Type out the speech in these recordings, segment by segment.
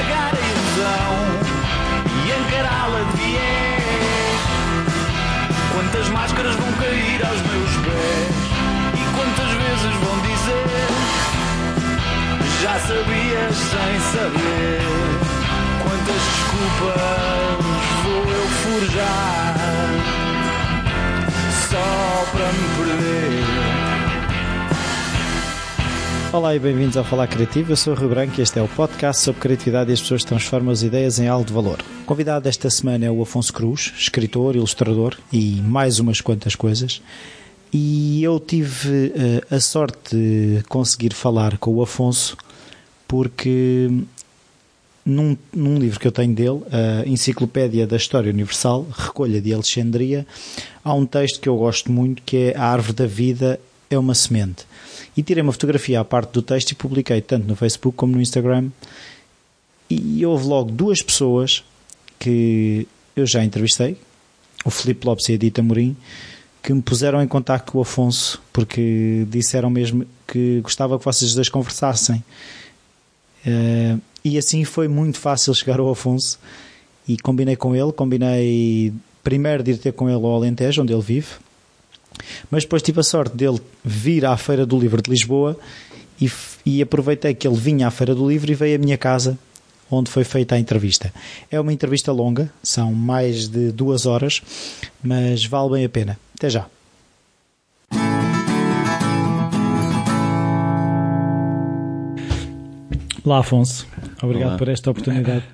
esmagar a ilusão e encará-la de viés. Quantas máscaras vão cair aos meus pés e quantas vezes vão dizer já sabias sem saber quantas desculpas vou eu forjar só para me perder. Olá e bem-vindos ao Falar Criativo. Eu sou o Rio Branco e este é o podcast sobre criatividade e as pessoas transformam as ideias em algo de valor. O convidado desta semana é o Afonso Cruz, escritor, ilustrador e mais umas quantas coisas. E eu tive uh, a sorte de conseguir falar com o Afonso porque num, num, livro que eu tenho dele, a Enciclopédia da História Universal, Recolha de Alexandria, há um texto que eu gosto muito que é A Árvore da Vida é uma Semente e tirei uma fotografia à parte do texto e publiquei tanto no Facebook como no Instagram. E houve logo duas pessoas que eu já entrevistei, o Filipe Lopes e a Dita Morim, que me puseram em contato com o Afonso porque disseram mesmo que gostava que vocês dois conversassem. Uh, e assim foi muito fácil chegar ao Afonso e combinei com ele, combinei primeiro de ir ter com ele ao Alentejo, onde ele vive, mas depois tive a sorte dele vir à Feira do Livro de Lisboa e, e aproveitei que ele vinha à Feira do Livro e veio à minha casa onde foi feita a entrevista. É uma entrevista longa, são mais de duas horas, mas vale bem a pena. Até já. Olá, Afonso. Obrigado Olá. por esta oportunidade.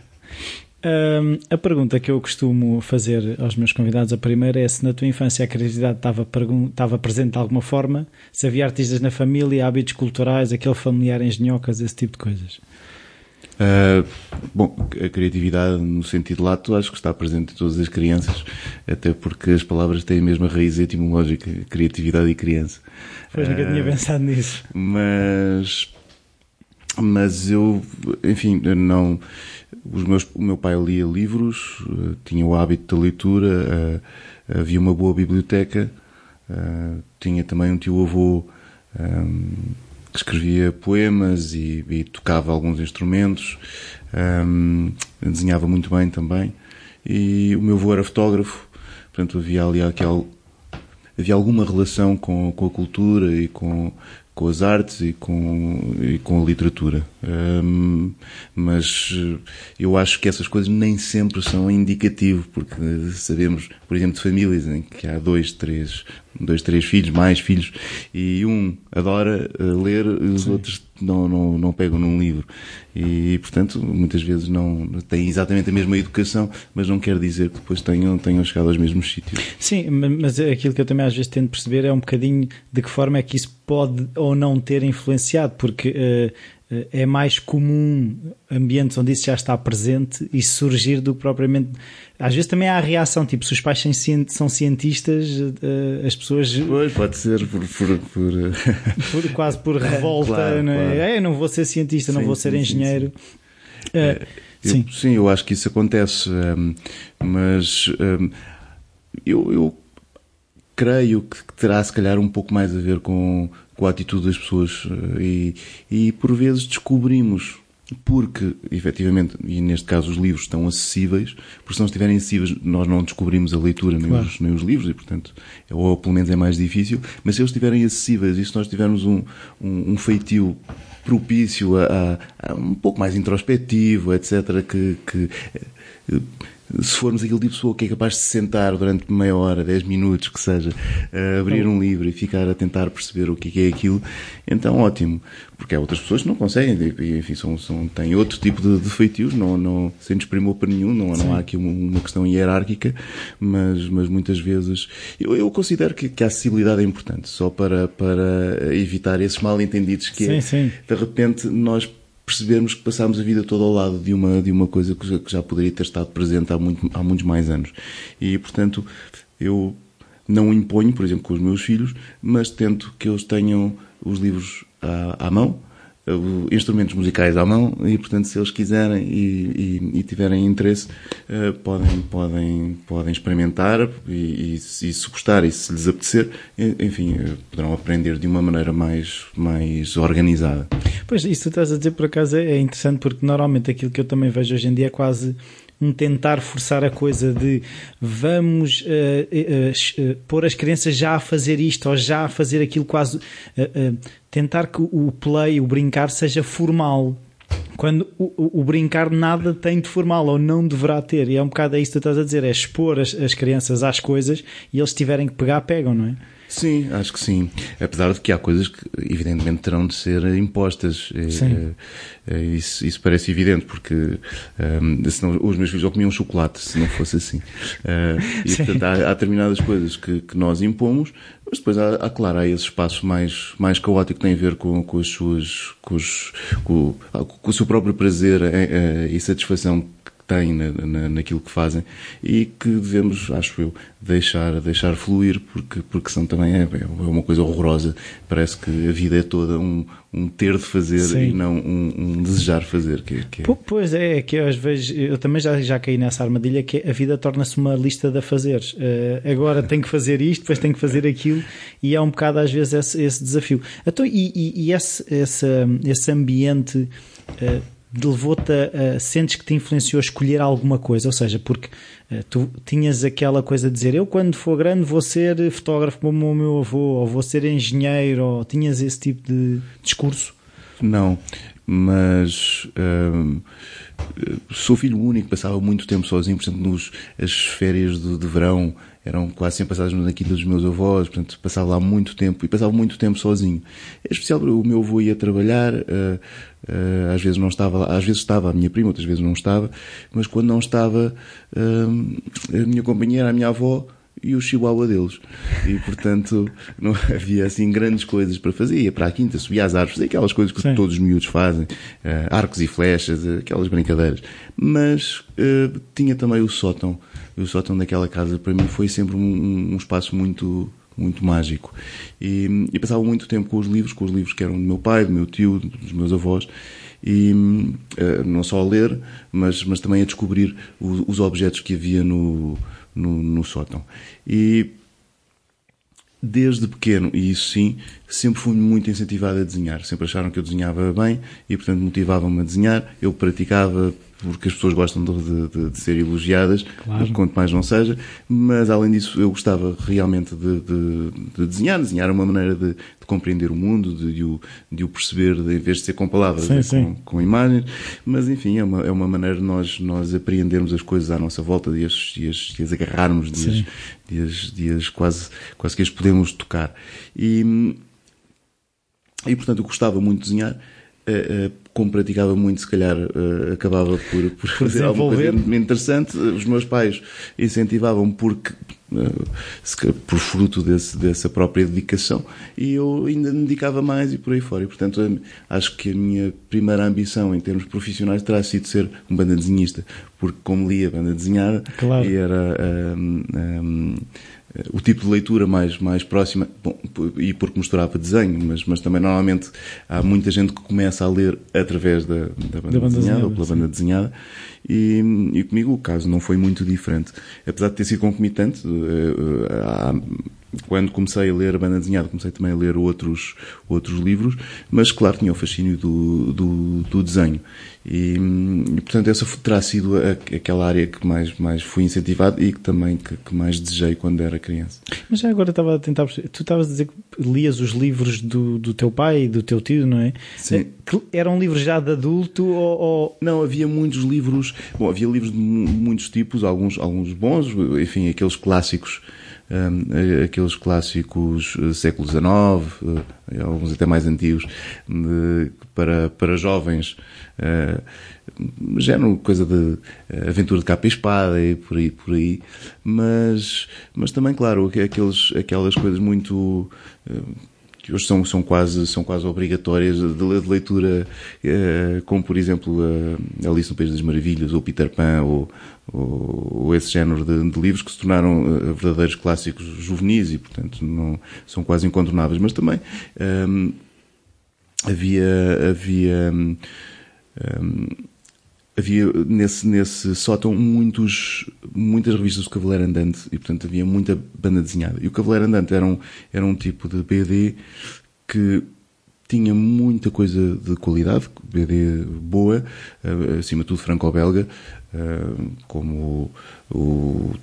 Um, a pergunta que eu costumo fazer aos meus convidados, a primeira é se na tua infância a criatividade estava, estava presente de alguma forma, se havia artistas na família, hábitos culturais, aquele familiar engenhocas, esse tipo de coisas. Uh, bom, a criatividade no sentido lato acho que está presente em todas as crianças, até porque as palavras têm a mesma raiz etimológica, criatividade e criança. Pois nunca uh, tinha pensado nisso. Mas, mas eu, enfim, não os meus, o meu pai lia livros, uh, tinha o hábito da leitura, uh, havia uma boa biblioteca, uh, tinha também um tio-avô que escrevia poemas e, e tocava alguns instrumentos, um, desenhava muito bem também, e o meu avô era fotógrafo, portanto havia ali aquele, havia alguma relação com, com a cultura e com, com as artes e com, e com a literatura. Um, mas eu acho que essas coisas nem sempre são indicativo, porque sabemos, por exemplo, de famílias em que há dois, três, dois, três filhos, mais filhos, e um adora eh, ler, e os Sim. outros não, não, não pegam num livro. E, portanto, muitas vezes não têm exatamente a mesma educação, mas não quer dizer que depois tenham, tenham chegado aos mesmos sítios. Sim, mas aquilo que eu também às vezes tento perceber é um bocadinho de que forma é que isso pode ou não ter influenciado, porque uh, é mais comum ambientes onde isso já está presente e surgir do que propriamente. Às vezes também há a reação, tipo, se os pais são cientistas, eh, as pessoas. Pois, pode ser por. por, por... por quase por revolta, claro, não é? Claro. é? Eu não vou ser cientista, sim, não vou ser sim, engenheiro. Sim, sim. Eu, sim. eu acho que isso acontece, um, mas um, eu, eu creio que terá se calhar um pouco mais a ver com com a atitude das pessoas eh, e, e por vezes descobrimos porque, efetivamente, e neste caso os livros estão acessíveis, porque se não estiverem acessíveis nós não descobrimos a leitura nem, claro. os, nem os livros e, portanto, ou pelo menos é mais difícil, mas se eles estiverem acessíveis e se nós tivermos um, um, um feitio propício a, a, a, um pouco mais introspectivo, etc., que, que se formos aquele tipo de pessoa que é capaz de se sentar durante meia hora, dez minutos, que seja, a abrir um livro e ficar a tentar perceber o que é aquilo, então ótimo. Porque há outras pessoas que não conseguem, enfim, são, são, têm outro tipo de, de feitios, não, não, sem desprimor para nenhum, não, não há aqui uma, uma, questão hierárquica, mas, mas muitas vezes, eu, eu considero que, que, a acessibilidade é importante, só para, para evitar esses mal entendidos que é, sim, sim. de repente nós percebermos que passámos a vida toda ao lado de uma, de uma coisa que já, poderia ter estado presente há, muito, há muitos mais anos. E, portanto, eu não imponho, por exemplo, com os meus filhos, mas tento que eles tenham os livros à, à mão, instrumentos musicais à mão e portanto se eles quiserem e, e, e tiverem interesse uh, podem podem podem experimentar e, e, se gostar e se lhes apetecer enfim uh, poderão aprender de uma maneira mais mais organizada. Pois, isso que estás a dizer por acaso é interessante porque normalmente aquilo que eu também vejo hoje em dia é quase um tentar forçar a coisa de vamos uh, uh, uh, pôr as crianças já a fazer isto ou já a fazer aquilo quase tentar que o play, o brincar seja formal quando o, o, o, brincar nada tem de formal ou não deverá ter e é um bocado é isso que tu estás a dizer é expor as, as crianças às coisas e eles tiverem que pegar, pegam, não é? Sim, acho que sim. Apesar de que há coisas que, evidentemente, terão de ser impostas. Sim. É, é, isso, isso, parece evidente, porque um, senão os meus filhos já comiam chocolate, se não fosse assim. Uh, e, sim. portanto, há, há, determinadas coisas que, que, nós impomos, mas depois há, há, claro, há esse espaço mais, mais caótico que tem a ver com, com as suas, com, os, com, com o seu próprio prazer e satisfação têm na, na, naquilo que fazem e que devemos, acho eu, deixar, deixar fluir, porque, porque senão também é, é uma coisa horrorosa. Parece que a vida é toda um, um ter de fazer Sim. e não um, um, desejar fazer. Que, que é... Pois é, é que às vezes eu também já, já caí nessa armadilha que a vida torna-se uma lista de afazeres. Uh, agora tenho que fazer isto, depois tenho que fazer aquilo e é um bocado às vezes esse, esse desafio. Então, e, e, e esse, esse, esse ambiente. Uh, levou-te a, a, sentes que te influenciou a escolher alguma coisa, ou seja, porque uh, tu tinhas aquela coisa de dizer eu quando for grande vou ser fotógrafo como o meu avô, ou vou ser engenheiro, ou tinhas esse tipo de discurso? Não, mas uh, sou filho único, passava muito tempo sozinho, portanto, nos, as férias de, de verão eram quase sempre passadas na quinta dos meus avós, portanto passava lá muito tempo e passava muito tempo sozinho. Em especial o meu avô ia trabalhar, uh, uh, às vezes não estava, às vezes estava a minha prima, outras vezes não estava, mas quando não estava, uh, a minha companheira, a minha avó, e o chihuahua deles. E, portanto, não havia assim grandes coisas para fazer. Ia para a quinta, subia às árvores, aquelas coisas que Sim. todos os miúdos fazem, uh, arcos e flechas, aquelas brincadeiras. Mas uh, tinha também o sótão. E o sótão daquela casa, para mim, foi sempre um, um espaço muito muito mágico. E, e, passava muito tempo com os livros, com os livros que eram do meu pai, do meu tio, dos meus avós, e uh, não só a ler, mas, mas também a descobrir o, os objetos que havia no, no, no sótão. E desde pequeno, e isso sim, sempre fui muito incentivado a desenhar. Sempre acharam que eu desenhava bem e, portanto, motivavam-me a desenhar. Eu praticava porque as pessoas gostam de, de, de ser elogiadas, claro. quanto mais não seja, mas além disso eu gostava realmente de, de desenhar, desenhar uma maneira de, compreender o mundo, de, o, de o perceber, em vez de ser com palavras, sim, é sim. Com, com, imagens, mas enfim, é uma, é uma maneira de nós, nós apreendermos as coisas à nossa volta, de as, de as, de as agarrarmos, de as, de as, de as quase, quase que as podemos tocar. E, e portanto eu gostava muito de desenhar, uh, uh, como praticava muito, se calhar uh, acabava por, por fazer alguma coisa interessante. Os meus pais incentivavam porque por fruto desse, dessa própria dedicação e eu ainda me dedicava mais e por aí fora. E portanto acho que a minha primeira ambição em termos profissionais terá sido ser um banda desenhista, porque como lia banda desenhada claro. e era um, um, o tipo de leitura mais, mais próxima, bom, e porque misturava desenho, mas, mas também normalmente há muita gente que começa a ler através da, da banda, da banda desenhada, desenhada, ou pela sim. banda desenhada, e, e comigo o caso não foi muito diferente. Apesar de ter sido concomitante, eh, eh, há, quando comecei a ler a banda desenhada, comecei também a ler outros, outros livros, mas claro, tinha o fascínio do, do, do desenho. E, e, portanto, essa terá sido a, aquela área que mais, mais fui incentivado e que também que, que, mais desejei quando era criança. Mas já agora estava a tentar Tu estavas a dizer que lias os livros do, do teu pai e do teu tio, não é? Sim. Que eram livros já de adulto ou, ou, Não, havia muitos livros. Bom, havia livros de muitos tipos, alguns, alguns bons, enfim, aqueles clássicos aqueles clássicos uh, século XIX, uh, alguns até mais antigos, de, para, para jovens, género coisa de aventura de capa e espada e por aí, por aí, mas, mas também, claro, aqueles, aquelas coisas muito. Que hoje são, são, quase, são quase obrigatórias de, de leitura, uh, como por exemplo uh, Alice no País das Maravilhas, ou Peter Pan, ou, ou, ou esse género de, de, livros que se tornaram uh, verdadeiros clássicos juvenis e, portanto, não, são quase incontornáveis. Mas também um, havia. havia um, havia nesse, nesse sótão muitos, muitas revistas do Cavaleiro Andante e, portanto, havia muita banda desenhada. E o Cavaleiro Andante era um, era um tipo de BD que tinha muita coisa de qualidade, BD boa, uh, acima de tudo franco-belga, uh, como o, o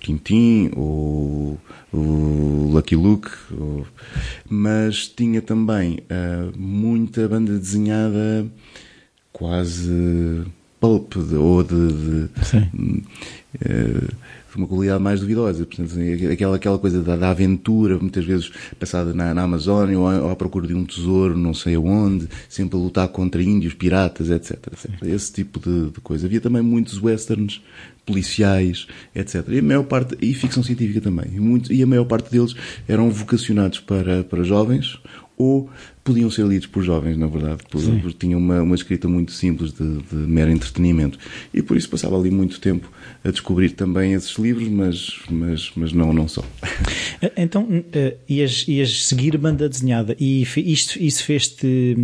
Tintin, o, o Lucky Luke, mas tinha também uh, muita banda desenhada quase pulp de, ou de, de, de uma qualidade mais duvidosa. Portanto, assim, aquela, aquela coisa da, da aventura, muitas vezes passada na, na Amazónia ou, ou, à procura de um tesouro, não sei aonde, sempre a lutar contra índios, piratas, etc. etc. Esse tipo de, de, coisa. Havia também muitos westerns policiais, etc. E a maior parte, e ficção científica também. E, muito, e a maior parte deles eram vocacionados para, para jovens ou podiam ser lidos por jovens, na verdade, porque tinham uma, uma escrita muito simples de, de, mero entretenimento. E por isso passava ali muito tempo a descobrir também esses livros, mas, mas, mas não, não só. Então, uh, ias, ias seguir banda desenhada e isto, isso fez-te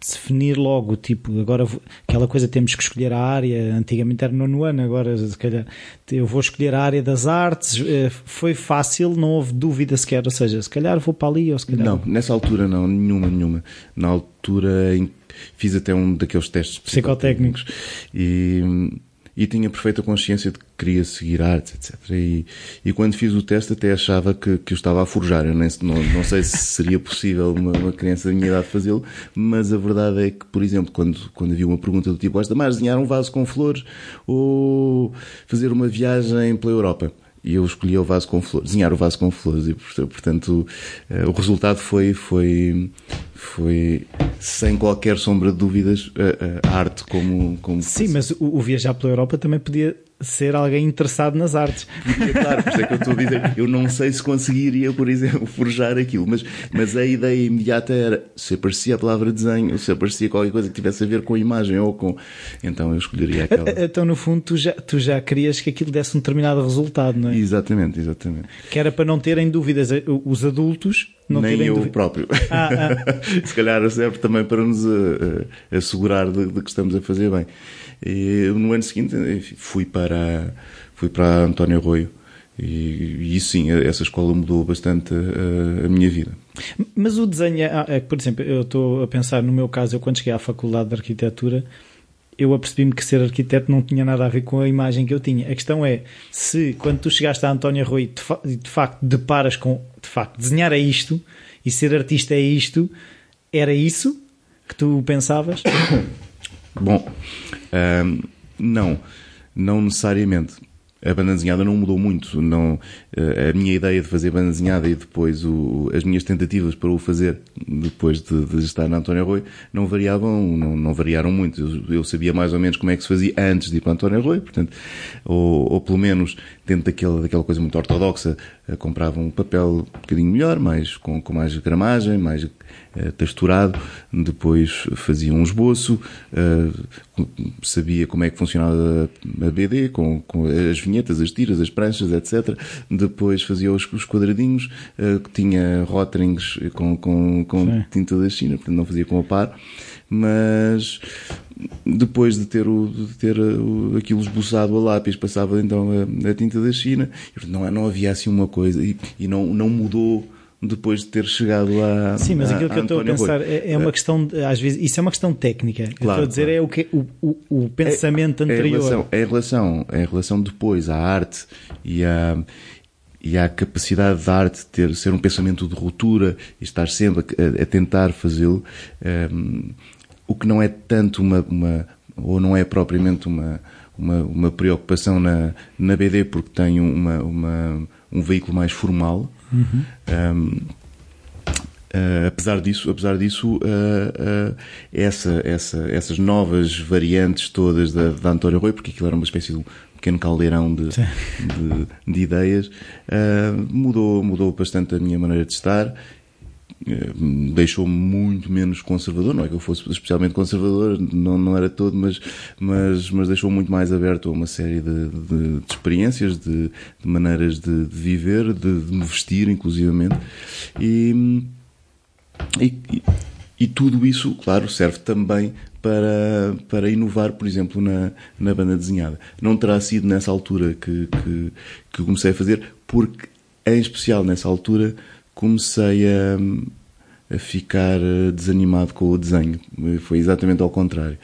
definir logo, tipo, agora aquela coisa temos que escolher a área, antigamente era no ano, agora se calhar eu vou escolher a área das artes, eh, foi fácil, não houve dúvida sequer, ou seja, se calhar vou para ali ou se calhar... Não, nessa altura não, nenhuma, nenhuma. Na altura fiz até um daqueles testes psicotécnicos, psicotécnicos e e tinha perfeita consciência de que queria seguir artes, etc. E, e quando fiz o teste até achava que, que eu estava a forjar. Eu nem, não, não sei se seria possível uma, uma criança da minha idade fazê-lo, mas a verdade é que, por exemplo, quando, quando havia uma pergunta do tipo, gosta mais desenhar um vaso com flores ou fazer uma viagem pela Europa? E eu escolhi o vaso com flores, desenhar o vaso com flores. E portanto eh, o resultado foi foi foi sem qualquer sombra de dúvidas a, a arte como como sim mas o, o, viajar pela Europa também podia ser alguém interessado nas artes claro por isso é que eu estou a dizer eu não sei se conseguiria por exemplo forjar aquilo mas mas a ideia imediata era se aparecia a palavra desenho se aparecia qualquer coisa que tivesse a ver com a imagem ou com então eu escolheria aquela então no fundo tu já tu já querias que aquilo desse um determinado resultado não é? Exatamente, exatamente. Que era para não terem dúvidas os adultos. Não Nem eu dúvida. próprio. Ah, ah. Se calhar serve também para nos uh, assegurar de, de, que estamos a fazer bem. E no ano seguinte fui para, fui para António Arroio. E, e sim, essa escola mudou bastante a, a minha vida. Mas o desenho, é, é, por exemplo, eu estou a pensar no meu caso, eu quando cheguei à Faculdade de Arquitetura, eu apercebi-me que ser arquiteto não tinha nada a ver com a imagem que eu tinha. A questão é se quando tu chegaste a António Rui de, fa de facto deparas com de facto desenhar é isto e ser artista é isto, era isso que tu pensavas? Bom, não, não necessariamente a banda desenhada não mudou muito. Não, eh, a minha ideia de fazer banda desenhada e depois o, as minhas tentativas para o fazer depois de, de estar na António Arroio não variavam, não, não variaram muito. Eu, eu, sabia mais ou menos como é que se fazia antes de ir para António Arroio, portanto, ou, ou pelo menos dentro daquela, daquela coisa muito ortodoxa, eh, comprava um papel um bocadinho melhor, mais, com, com mais gramagem, mais texturado, depois fazia um esboço, uh, sabia como é que funcionava a BD, com, com as vinhetas, as tiras, as pranchas, etc. Depois fazia os, os quadradinhos, uh, que tinha rotrings com, com, com tinta da China, portanto não fazia com a par. Mas depois de ter, o, de ter o, aquilo esboçado a lápis, passava então a, a tinta da China, não, não havia assim uma coisa, e, e não, não mudou depois de ter chegado a. Sim, mas aquilo a, que eu estou a pensar é, é, uma questão, às vezes, isso é uma questão técnica. Claro, estou a dizer claro. é o, que, o, o, o pensamento é, anterior. É em, relação, é, relação, é relação depois à arte e à, e à capacidade da arte de ter, ser um pensamento de ruptura e estar sempre a, a tentar fazê-lo. Um, o que não é tanto uma, uma ou não é propriamente uma, uma, uma, preocupação na, na BD porque tem uma, uma um veículo mais formal. Uhum. Um, Uh, apesar disso, apesar disso uh, uh, essa, essa, essas novas variantes todas da, da António Rui, porque aquilo era uma espécie de um pequeno caldeirão de, de, de, ideias, mudou, mudou bastante a minha maneira de estar eh, deixou-me muito menos conservador, não é que eu fosse especialmente conservador, não, não era todo, mas, mas, mas deixou-me muito mais aberto a uma série de, de, de experiências, de, de, maneiras de, viver, de, me vestir, inclusivamente. E, e, e, tudo isso, claro, serve também para, para inovar, por exemplo, na, na banda desenhada. Não terá sido nessa altura que, que, que comecei a fazer, porque, em especial nessa altura, comecei a, a ficar eh, desanimado com o desenho. Foi exatamente ao contrário.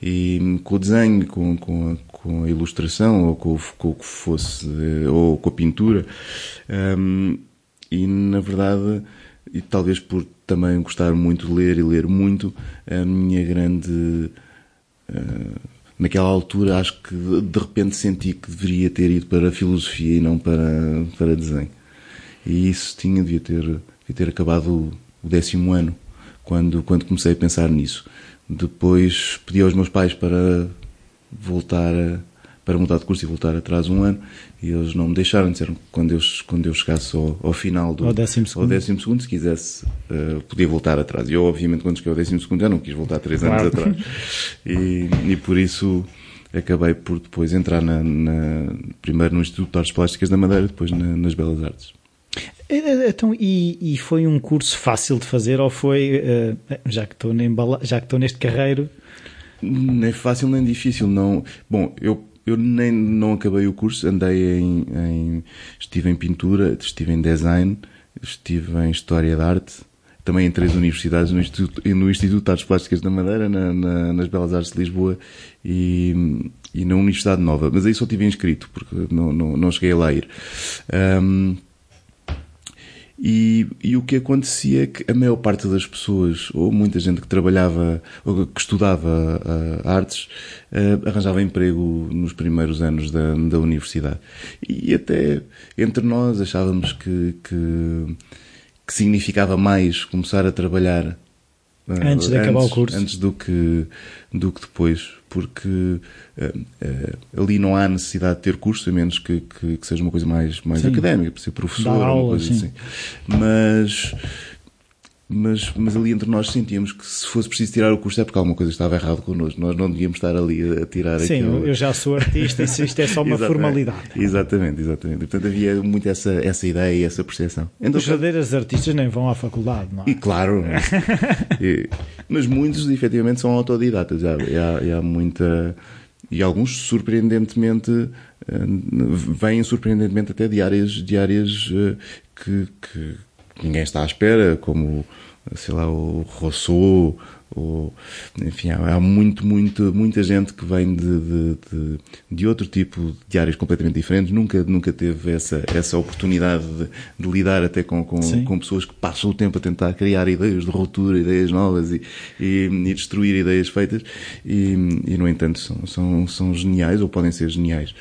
E com o desenho, com, com, com a ilustração, ou com, com o que fosse, eh, ou com a pintura, um, e na verdade, e talvez por também gostar muito de ler e ler muito, a minha grande. Uh, naquela altura, acho que de repente senti que deveria ter ido para a filosofia e não para, para desenho. E isso tinha, devia ter, devia ter acabado o décimo ano, quando, quando comecei a pensar nisso. Depois pedi aos meus pais para voltar a, para mudar de curso e voltar atrás um ano e eles não me deixaram, disseram que quando eu, quando eu chegasse ao, ao final do ao décimo segundo, ao décimo segundo se quisesse, uh, podia voltar atrás. E eu, obviamente, quando cheguei ao décimo segundo já não quis voltar três claro. anos atrás. E, e por isso acabei por depois entrar na, na, primeiro no Instituto de Artes Plásticas da Madeira, depois na, nas Belas Artes. É, é, então, e, e, foi um curso fácil de fazer ou foi, uh, já, que estou já que estou neste carreiro? Nem fácil nem difícil, não. Bom, eu, eu nem não acabei o curso, andei em, em, estive em pintura, estive em design, estive em história da arte, também em três universidades, no Instituto, no Instituto de Artes Plásticas da Madeira, na, na, nas Belas Artes de Lisboa e, e na Universidade Nova. Mas aí só tive inscrito, porque não, não, não cheguei a ir. Um, e, e, o que acontecia é que a maior parte das pessoas, ou muita gente que trabalhava, ou que estudava uh, artes, uh, arranjava emprego nos primeiros anos da, da universidade. E até entre nós achávamos que, que, que significava mais começar a trabalhar Antes de acabar o curso. Antes do que, do que depois, porque uh, uh, ali não há necessidade de ter curso, a menos que, que, que seja uma coisa mais, mais académica, para ser professor, aula, uma coisa sim. assim. Mas, mas, mas ali entre nós sentíamos que se fosse preciso tirar o curso é porque alguma coisa estava errado connosco. Nós não devíamos estar ali a tirar Sim, aquilo. eu já sou artista e isto é só uma Exatamente. formalidade. Exatamente, exatamente. E, portanto havia muito essa, essa ideia e essa percepção. Então, Os verdadeiros artistas nem vão à faculdade, não é? E claro, e, mas muitos efetivamente são autodidatas. Já, e e há muita. E alguns surpreendentemente eh, vêm surpreendentemente até de áreas, de áreas eh, que, que ninguém está à espera, como sei lá, o Rousseau, ou, enfim, há, há muito, muito, muita gente que vem de, de, de, de, outro tipo de áreas completamente diferentes, nunca, nunca teve essa, essa oportunidade de, de lidar até com, com, com, pessoas que passam o tempo a tentar criar ideias de ruptura, ideias novas e, e, e destruir ideias feitas, e, e, no entanto são, são, são geniais ou podem ser geniais.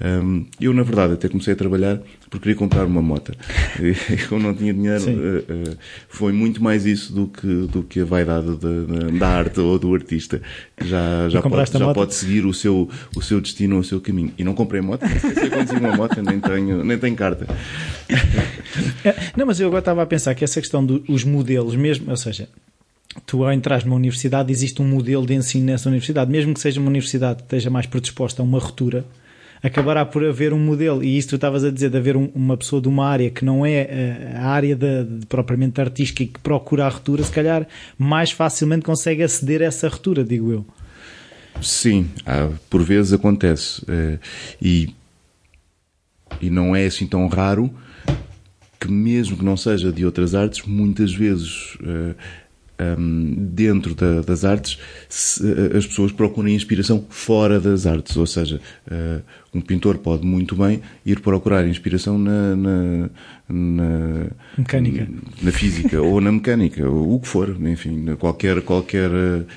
Um, eu, na verdade, até comecei a trabalhar porque queria comprar uma moto. E como não tinha dinheiro, uh, uh, foi muito mais isso do que, do que a vaidade da, da arte ou do artista. Já, já, pode, já pode seguir o seu, o seu destino ou o seu caminho. E não comprei moto, não sei eu uma moto, nem tenho, nem tenho carta. Não, mas eu agora estava a pensar que essa questão dos modelos, mesmo, ou seja, tu ao entrar numa universidade existe um modelo de ensino nessa universidade, mesmo que seja uma universidade que esteja mais predisposta a uma ruptura, acabará por haver um modelo, e isso tu estavas a dizer de haver um, uma pessoa de uma área que não é a, a área de, de, propriamente artística e que procura a ruptura, se calhar mais facilmente consegue aceder a essa ruptura, digo eu. Sim, por vezes acontece. E, e não é assim tão raro que, mesmo que não seja de outras artes, muitas vezes um, dentro da, das artes, as pessoas procuram inspiração fora das artes. Ou seja, um pintor pode muito bem ir procurar inspiração na, na, na mecânica, na física ou na mecânica, o que for, enfim, qualquer, qualquer,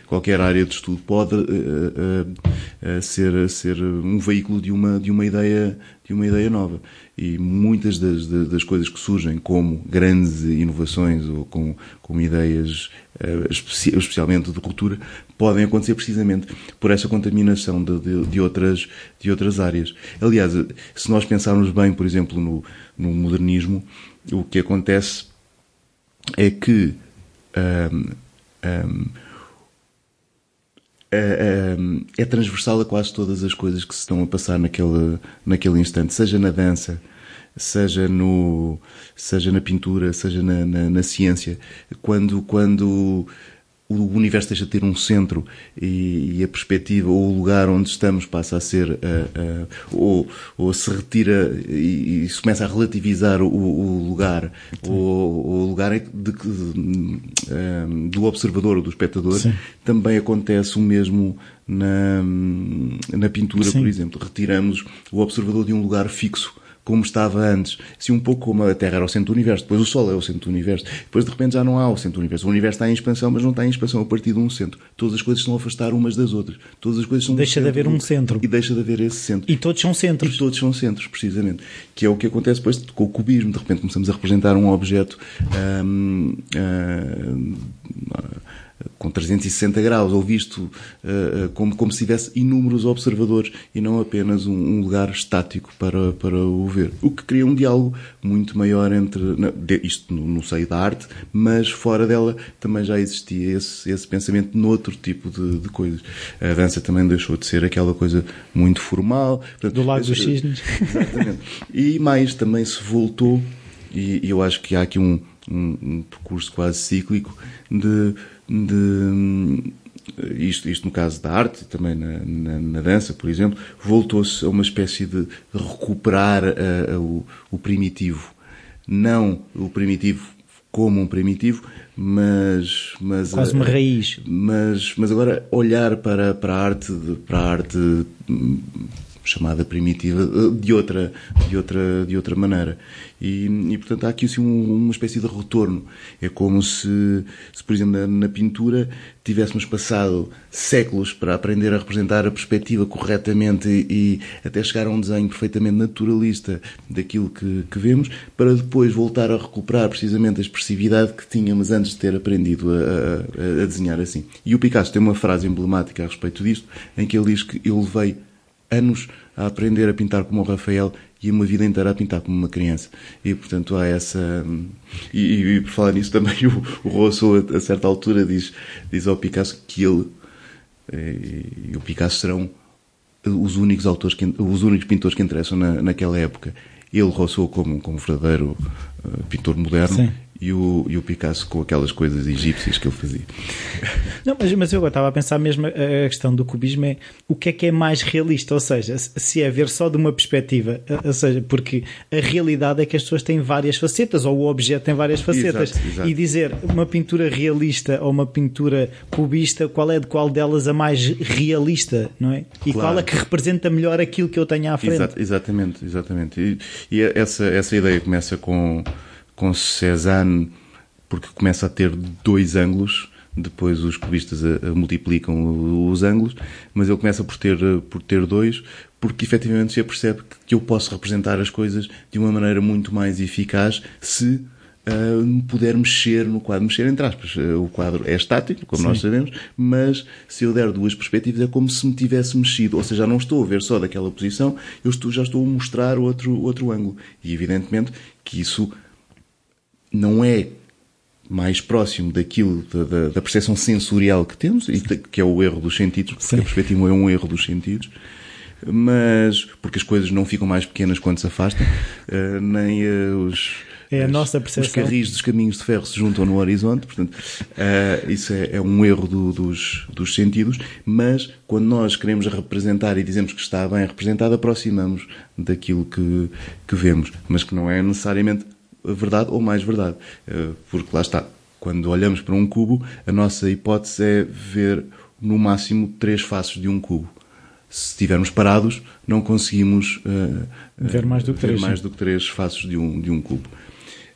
qualquer área de estudo pode uh, uh, ser, ser um veículo de uma, de uma ideia de uma ideia nova. E muitas das, das coisas que surgem como grandes inovações ou com, com ideias uh, especialmente de ruptura podem acontecer precisamente por essa contaminação de, de, de, outras, de outras áreas. Aliás, se nós pensarmos bem, por exemplo, no, no modernismo, o que acontece é que um, um, é, é, é, transversal a quase todas as coisas que se estão a passar naquele, naquele instante, seja na dança, seja, no, seja na pintura, seja na, na, na ciência. Quando, quando o universo deixa de ter um centro e, e, a perspectiva ou o lugar onde estamos passa a ser uh, uh, ou, ou, se retira e, e, se começa a relativizar o, o lugar ou, o lugar de, de, de, um, do observador ou do espectador Sim. também acontece o mesmo na, na pintura Sim. por exemplo retiramos o observador de um lugar fixo como estava antes. Assim, um pouco como a Terra era o centro do universo, depois o Sol é o centro do universo, depois de repente já não há o centro do universo. O universo está em expansão, mas não está em expansão a partir de um centro. Todas as coisas estão a afastar umas das outras. Todas as coisas são Deixa de haver um centro. E deixa de haver esse centro. E todos são centros. E todos são centros, precisamente. Que é o que acontece depois com o cubismo. De repente começamos a representar um objeto. Hum, hum, com 360 graus, ou visto uh, como, como se tivesse inúmeros observadores e não apenas um, um, lugar estático para, para o ver. O que cria um diálogo muito maior entre, de, isto no, no, seio da arte, mas fora dela também já existia esse, esse pensamento noutro tipo de, de coisas. A dança também deixou de ser aquela coisa muito formal. Portanto, Do lado dos cisnes. Exatamente. E mais, também se voltou, e, e eu acho que há aqui um, um, um percurso quase cíclico de de isto, isto no caso da arte, também na, na, na dança, por exemplo, voltou-se a uma espécie de recuperar a, a, o, o, primitivo. Não o primitivo como um primitivo, mas... mas Quase uma raiz. Mas, mas agora olhar para, para a arte, para a arte chamada primitiva eh, de outra, de outra, de outra maneira. E, e portanto há aqui assim, uma espécie de retorno. É como se, se por exemplo, na, na, pintura tivéssemos passado séculos para aprender a representar a perspectiva corretamente e, e até chegar a um desenho perfeitamente naturalista daquilo que, que vemos, para depois voltar a recuperar precisamente a expressividade que tínhamos antes de ter aprendido a, a, a desenhar assim. E o Picasso tem uma frase emblemática a respeito disto, em que ele diz que eu levei anos a aprender a pintar como o Rafael e uma vida inteira a pintar como uma criança. E, portanto, há essa... E, e, e por falar nisso também, o, o Rousseau, a, a, certa altura, diz, diz ao Picasso que ele e, e o Picasso serão os únicos autores, que, os únicos pintores que interessam na, naquela época. Ele, Rousseau, como, como verdadeiro uh, pintor moderno, Sim e o, e o Picasso com aquelas coisas egípcias que ele fazia. Não, mas, mas eu estava a pensar mesmo a questão do cubismo é o que é que é mais realista, ou seja, se é ver só de uma perspectiva, ou seja, porque a realidade é que as pessoas têm várias facetas, ou o objeto tem várias facetas, exato, exato. e dizer uma pintura realista ou uma pintura cubista, qual é de qual delas a mais realista, não é? E claro. qual é que representa melhor aquilo que eu tenho à frente? Exato, exatamente, exatamente. E, e essa, essa ideia começa com com Cézanne, porque começa a ter dois ângulos, depois os cubistas a, a multiplicam os ângulos, mas ele começa por ter, por ter dois, porque efetivamente se percebe que eu posso representar as coisas de uma maneira muito mais eficaz se uh, puder mexer no quadro. Mexer entre aspas. Uh, o quadro é estático, como Sim. nós sabemos, mas se eu der duas perspectivas é como se me tivesse mexido. Ou seja, já não estou a ver só daquela posição, eu estou, já estou a mostrar outro, outro ângulo. E evidentemente que isso não é mais próximo daquilo, da, da, percepção sensorial que temos, e que é o erro dos sentidos, porque Sim. a perspectiva é um erro dos sentidos, mas porque as coisas não ficam mais pequenas quando se afastam, uh, nem uh, os, é a nossa percepção. os carris dos caminhos de ferro se juntam no horizonte, portanto, uh, isso é, é, um erro do, dos, dos sentidos, mas quando nós queremos representar e dizemos que está bem representado, aproximamos daquilo que, que vemos, mas que não é necessariamente verdade ou mais verdade. Eh, porque lá está, quando olhamos para um cubo, a nossa hipótese é ver no máximo três faces de um cubo. Se estivermos parados, não conseguimos uh, ver, mais do, que três, mais do que três faces de um, de um cubo.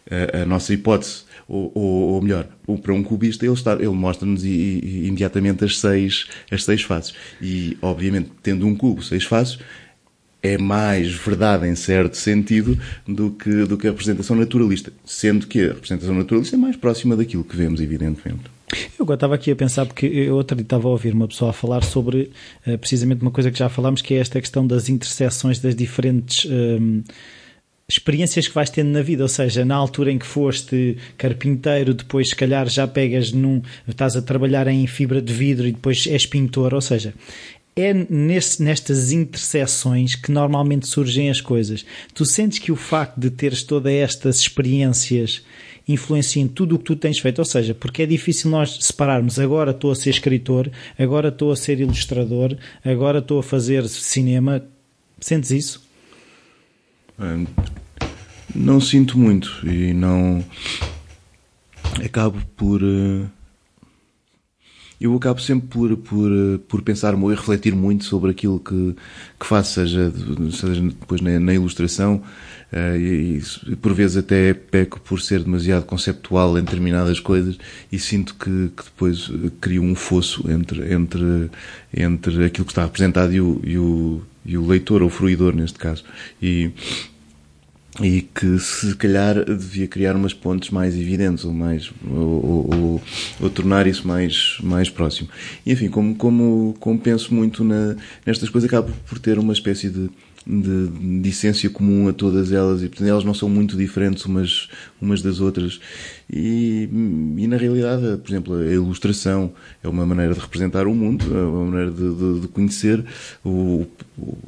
Uh, a nossa hipótese, ou, ou, ou, melhor, para um cubista, ele, está, ele mostra-nos imediatamente as seis, as seis faces. E, obviamente, tendo um cubo, seis faces, é mais verdade em certo sentido do que, do que a representação naturalista, sendo que a representação naturalista é mais próxima daquilo que vemos, evidentemente. Eu agora estava aqui a pensar, porque eu outro dia estava a ouvir uma pessoa a falar sobre uh, precisamente uma coisa que já falámos, que é esta questão das interseções das diferentes. Um, experiências que vais tendo na vida, ou seja, na altura em que foste carpinteiro, depois se calhar já pegas num, estás a trabalhar em fibra de vidro e depois és pintor, ou seja, é nesse, nestas interseções que normalmente surgem as coisas. Tu sentes que o facto de teres todas estas experiências influencia em tudo o que tu tens feito, ou seja, porque é difícil nós separarmos agora estou a ser escritor, agora estou a ser ilustrador, agora estou a fazer cinema. Sentes isso? Hum, não sinto muito e não acabo por uh, eu acabo sempre por, por, por pensar e refletir muito sobre aquilo que, que faço, seja, seja depois na, na ilustração, uh, e, e, por vezes até peco por ser demasiado conceptual em determinadas coisas e sinto que, que depois crio um fosso entre, entre, entre aquilo que está representado e o, e o, e o leitor, ou fruidor neste caso. E, e que se calhar devia criar umas pontes mais evidentes ou mais ou, ou, ou, tornar isso mais mais próximo. E enfim como como como penso muito na, nestas coisas acabo por ter uma espécie de de, de essência comum a todas elas e portanto elas não são muito diferentes umas umas das outras. E, e na realidade por exemplo a ilustração é uma maneira de representar o mundo é uma maneira de, de, de conhecer ou,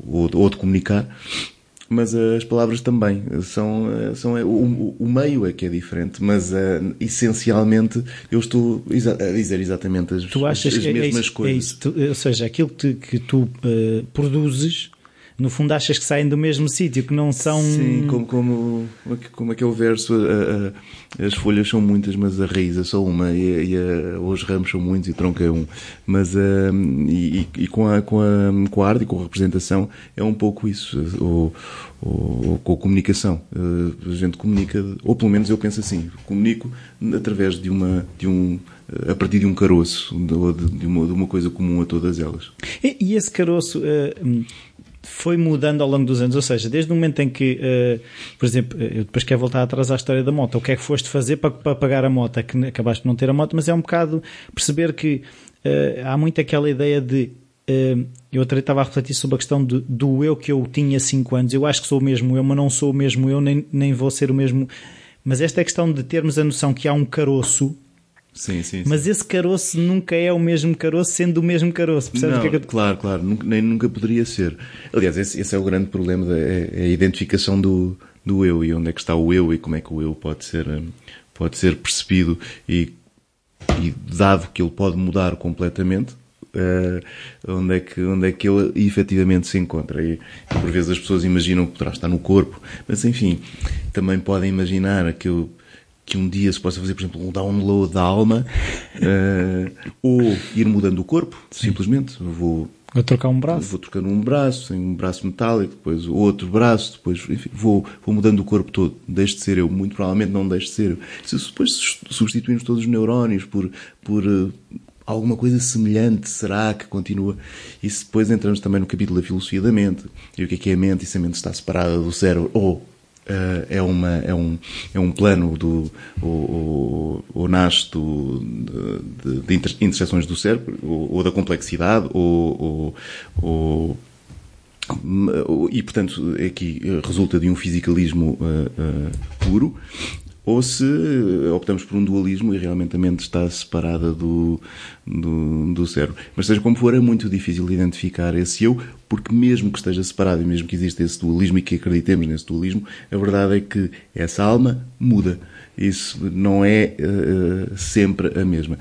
ou de comunicar mas as palavras também são, são o, o meio é que é diferente, mas uh, essencialmente eu estou a dizer exatamente as, tu achas as, as mesmas é isso, coisas. É isso, tu, ou seja, aquilo que, que tu uh, produzes no fundo achas que saem do mesmo sítio, que não são. Sim, como, como, como aquele verso, a, a, as folhas são muitas, mas a raiz é só uma, e, e a, os ramos são muitos e o tronco é um. Mas, e, e, com, a, com, a, com a arte e com a representação é um pouco isso, ou, ou, com a comunicação. A gente comunica, ou pelo menos eu penso assim, comunico através de uma. De um, a partir de um caroço, de, de, uma, de uma coisa comum a todas elas. E, e esse caroço, uh, foi mudando ao longo dos anos, ou seja, desde o momento em que, uh, por exemplo, eu depois quero voltar atrás à história da moto, o que é que foste fazer para, para pagar a moto? É que acabaste de não ter a moto, mas é um bocado perceber que uh, há muito aquela ideia de. Uh, eu até estava a refletir sobre a questão do, do eu que eu tinha 5 anos. Eu acho que sou o mesmo eu, mas não sou o mesmo eu, nem, nem vou ser o mesmo. Mas esta é a questão de termos a noção que há um caroço Sim, sim, Mas esse caroço nunca é o mesmo caroço, sendo o mesmo caroço. Percebes não, que é que... Claro, claro, nunca, nem nunca poderia ser. Aliás, esse, esse é o grande problema, da, é, é a identificação do, do eu e onde é que está o eu e como é que o eu pode ser, hum, pode ser percebido e, e dado que ele pode mudar completamente, Uh, onde, é que, onde é que ele efetivamente se encontra. E, por vezes as pessoas imaginam que poderá estar no corpo, mas enfim, também podem imaginar que eu que um dia se possa fazer, por exemplo, um download da alma, uh, ou ir mudando o corpo, Sim. simplesmente. Vou, vou trocar um braço. Vou trocando um braço, um braço metálico, depois outro braço, depois, enfim, vou, vou mudando o corpo todo. Deixo de ser eu, muito provavelmente não deixo de ser eu. Se depois substituímos todos os neurónios por, por uh, alguma coisa semelhante, será que continua? E se depois entramos também no capítulo da filosofia da mente, e o que é que é a mente, e se a mente está separada do cérebro, ou é, uma, é, um, é um plano do, ou, nasce do, de, de interseções do cérebro, ou, ou da complexidade, ou, ou, e portanto aqui resulta de um fisicalismo uh, uh, puro ou se optamos por um dualismo e realmente a mente está separada do, do, do cérebro. Mas seja como for, é muito difícil identificar esse eu, porque mesmo que esteja separado e mesmo que exista esse dualismo e que acreditemos nesse dualismo, a verdade é que essa alma muda. Isso não é uh, sempre a mesma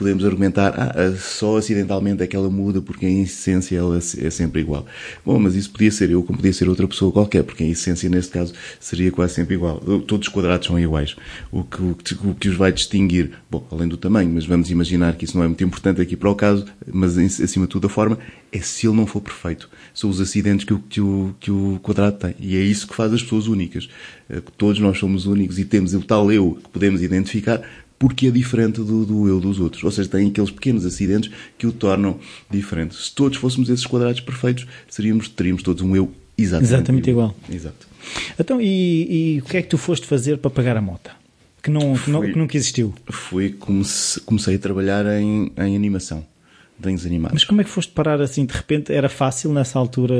podemos argumentar, ah, só acidentalmente é que ela muda porque em essência ela é sempre igual. Bom, mas isso podia ser eu como podia ser outra pessoa qualquer, porque em essência neste caso seria quase sempre igual. Todos os quadrados são iguais. O que, o que, o que os vai distinguir, bom, além do tamanho, mas vamos imaginar que isso não é muito importante aqui para o caso, mas acima de tudo a forma, é se ele não for perfeito. São os acidentes que o, que o, que o quadrado tem. E é isso que faz as pessoas únicas. Eh, todos nós somos únicos e temos o tal eu que podemos identificar, porque é diferente do, do eu dos outros. Ou seja, tem aqueles pequenos acidentes que o tornam diferente. Se todos fôssemos esses quadrados perfeitos, seríamos, teríamos todos um eu exatamente, exatamente igual. igual. Exato. Então, e, e, o que é que tu foste fazer para pagar a moto? Que, não, que, não, que nunca existiu? Fui, comecei, comecei a trabalhar em, em animação desenhos animados. Mas como é que foste parar assim de repente? Era fácil nessa altura?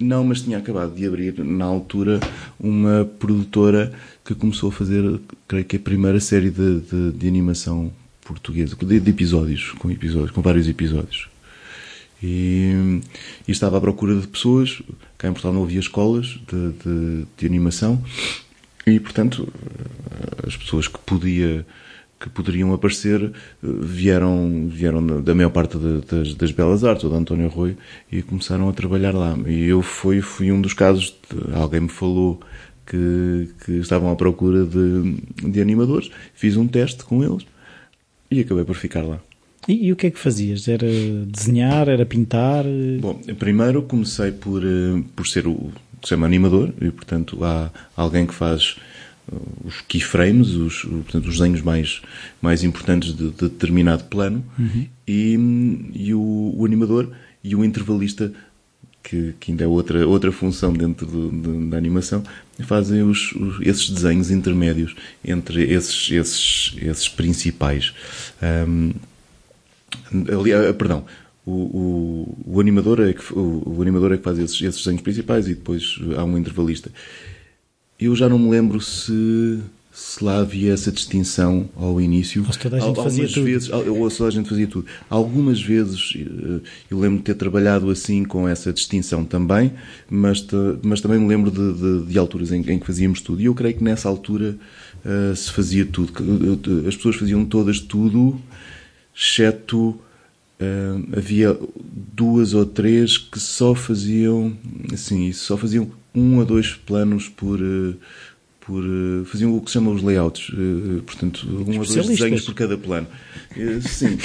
Não, mas tinha acabado de abrir na altura uma produtora que começou a fazer, creio que a primeira série de, de, de animação portuguesa, de, de, episódios, com episódios, com vários episódios. E, e, estava à procura de pessoas. Cá em Portugal não havia escolas de, de, animação e, portanto, as pessoas que podia que poderiam aparecer vieram, vieram da maior parte de, das, das, belas artes, ou da António Rui, e começaram a trabalhar lá. E eu fui, fui um dos casos, de, alguém me falou que, que estavam à procura de, de animadores, fiz um teste com eles e acabei por ficar lá. E, e, o que é que fazias? Era desenhar? Era pintar? Bom, primeiro comecei por, eh, por ser o que se chama animador, e portanto há alguém que faz eh, os keyframes, os, portanto, os desenhos mais, mais importantes de, de determinado plano, uhum. e, e o, o, animador e o intervalista, que, que ainda é outra, outra função dentro do, de, da animação, fazem os, os, esses desenhos intermédios entre esses, esses, esses principais. Um, ali, ah, perdão, o, o, o, animador é que, o, o, animador é que faz esses, esses desenhos principais e depois há um intervalista. Eu já não me lembro se, se lá havia essa distinção ao início. Mas toda a gente fazia tudo. Vezes, ou toda a gente fazia tudo. Algumas vezes eh, eu lembro de ter trabalhado assim com essa distinção também, mas, mas também me lembro de, de, de alturas em, em, que fazíamos tudo. E eu creio que nessa altura uh, se fazia tudo. Eh, as pessoas faziam todas tudo exceto uh, havia duas ou três que só faziam assim, só faziam um a dois planos por uh, por uh, faziam o que se chama os layouts, portanto um a dois desenhos por cada plano. sim.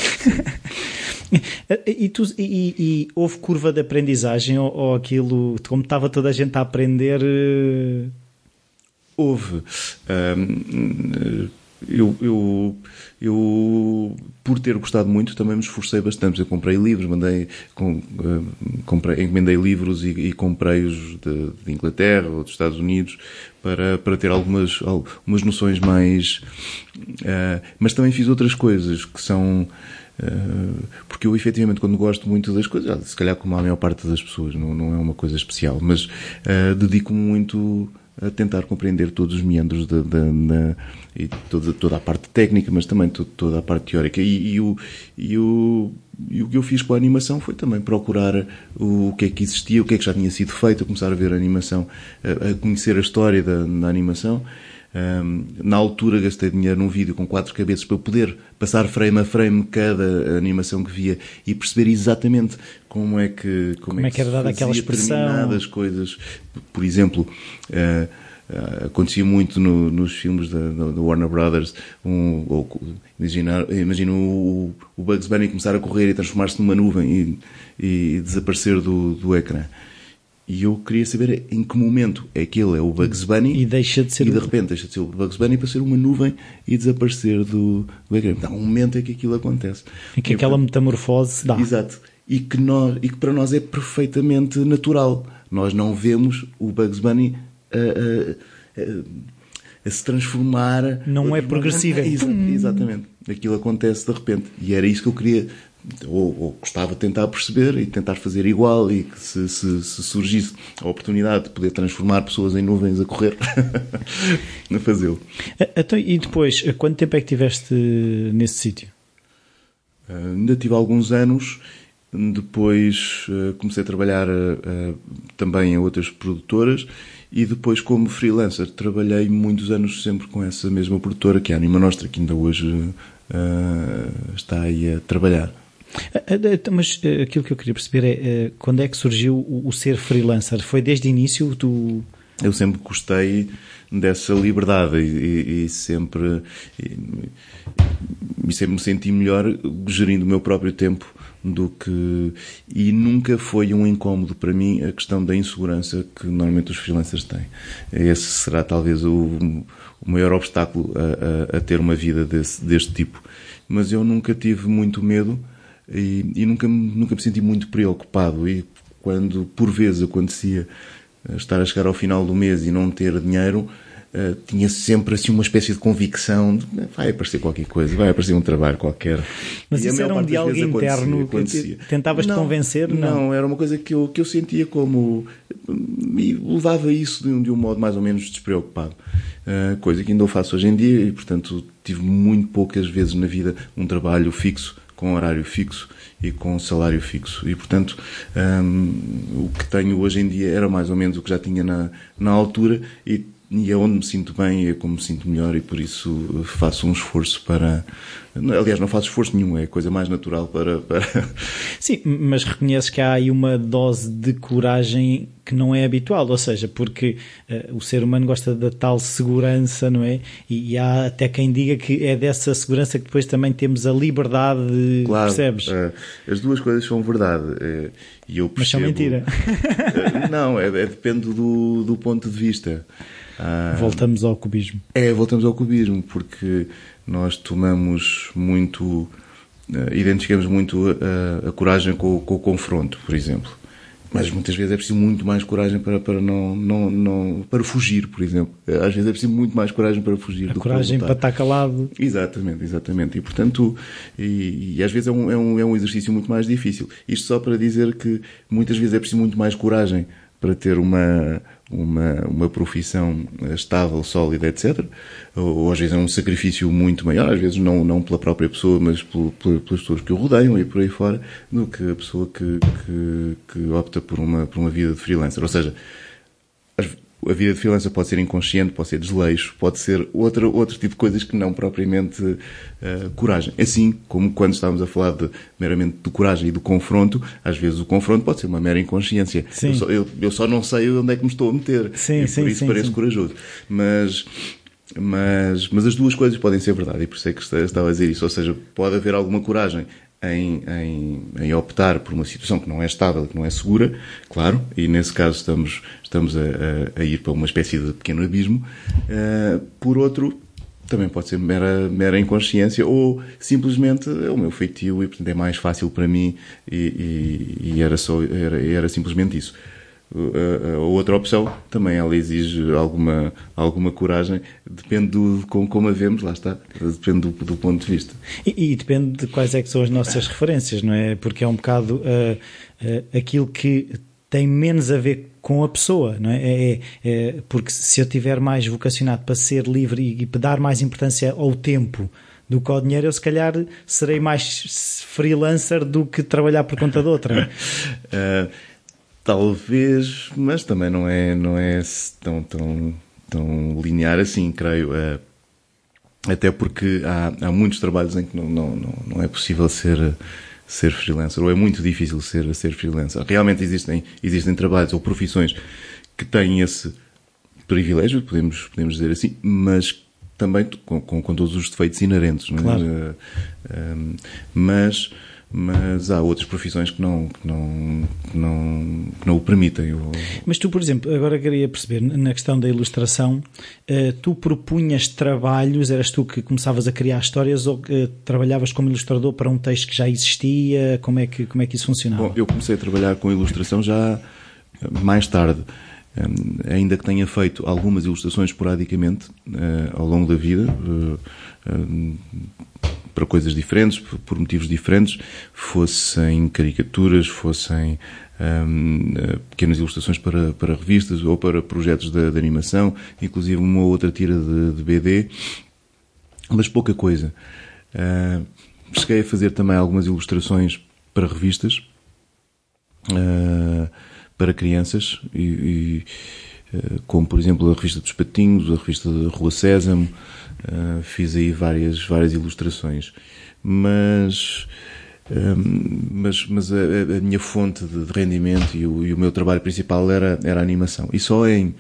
e, tu, e, e, houve curva de aprendizagem ou, ou, aquilo, como estava toda a gente a aprender? Houve. eu, eu eu, por ter gostado muito, também me esforcei bastante. Eu comprei livros, mandei, com, uh, comprei, encomendei livros e, e comprei-os de, de, Inglaterra ou dos Estados Unidos para, para ter algumas, algumas noções mais. Uh, mas também fiz outras coisas que são. Uh, porque eu, efetivamente, quando gosto muito das coisas, se calhar como a maior parte das pessoas, não, não é uma coisa especial, mas dedico-me muito a tentar compreender todos os meandros da, da, da e toda, toda a parte técnica, mas também toda a parte teórica. E, e, o, e, o, e o que eu fiz com a animação foi também procurar o, o que é que existia, o que é que já tinha sido feito, a começar a ver a animação, a, a conhecer a história da, da animação. Um, na altura gastei dinheiro num vídeo com quatro cabeças para poder passar frame a frame cada animação que via e perceber exatamente como é que como, como é, é que era dada aquela expressão determinadas coisas por exemplo uh, uh, acontecia muito no, nos filmes da, da, Warner Brothers um, ou, imagina, imagina o, o, Bugs Bunny começar a correr e transformar-se numa nuvem e, e desaparecer do, do ecrã e eu queria saber em que momento é que ele é o Bugs Bunny e deixa de ser e de repente deixa de ser o Bugs Bunny para ser uma nuvem e desaparecer do, do ecrã. Há um momento em que aquilo acontece. Em que aquela metamorfose se dá. Exato. E que, nós, e que para nós é perfeitamente natural. Nós não vemos o Bugs Bunny a, a, se transformar. Não é. É exatamente. Aquilo acontece de repente. E era isso que eu queria ou, ou, gostava de tentar perceber e tentar fazer igual e que se, se, se surgisse a oportunidade de poder transformar pessoas em nuvens a correr, a fazê-lo. Então, e depois, quanto tempo é que tiveste nesse sítio? Uh, ainda tive alguns anos, depois uh, comecei a trabalhar uh, também em outras produtoras e depois como freelancer trabalhei muitos anos sempre com essa mesma produtora que é a Anima Nostra, que ainda hoje está aí a trabalhar. Eh, eh, mas eh, aquilo que eu queria perceber é quando é que surgiu o, ser freelancer? Foi desde o início? Tu... Eu sempre gostei dessa liberdade e, e, sempre e, e, sempre me senti melhor gerindo o meu próprio tempo do que e nunca foi um incómodo para mim a questão da insegurança que normalmente os freelancers têm. Esse será talvez o, o maior obstáculo a, a, a ter uma vida desse, deste tipo. Mas eu nunca tive muito medo e, e nunca, nunca me senti muito preocupado. E quando por vezes acontecia estar a chegar ao final do mês e não ter dinheiro, uh, tinha sempre assim uma espécie de convicção de vai aparecer qualquer coisa, vai aparecer um trabalho qualquer. Mas e isso era um diálogo interno acontecia, que tentavas-te convencer? Não? não, era uma coisa que eu, que eu sentia como. e levava isso de um, de um modo mais ou menos despreocupado. Uh, coisa que ainda eu faço hoje em dia e, portanto, tive muito poucas vezes na vida um trabalho fixo com horário fixo e com salário fixo. E, portanto, um, o que tenho hoje em dia era mais ou menos o que já tinha na, na altura e e é onde me sinto bem, é como me sinto melhor e por isso faço um esforço para. Aliás, não faço esforço nenhum, é a coisa mais natural para. para... Sim, mas reconheces que há aí uma dose de coragem que não é habitual, ou seja, porque uh, o ser humano gosta da tal segurança, não é? E, e, há até quem diga que é dessa segurança que depois também temos a liberdade, claro, percebes? Uh, as duas coisas são verdade. Uh, e eu percebo, mas são mentira. não, é, é, depende do, do ponto de vista. Ah, voltamos ao cubismo. É, voltamos ao cubismo, porque nós tomamos muito, uh, identificamos muito a, a coragem com, com, o confronto, por exemplo. Mas muitas vezes é preciso muito mais coragem para, para não, não, não para fugir, por exemplo. Às vezes é preciso muito mais coragem para fugir. A do coragem para, para estar calado. Exatamente, exatamente. E portanto, e, e às vezes é um, é, um, é um exercício muito mais difícil. Isto só para dizer que muitas vezes é preciso muito mais coragem para ter uma, uma, uma profissão estável, sólida, etc. Ou, às vezes é um sacrifício muito maior, às vezes não, não pela própria pessoa, mas por, pelas pessoas que o rodeiam e por aí fora, do que a pessoa que, que, que opta por uma, por uma vida de freelancer. Ou seja, a vida de freelancer pode ser inconsciente, pode ser desleixo, pode ser outro, outro tipo de coisas que não propriamente uh, coragem. Assim como quando estávamos a falar de, meramente de coragem e do confronto, às vezes o confronto pode ser uma mera inconsciência. Eu só, eu, eu só, não sei onde é que me estou a meter. Sim, e sim, por isso sim, pareço sim. corajoso. Mas, mas, mas as duas coisas podem ser verdade, e por isso é que estava a dizer isso. Ou seja, pode haver alguma coragem em, em, em, optar por uma situação que não é estável, que não é segura, claro, e nesse caso estamos, estamos a, a, a ir para uma espécie de pequeno abismo. Uh, por outro, também pode ser mera, mera inconsciência ou simplesmente é o meu feitio e portanto é mais fácil para mim e, e, e era, só, era, era simplesmente isso a, outra opção também ela exige alguma, alguma coragem, depende do, como, como a vemos, lá está, depende do, do ponto de vista. E, e, depende de quais é que são as nossas referências, não é? Porque é um bocado uh, uh, aquilo que tem menos a ver com a pessoa, não é? É, é? é, Porque se eu tiver mais vocacionado para ser livre e, e dar mais importância ao tempo do que ao dinheiro, eu se calhar serei mais freelancer do que trabalhar por conta de outra. uh, Talvez, mas também não é, não é tão, tão, tão linear assim, creio. É, até porque há, há muitos trabalhos em que não, não, não, não é possível ser, ser freelancer, ou é muito difícil ser, ser freelancer. Realmente existem, existem trabalhos ou profissões que têm esse privilégio, podemos, podemos dizer assim, mas também com, com, com todos os defeitos inerentes. Não é? Claro. Uh, mas mas há outras profissões que não, que não, que não, que não o permitem. Mas tu, por exemplo, agora queria perceber, na questão da ilustração, eh, tu propunhas trabalhos, eras tu que começavas a criar histórias ou trabalhavas como ilustrador para um texto que já existia? Como é que, como é que isso funcionava? Bom, eu comecei a trabalhar com ilustração já mais tarde. Ainda que tenha feito algumas ilustrações esporadicamente ao longo da vida, para coisas diferentes, por motivos diferentes, fossem caricaturas, fossem um, pequenas ilustrações para, para revistas ou para projetos de, de animação, inclusive uma outra tira de, de BD, mas pouca coisa. Uh, cheguei a fazer também algumas ilustrações para revistas, uh, para crianças, e, e, uh, como por exemplo a revista dos Patinhos, a revista da Rua Sésamo, Uh, fiz aí várias, várias ilustrações. Mas, um, mas, mas a, a, minha fonte de, de rendimento e o, e o, meu trabalho principal era, era a animação. E só em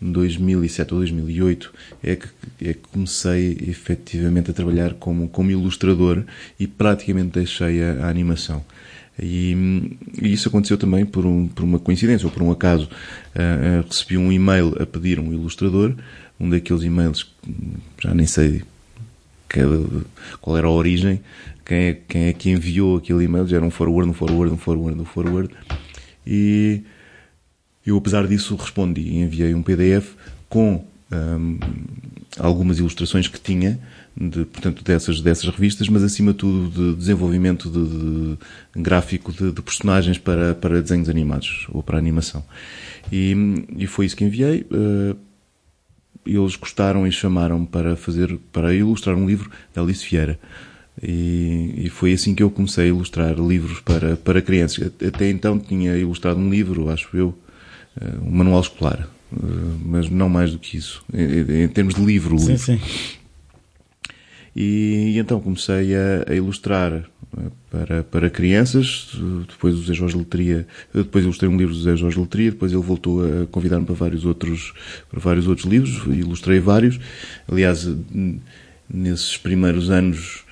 2007 ou 2008 é que, é que comecei efetivamente a trabalhar como, como ilustrador e praticamente deixei a, a animação. E, e, isso aconteceu também por, um, por uma coincidência ou por um acaso. Uh, uh, recebi um e-mail a pedir um ilustrador um daqueles e-mails, já nem sei qual era a origem, quem é, quem é que enviou aquele e-mail, já era um forward, um forward, um forward, um forward, e eu apesar disso respondi e enviei um PDF com um, algumas ilustrações que tinha, de, portanto, dessas, dessas revistas, mas acima de tudo de desenvolvimento de, de gráfico de, de, personagens para, para desenhos animados ou para animação. E, e foi isso que enviei. Uh, eles gostaram e chamaram para fazer, para ilustrar um livro da Alice Vieira. E, e, foi assim que eu comecei a ilustrar livros para, para crianças. Até então tinha ilustrado um livro, acho eu, um manual escolar, mas não mais do que isso, em, em termos de livro. Sim, livro. sim. E, e, então comecei a, a, ilustrar para, para crianças, depois o José Jorge Letria, depois ilustrei um livro do José Jorge Letria, depois ele voltou a convidar-me para vários outros, para vários outros livros, ilustrei vários. Aliás, nesses primeiros anos,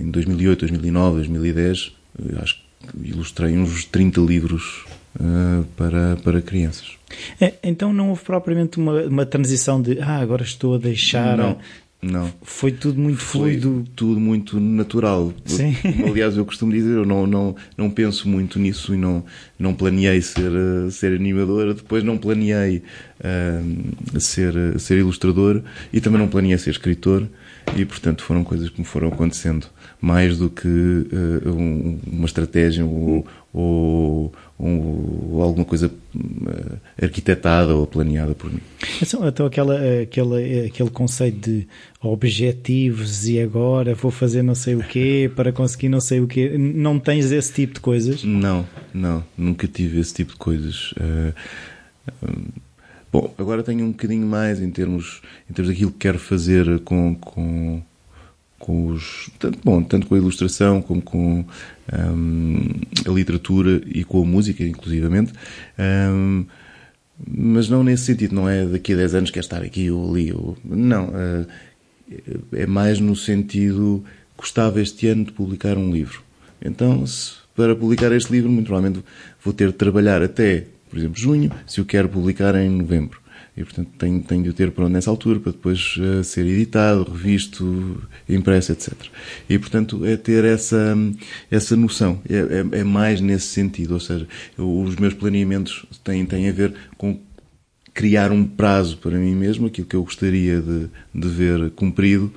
em 2008, 2009, 2010, acho que ilustrei uns 30 livros uh, para, para crianças. É, então não houve propriamente uma, uma transição de ah, agora estou a deixar. Não, não. Foi tudo muito Foi fluido. tudo muito natural. Sim. Aliás, eu costumo dizer, eu não, não, não penso muito nisso e não, não planeei ser, ser animador, depois não planeei uh, ser, ser ilustrador e também não planeei ser escritor e, portanto, foram coisas que me foram acontecendo mais do que uh, um, uma estratégia ou, ou, ou alguma coisa uh, arquitetada ou planeada por mim. Então, então aquela, aquele, aquele conceito de objetivos e agora vou fazer não sei o quê para conseguir não sei o quê, não tens esse tipo de coisas? Não, não, nunca tive esse tipo de coisas. Uh, bom, agora tenho um bocadinho mais em termos, em termos daquilo que quero fazer com, com com os tanto bom tanto com a ilustração como com um, a literatura e com a música inclusivamente. Um, mas não nesse sentido não é daqui a 10 anos quer estar aqui ou ali ou, não uh, é mais no sentido gostava este ano de publicar um livro. Então se, para publicar este livro muito provavelmente vou ter de trabalhar até por exemplo junho se o quero publicar em novembro e portanto tenho, tenho de o ter pronto nessa altura para depois uh, ser editado, revisto, impresso, etc. E portanto é ter essa, essa noção, é, é, é mais nesse sentido, ou seja, eu, os meus planeamentos têm, têm a ver com criar um prazo para mim mesmo, aquilo que eu gostaria de, de ver cumprido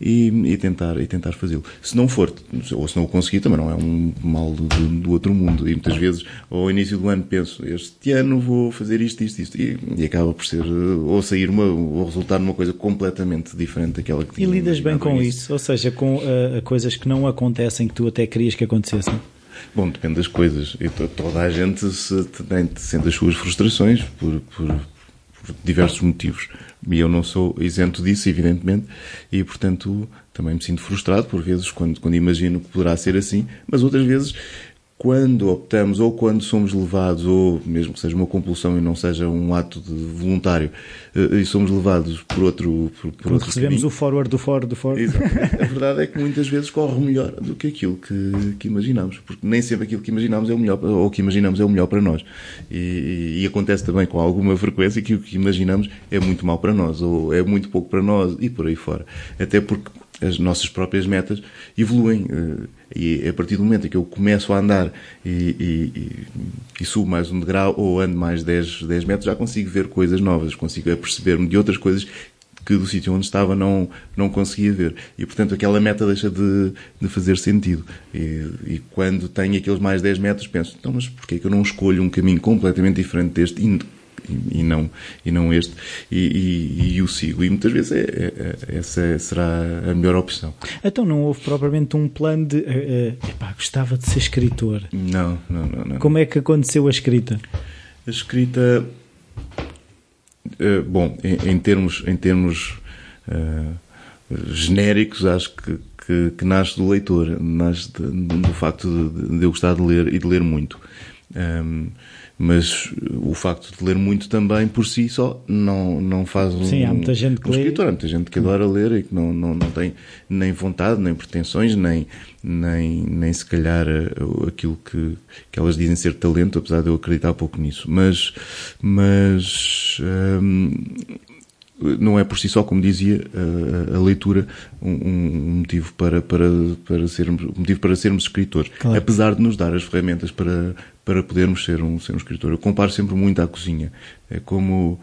e, e tentar, e tentar fazê-lo. Se não for, ou se não o conseguir, também não é um mal do, do, outro mundo. E muitas vezes, ao início do ano, penso, este ano vou fazer isto, isto, isto, e, e acaba por ser, ou sair uma, ou resultar numa coisa completamente diferente daquela que tinha. E lidas bem com isso, ou seja, com uh, coisas que não acontecem, que tu até querias que acontecessem? Bom, depende das coisas. E toda a gente se, tem, sente as suas frustrações por, por, por diversos motivos. E eu não sou isento disso, evidentemente, e portanto também me sinto frustrado por vezes quando, quando imagino que poderá ser assim, mas outras vezes quando optamos ou quando somos levados, ou mesmo que seja uma compulsão e não seja um ato voluntário, eh, e somos levados por outro por, por outro recebemos caminho. o forward do forward do forward. Exatamente. A verdade é que muitas vezes corre melhor do que aquilo que, que imaginamos, porque nem sempre aquilo que imaginamos é o melhor, ou que imaginamos é o melhor para nós. E, e acontece também com alguma frequência que o que imaginamos é muito mal para nós, ou é muito pouco para nós, e por aí fora. Até porque as nossas próprias metas evoluem. Eh, e a partir do momento em que eu começo a andar e, e, e, subo mais um degrau ou ando mais 10, 10 metros, já consigo ver coisas novas, consigo perceber-me de outras coisas que do sítio onde estava não, não conseguia ver. E, portanto, aquela meta deixa de, de fazer sentido. E, e, quando tenho aqueles mais 10 metros, penso, então, mas porquê que eu não escolho um caminho completamente diferente deste, e, não, e não este, e, e, o sigo. E muitas vezes é, é, é, essa será a melhor opção. Então não houve propriamente um plano de uh, epá, gostava de ser escritor. Não, não, não, não. Como é que aconteceu a escrita? A escrita, uh, bom, em, em, termos, em termos uh, genéricos, acho que, que, que, nasce do leitor, nasce de, do facto de, de, eu gostar de ler e de ler muito. Um, mas o facto de ler muito também por si só não, não faz um, Sim, há muita gente que um lê. escritor, há muita gente que adora ler e que não, não, não tem nem vontade, nem pretensões, nem, nem, nem se calhar eh, aquilo que, que elas dizem ser talento, apesar de eu acreditar pouco nisso. Mas, mas hum, não é por si só, como dizia, a, a leitura um, um, motivo para, para, para sermos, um motivo para sermos escritores. Claro. Apesar de nos dar as ferramentas para, para podermos ser um, ser um escritor. Eu comparo sempre muito à cozinha. É como,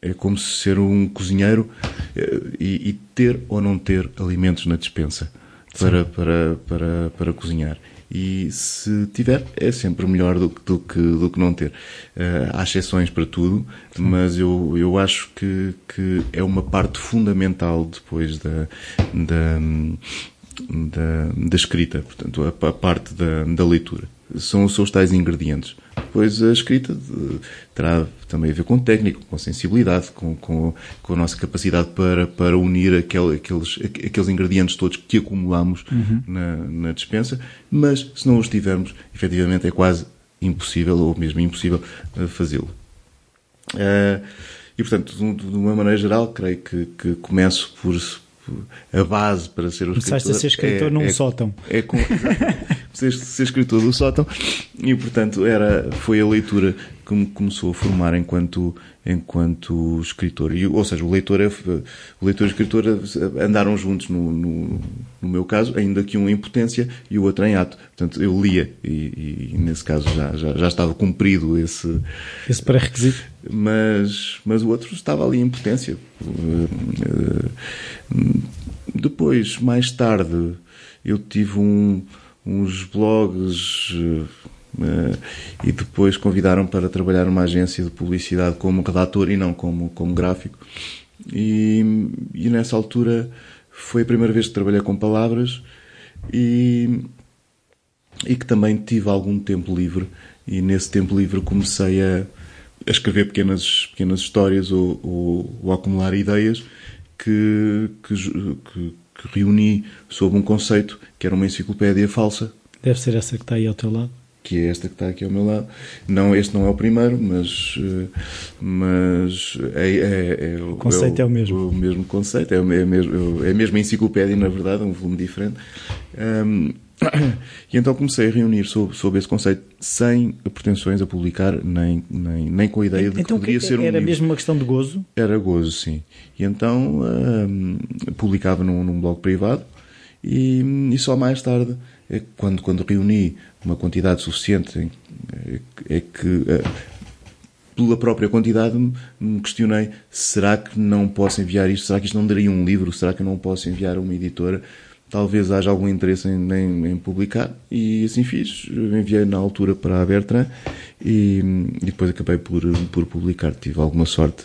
é como ser um cozinheiro eh, e, e ter ou não ter alimentos na dispensa para, para, para, para cozinhar e se tiver é sempre melhor do, do, que, do que não ter. Uh, há exceções para tudo, Sim. mas eu, eu acho que, que é uma parte fundamental depois da, da, da, da escrita, portanto, a, a parte da, da leitura. São, são os tais ingredientes. Depois a escrita terá também a ver com técnica, com sensibilidade, com, com, com a nossa capacidade para, para unir aquele, aqueles, aqueles ingredientes todos que acumulamos uhum. na, na dispensa, mas se não os tivermos, efetivamente é quase impossível, ou mesmo impossível, fazê-lo. Uh, e, portanto, de uma maneira geral, creio que, que começo por, a base para ser o Começaste escritor. Começaste a ser escritor é, num é, sótão. É com, ser, ser escritor do sótão e, portanto, era, foi a leitura que me começou a formar enquanto, enquanto escritor. E, ou seja, o leitor, é, o leitor e o escritor andaram juntos, no, no, no, meu caso, ainda que um em potência e o outro em ato. Portanto, eu lia e, e nesse caso já, já, já estava cumprido esse... Esse pré-requisito. Mas, mas o outro estava ali em potência. Depois, mais tarde, eu tive um, uns blogs e depois convidaram para trabalhar numa agência de publicidade como redator e não como, como gráfico. E, e nessa altura foi a primeira vez que trabalhei com palavras e, e que também tive algum tempo livre. E nesse tempo livre comecei a, a escrever pequenas, pequenas histórias ou, ou, ou acumular ideias que, que, que, que reuni sob um conceito que era uma enciclopédia falsa. Deve ser essa que está aí ao teu lado que é esta que está aqui ao meu lado. Não, este não é o primeiro, mas, eh, mas é, é, é o conceito é o, é o, mesmo. O mesmo conceito, é, é, mesmo, é a mesma enciclopédia, na verdade, um volume diferente. Um, e então comecei a reunir sobre, sobre esse conceito sem pretensões a publicar, nem, nem, nem com a ideia de então, que poderia que ser um Era livro. mesmo uma questão de gozo? Era gozo, sim. E então um, publicava num, num blog privado e, e só mais tarde, é quando, quando reuni uma quantidade suficiente, é, que é, pela própria quantidade me questionei será que não posso enviar isto? Será que isto não daria um livro? Será que não posso enviar a uma editora? talvez haja algum interesse em, em, em, publicar e assim fiz. Enviei na altura para a Bertrand e, e, depois acabei por, por publicar. Tive alguma sorte.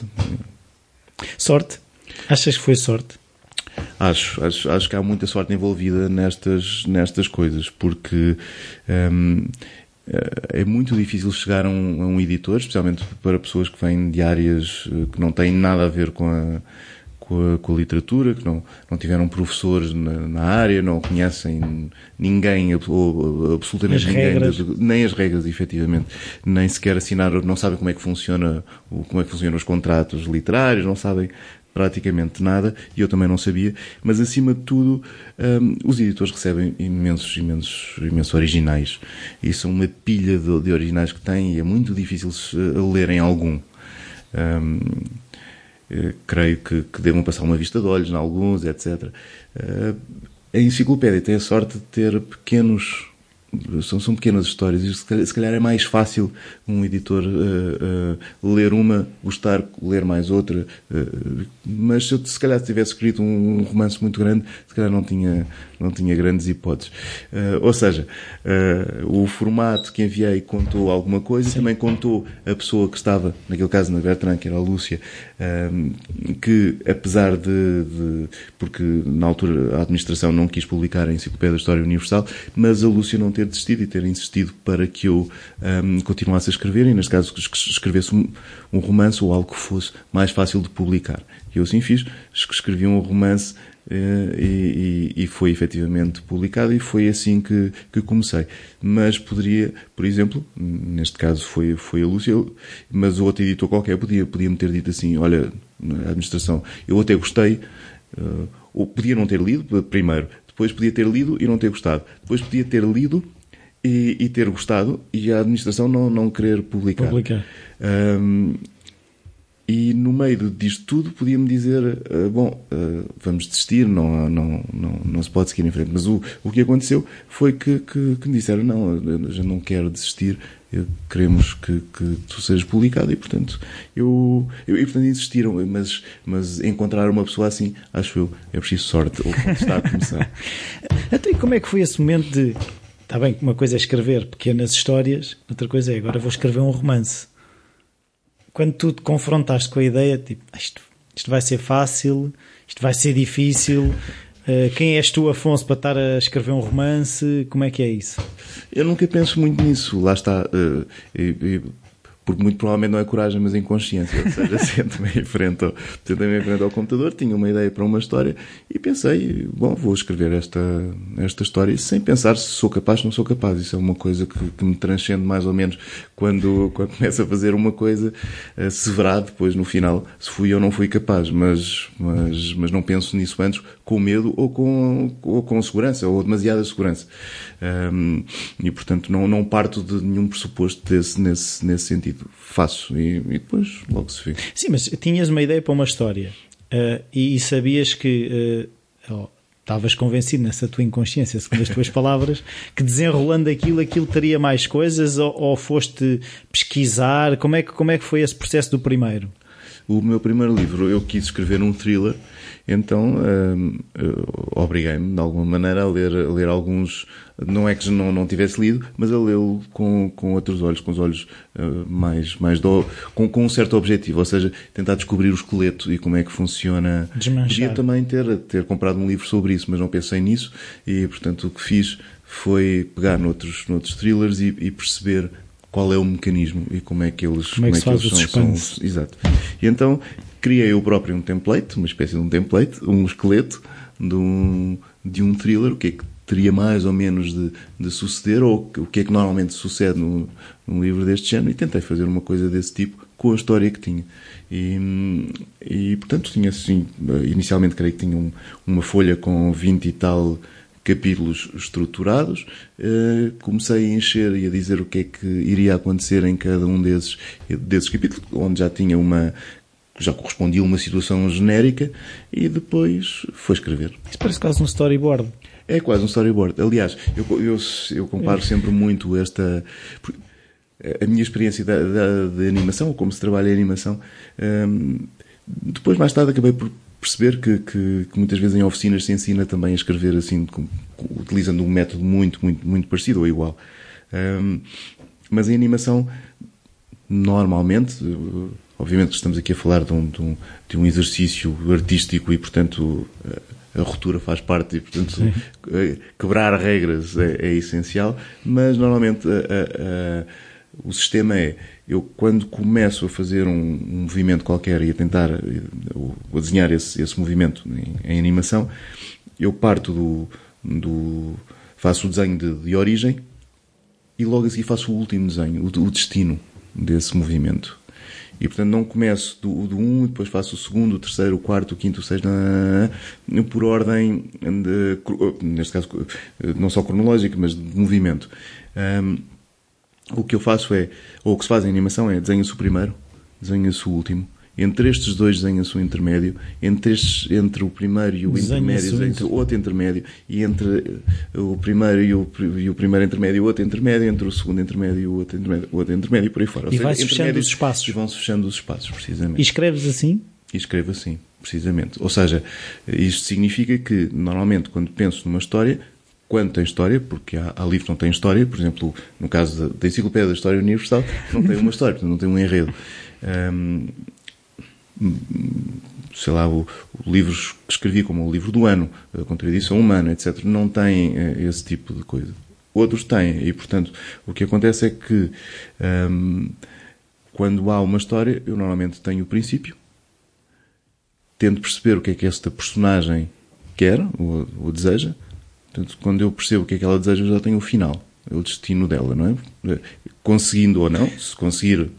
Sorte? Achas que foi sorte? Acho, acho, acho que há muita sorte envolvida nestas, nestas coisas, porque hum, é muito difícil chegar a um, a um editor, especialmente para pessoas que vêm de áreas eh, que não têm nada a ver com a com a, com a, literatura, que não, não tiveram professores na, na área, não conhecem ninguém, ou, absolutamente as ninguém, regras. nem as regras, efetivamente, nem sequer assinaram, não sabem como é que funciona, como é que funcionam os contratos literários, não sabem praticamente nada, e eu também não sabia, mas acima de tudo, um, os editores recebem imensos, imensos, imensos originais, e são uma pilha de, de originais que têm, e é muito difícil lerem algum. Um, eh, creio que, que devam passar uma vista de olhos em alguns, etc. Eh, a enciclopédia tem a sorte de ter pequenos são, são pequenas histórias e se calhar é mais fácil um editor uh, uh, ler uma, gostar, ler mais outra. Uh, mas se eu se calhar tivesse escrito um, um, romance muito grande, se calhar não tinha, não tinha grandes hipóteses. ou seja, o formato que enviei contou alguma coisa, Sim. também contou a pessoa que estava, naquele caso na Bertrand, que era a Lúcia, que apesar de, de, porque na altura a administração não quis publicar a Enciclopédia da História Universal, mas a Lúcia não ter desistido e ter insistido para que eu um, continuasse a escrever e, neste caso, que escrevesse um, um, romance ou algo que fosse mais fácil de publicar. E eu assim fiz, escrevi um romance uh, e, e, foi efetivamente publicado e foi assim que, que comecei. Mas poderia, por exemplo, neste caso foi, foi a Lúcia, mas o outro editor qualquer podia, podia me ter dito assim, olha, a administração, eu até gostei, uh, ou podia não ter lido, primeiro, depois podia ter lido e não ter gostado. Depois podia ter lido e, e ter gostado e a administração não, não querer publicar. publicar. Um, e no meio disto tudo podia-me dizer, uh, bom, uh, vamos desistir, não, não, não, não se pode seguir em frente. Mas o, o que aconteceu foi que, que, que me disseram, não, já não quero desistir, queremos que, que tu sejas publicado e portanto eu, eu e portanto insistiram. Mas mas encontrar uma pessoa assim acho eu é preciso sorte ou estar a começar. Então, como é que foi esse momento de está bem que uma coisa é escrever pequenas histórias outra coisa é agora vou escrever um romance quando tu te confrontaste com a ideia tipo isto, isto vai ser fácil isto vai ser difícil Uh, quem és tu, Afonso, para estar a escrever um romance? Como é que é isso? Eu nunca penso muito nisso. Lá está. Porque muito provavelmente não é coragem, mas inconsciência. Ou seja, sento-me em, frente ao, frente ao computador, tinha uma ideia para uma história e pensei, bom, vou escrever esta, esta história sem pensar se sou capaz ou não sou capaz. Isso é uma coisa que, que me transcende mais ou menos quando, quando começo a fazer uma coisa, a severar depois no final se fui ou não fui capaz. Mas, mas, mas não penso nisso antes com medo ou com, ou com segurança, ou demasiada segurança. E portanto não, não parto de nenhum pressuposto desse, nesse, nesse sentido faço e, e, depois logo se vê. Sim, mas tinhas uma ideia para uma história uh, e, e, sabias que uh, oh, estavas convencido nessa tua inconsciência, segundo as tuas palavras, que desenrolando aquilo, aquilo teria mais coisas ou, ou, foste pesquisar? Como é, que, como é que foi esse processo do primeiro? O meu primeiro livro, eu quis escrever um thriller então hum, obriguei-me de alguma maneira a ler, a ler alguns, não é que não, não tivesse lido, mas a lê-lo com, com outros olhos, com os olhos uh, mais, mais do, com, com um certo objetivo, ou seja, tentar descobrir o esqueleto e como é que funciona. Desmanchar. Podia também ter, ter comprado um livro sobre isso, mas não pensei nisso e, portanto, o que fiz foi pegar noutros, noutros thrillers e, e perceber qual é o mecanismo e como é que eles, como é que, como é que eles são, são, Exato. E então criei eu próprio um template, uma espécie de um template, um esqueleto de um, de um thriller, o que é que teria mais ou menos de, de suceder, ou o que é que normalmente sucede num, num livro deste género, e tentei fazer uma coisa desse tipo com a história que tinha. E, e portanto, tinha assim, inicialmente creio que tinha um, uma folha com 20 e tal capítulos estruturados. Uh, comecei a encher e a dizer o que é que iria acontecer em cada um desses, desses capítulos, onde já tinha uma já correspondia a uma situação genérica e depois foi escrever. Isso parece quase um storyboard. É quase um storyboard. Aliás, eu, eu, eu comparo é. sempre muito esta. A minha experiência da, da, de animação, ou como se trabalha a animação, hum, depois, mais tarde, acabei por perceber que, que, que, muitas vezes em oficinas se ensina também a escrever assim, com, utilizando um método muito, muito, muito parecido ou igual. Hum, mas em animação, normalmente Obviamente que estamos aqui a falar de um, de um, de um exercício artístico e, portanto, a ruptura faz parte e, portanto, Sim. Eh, quebrar regras é, é, essencial, mas normalmente a, a, a, o sistema é eu quando começo a fazer um, um movimento qualquer e a tentar a desenhar esse, esse movimento em, em, animação, eu parto do, do faço o desenho de, de, origem e logo a seguir faço o último desenho, o, o destino desse movimento. E portanto não começo do, do 1, depois faço o segundo, o terceiro, o quarto, o quinto, o sexto, por ordem, de, neste caso, não só cronológica, mas de movimento. Um, o que eu faço é, ou o que se faz em animação é desenha-se o primeiro, desenha-se o último, entre estes dois desenha-se um intermédio, entre, estes, entre o primeiro e o intermédio, entre outro intermédio, e entre o primeiro e o, e o primeiro intermédio outro intermédio, entre o segundo intermédio e o outro intermédio, outro intermédio e por aí fora. E vai-se fechando os espaços. E vão-se fechando os espaços, precisamente. E escreves assim? E escrevo assim, precisamente. Ou seja, isto significa que, normalmente, quando penso numa história, quando tem história, porque há, há livros que não têm história, por exemplo, no caso da, da Enciclopédia da História Universal, não tem uma história, portanto, não tem um enredo. Um, sei lá, o, o livros que escrevi, como o livro do ano, a contradição humana, etc., não têm eh, esse tipo de coisa. Outros têm, e portanto, o que acontece é que hum, quando há uma história, eu normalmente tenho o princípio, tento perceber o que é que esta personagem quer ou, ou deseja. Portanto, quando eu percebo o que é que ela deseja, eu já tenho o final, o destino dela, não é? Conseguindo ou não, se conseguir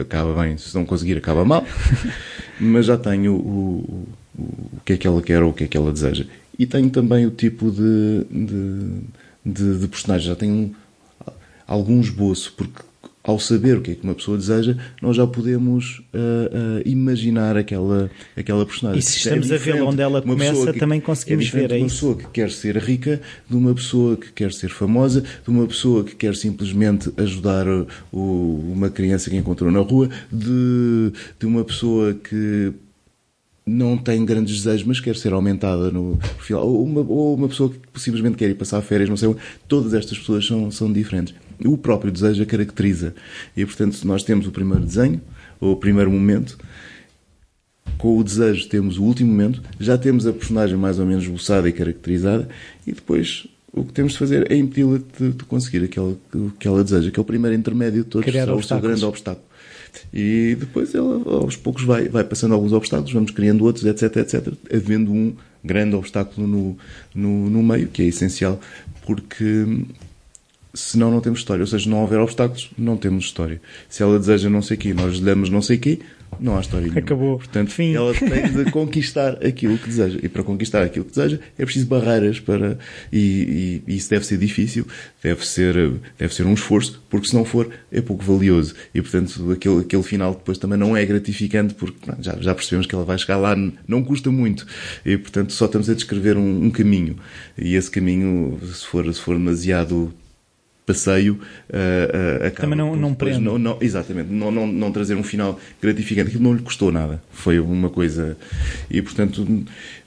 acaba bem, se não conseguir, acaba mal. Mas já tenho o, o, o, que é que ela quer ou o que é que ela deseja. E tenho também o tipo de, de, de, de personagem. Já tenho um, algum esboço, porque ao saber o que é que uma pessoa deseja, nós já podemos uh, uh, imaginar aquela, aquela personagem. E se estamos é a ver onde ela começa, que, também conseguimos é ver. É uma pessoa que quer ser rica, de uma pessoa que quer ser famosa, de uma pessoa que quer simplesmente ajudar o, uma criança que encontrou na rua, de, de uma pessoa que não tem grandes desejos, mas quer ser aumentada no perfil, ou uma, ou uma pessoa que simplesmente quer ir passar férias, não sei, todas estas pessoas são, são diferentes o próprio desejo a caracteriza. E, portanto, nós temos o primeiro desenho, ou o primeiro momento, com o desejo temos o último momento, já temos a personagem mais ou menos esboçada e caracterizada, e depois o que temos de fazer é impedi-la de, de, conseguir aquilo que ela deseja, que é o primeiro intermédio de todos, Criar é o seu grande obstáculo. E depois ela aos poucos vai, vai passando alguns obstáculos, vamos criando outros, etc, etc, havendo um grande obstáculo no, no, no meio, que é essencial, porque senão não temos história. Ou seja, não houver obstáculos, não temos história. Se ela deseja não sei o quê, nós lhe damos não sei o quê, não há história nenhuma. Acabou. Portanto, Fim. ela tem de conquistar aquilo que deseja. E para conquistar aquilo que deseja, é preciso barreiras para, e, e, e isso deve ser difícil, deve ser, deve ser um esforço, porque se não for, é pouco valioso. E portanto, aquele, aquele final depois também não é gratificante, porque pronto, já, já percebemos que ela vai chegar lá, não custa muito. E portanto, só estamos a descrever um, um caminho. E esse caminho, se for, se for demasiado passeio uh, uh, acaba Também não, não prende. não, não- exatamente não, não, não trazer um final gratificante. Aquilo não lhe custou nada. Foi uma coisa e portanto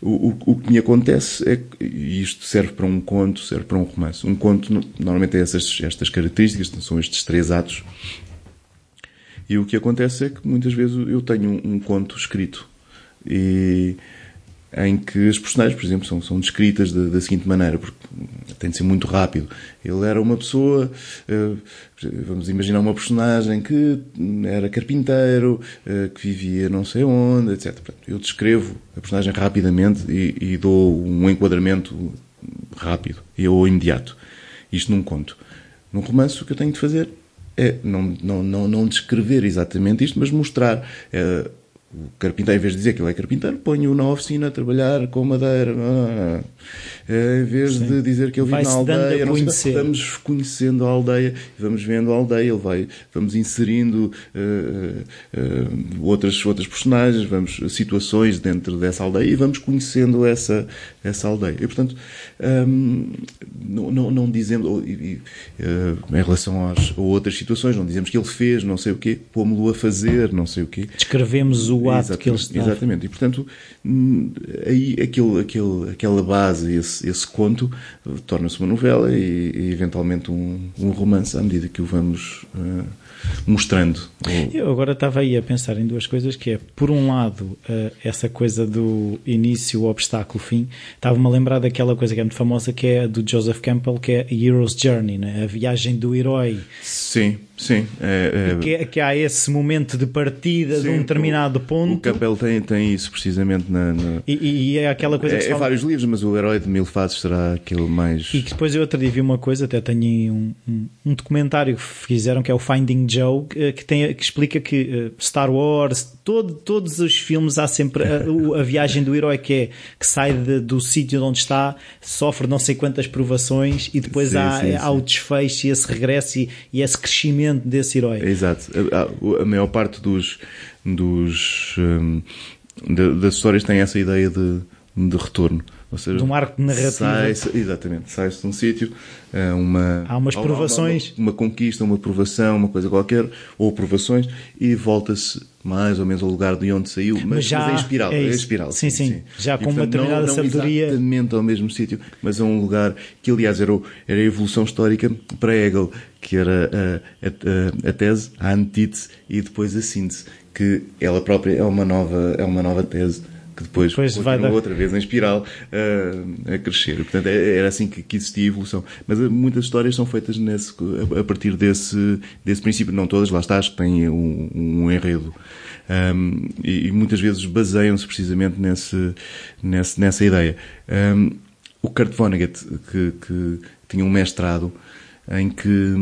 o, o, que me acontece é que e isto serve para um conto serve para um romance. Um conto no- normalmente tem essas, estas características são estes três atos. E o que acontece é que muitas vezes eu tenho um, um conto escrito. E em que as personagens, por exemplo, são, são descritas da, da seguinte maneira, porque tem de ser muito rápido. Ele era uma pessoa, eh, vamos imaginar uma personagem que era carpinteiro, eh, que vivia não sei onde, etc. Eu descrevo a personagem rapidamente e, e dou um enquadramento rápido ou imediato. Isto num conto. Num romance, o que eu tenho de fazer é não, não, não, não descrever exatamente isto, mas mostrar. eh, o carpinteiro, em vez de dizer que ele é carpinteiro, ponho-o na oficina a trabalhar com madeira. Eh, em vez Sim. de dizer que ele vive na aldeia, não sei, vamos conhecendo a aldeia, vamos vendo a aldeia, ele vai, vamos inserindo eh, eh, outras, outras personagens, vamos situações dentro dessa aldeia e vamos conhecendo essa, essa aldeia. E, portanto, hum, não, não, não dizemos, ou, e- eh, em relação às, a outras situações, não dizemos que ele fez não sei o quê, pômo-lo a fazer não sei o quê. Descrevemos o ato que ele está. Exatamente. E, portanto, hum, aí aquele, aquele, aquela base, esse, esse conto, torna-se uma novela e, e, eventualmente um, um romance à medida que o vamos eh, mostrando. Eu agora estava aí a pensar em duas coisas, que é, por um lado, eh, essa coisa do início, obstáculo, fim. Estava-me a lembrar daquela coisa que é muito famosa, que é do Joseph Campbell, que é a Hero's Journey, né? a viagem do herói. Sim, sim. É, é- Que, é- que há esse momento de partida de sim, um determinado o, ponto. O Capel tem, tem isso precisamente na. na- E, e é aquela coisa que se é, é fala- vários livros, mas o Herói de Mil Faces será aquele mais. E que depois eu outro dia vi uma coisa, até tenho um, um, um documentário que fizeram que é o Finding Joe, que, que tem, que explica que eh, Star Wars, todo, todos os filmes há sempre a, a viagem do herói que é que sai de- do sítio onde está, sofre não sei quantas provações e depois Sim, há, sim, há o desfecho e esse regresso e, e esse crescimento desse herói. Exato. A, a- maior parte dos, dos da- das histórias tem essa ideia de, de retorno. Ou seja, De um arco narrativo. sai-se- exatamente. Sai-se de um sítio, eh, uma, Há umas provações. Uma, uma conquista, uma provação, uma coisa qualquer, ou provações, e volta-se mais ou menos ao lugar de onde saiu, mas, Mas já mas em espiral. é É espiral Sim, sim. Já E, com uma portanto, determinada não, não sabedoria. exatamente ao mesmo sítio, mas a um lugar que, aliás, era, o- era a evolução histórica para Hegel, que era a, a- a- a tese, a antítese e depois a síntese, que ela própria é uma nova, é uma nova tese que depois, Depois vai dar- outra vez em espiral ah, a crescer. Portanto, é- era assim que, que existia a evolução. Mas ah, muitas histórias são feitas nesse, a, a partir desse, desse princípio. Não todas, lá está, as que têm um, um enredo. Ahm, e, e muitas vezes baseiam-se precisamente nesse, nesse, nessa ideia. Ahm, o Kurt Vonnegut, que, que tinha um mestrado em que,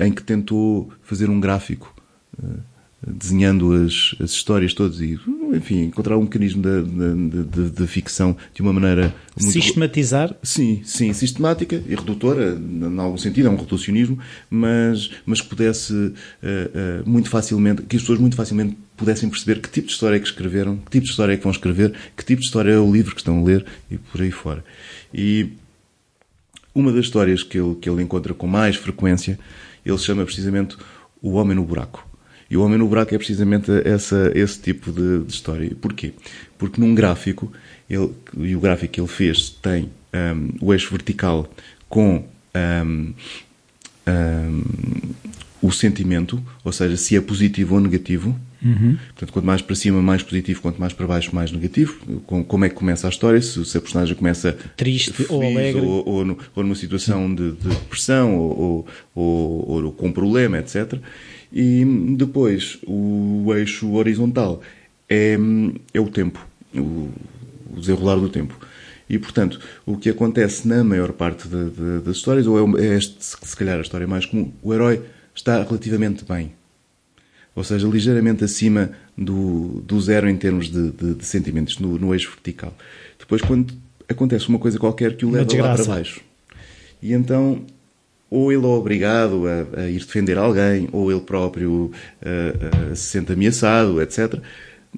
em que tentou fazer um gráfico eh, desenhando as, as histórias todas e, enfim, encontrar um mecanismo da, da, da- da ficção de uma maneira muito... Sistematizar Sim, sim, sistemática e redutora, em algum sentido, é um reducionismo, mas, mas que pudesse eh, eh, muito facilmente, que as pessoas muito facilmente pudessem perceber que tipo de história é que escreveram, que tipo de história é que vão escrever, que tipo de história é o livro que estão a ler e por aí fora. E uma das histórias que ele, que ele encontra com mais frequência, ele chama precisamente O Homem no Buraco. E o Homem no Buraco é precisamente essa, esse tipo de, de história. Porquê? Porque num gráfico, ele, e o gráfico que ele fez tem hum, o eixo vertical com hum, hum, o sentimento, ou seja, se é positivo ou negativo. Uhum. Portanto, quanto mais para cima, mais positivo, quanto mais para baixo, mais negativo. Com- Como é que começa a história? Se, se a personagem começa Triste ou feliz, alegre. ou, ou, no- ou numa situação de, de depressão, ou, ou, ou- ou com um problema, etc. E depois, o eixo horizontal é, é o tempo, o, o desenrolar do tempo. E, portanto, o que acontece na maior parte de- de- das histórias, ou é, é este, se calhar, a história mais comum, o herói está relativamente bem. Ou seja, ligeiramente acima do, do zero em termos de, de- sentimentos, no, no eixo vertical. Depois, quando acontece uma coisa qualquer que o leva lá para baixo. E então, ou ele é obrigado a, a ir defender alguém, ou ele próprio ah, ah, se sente ameaçado, etc.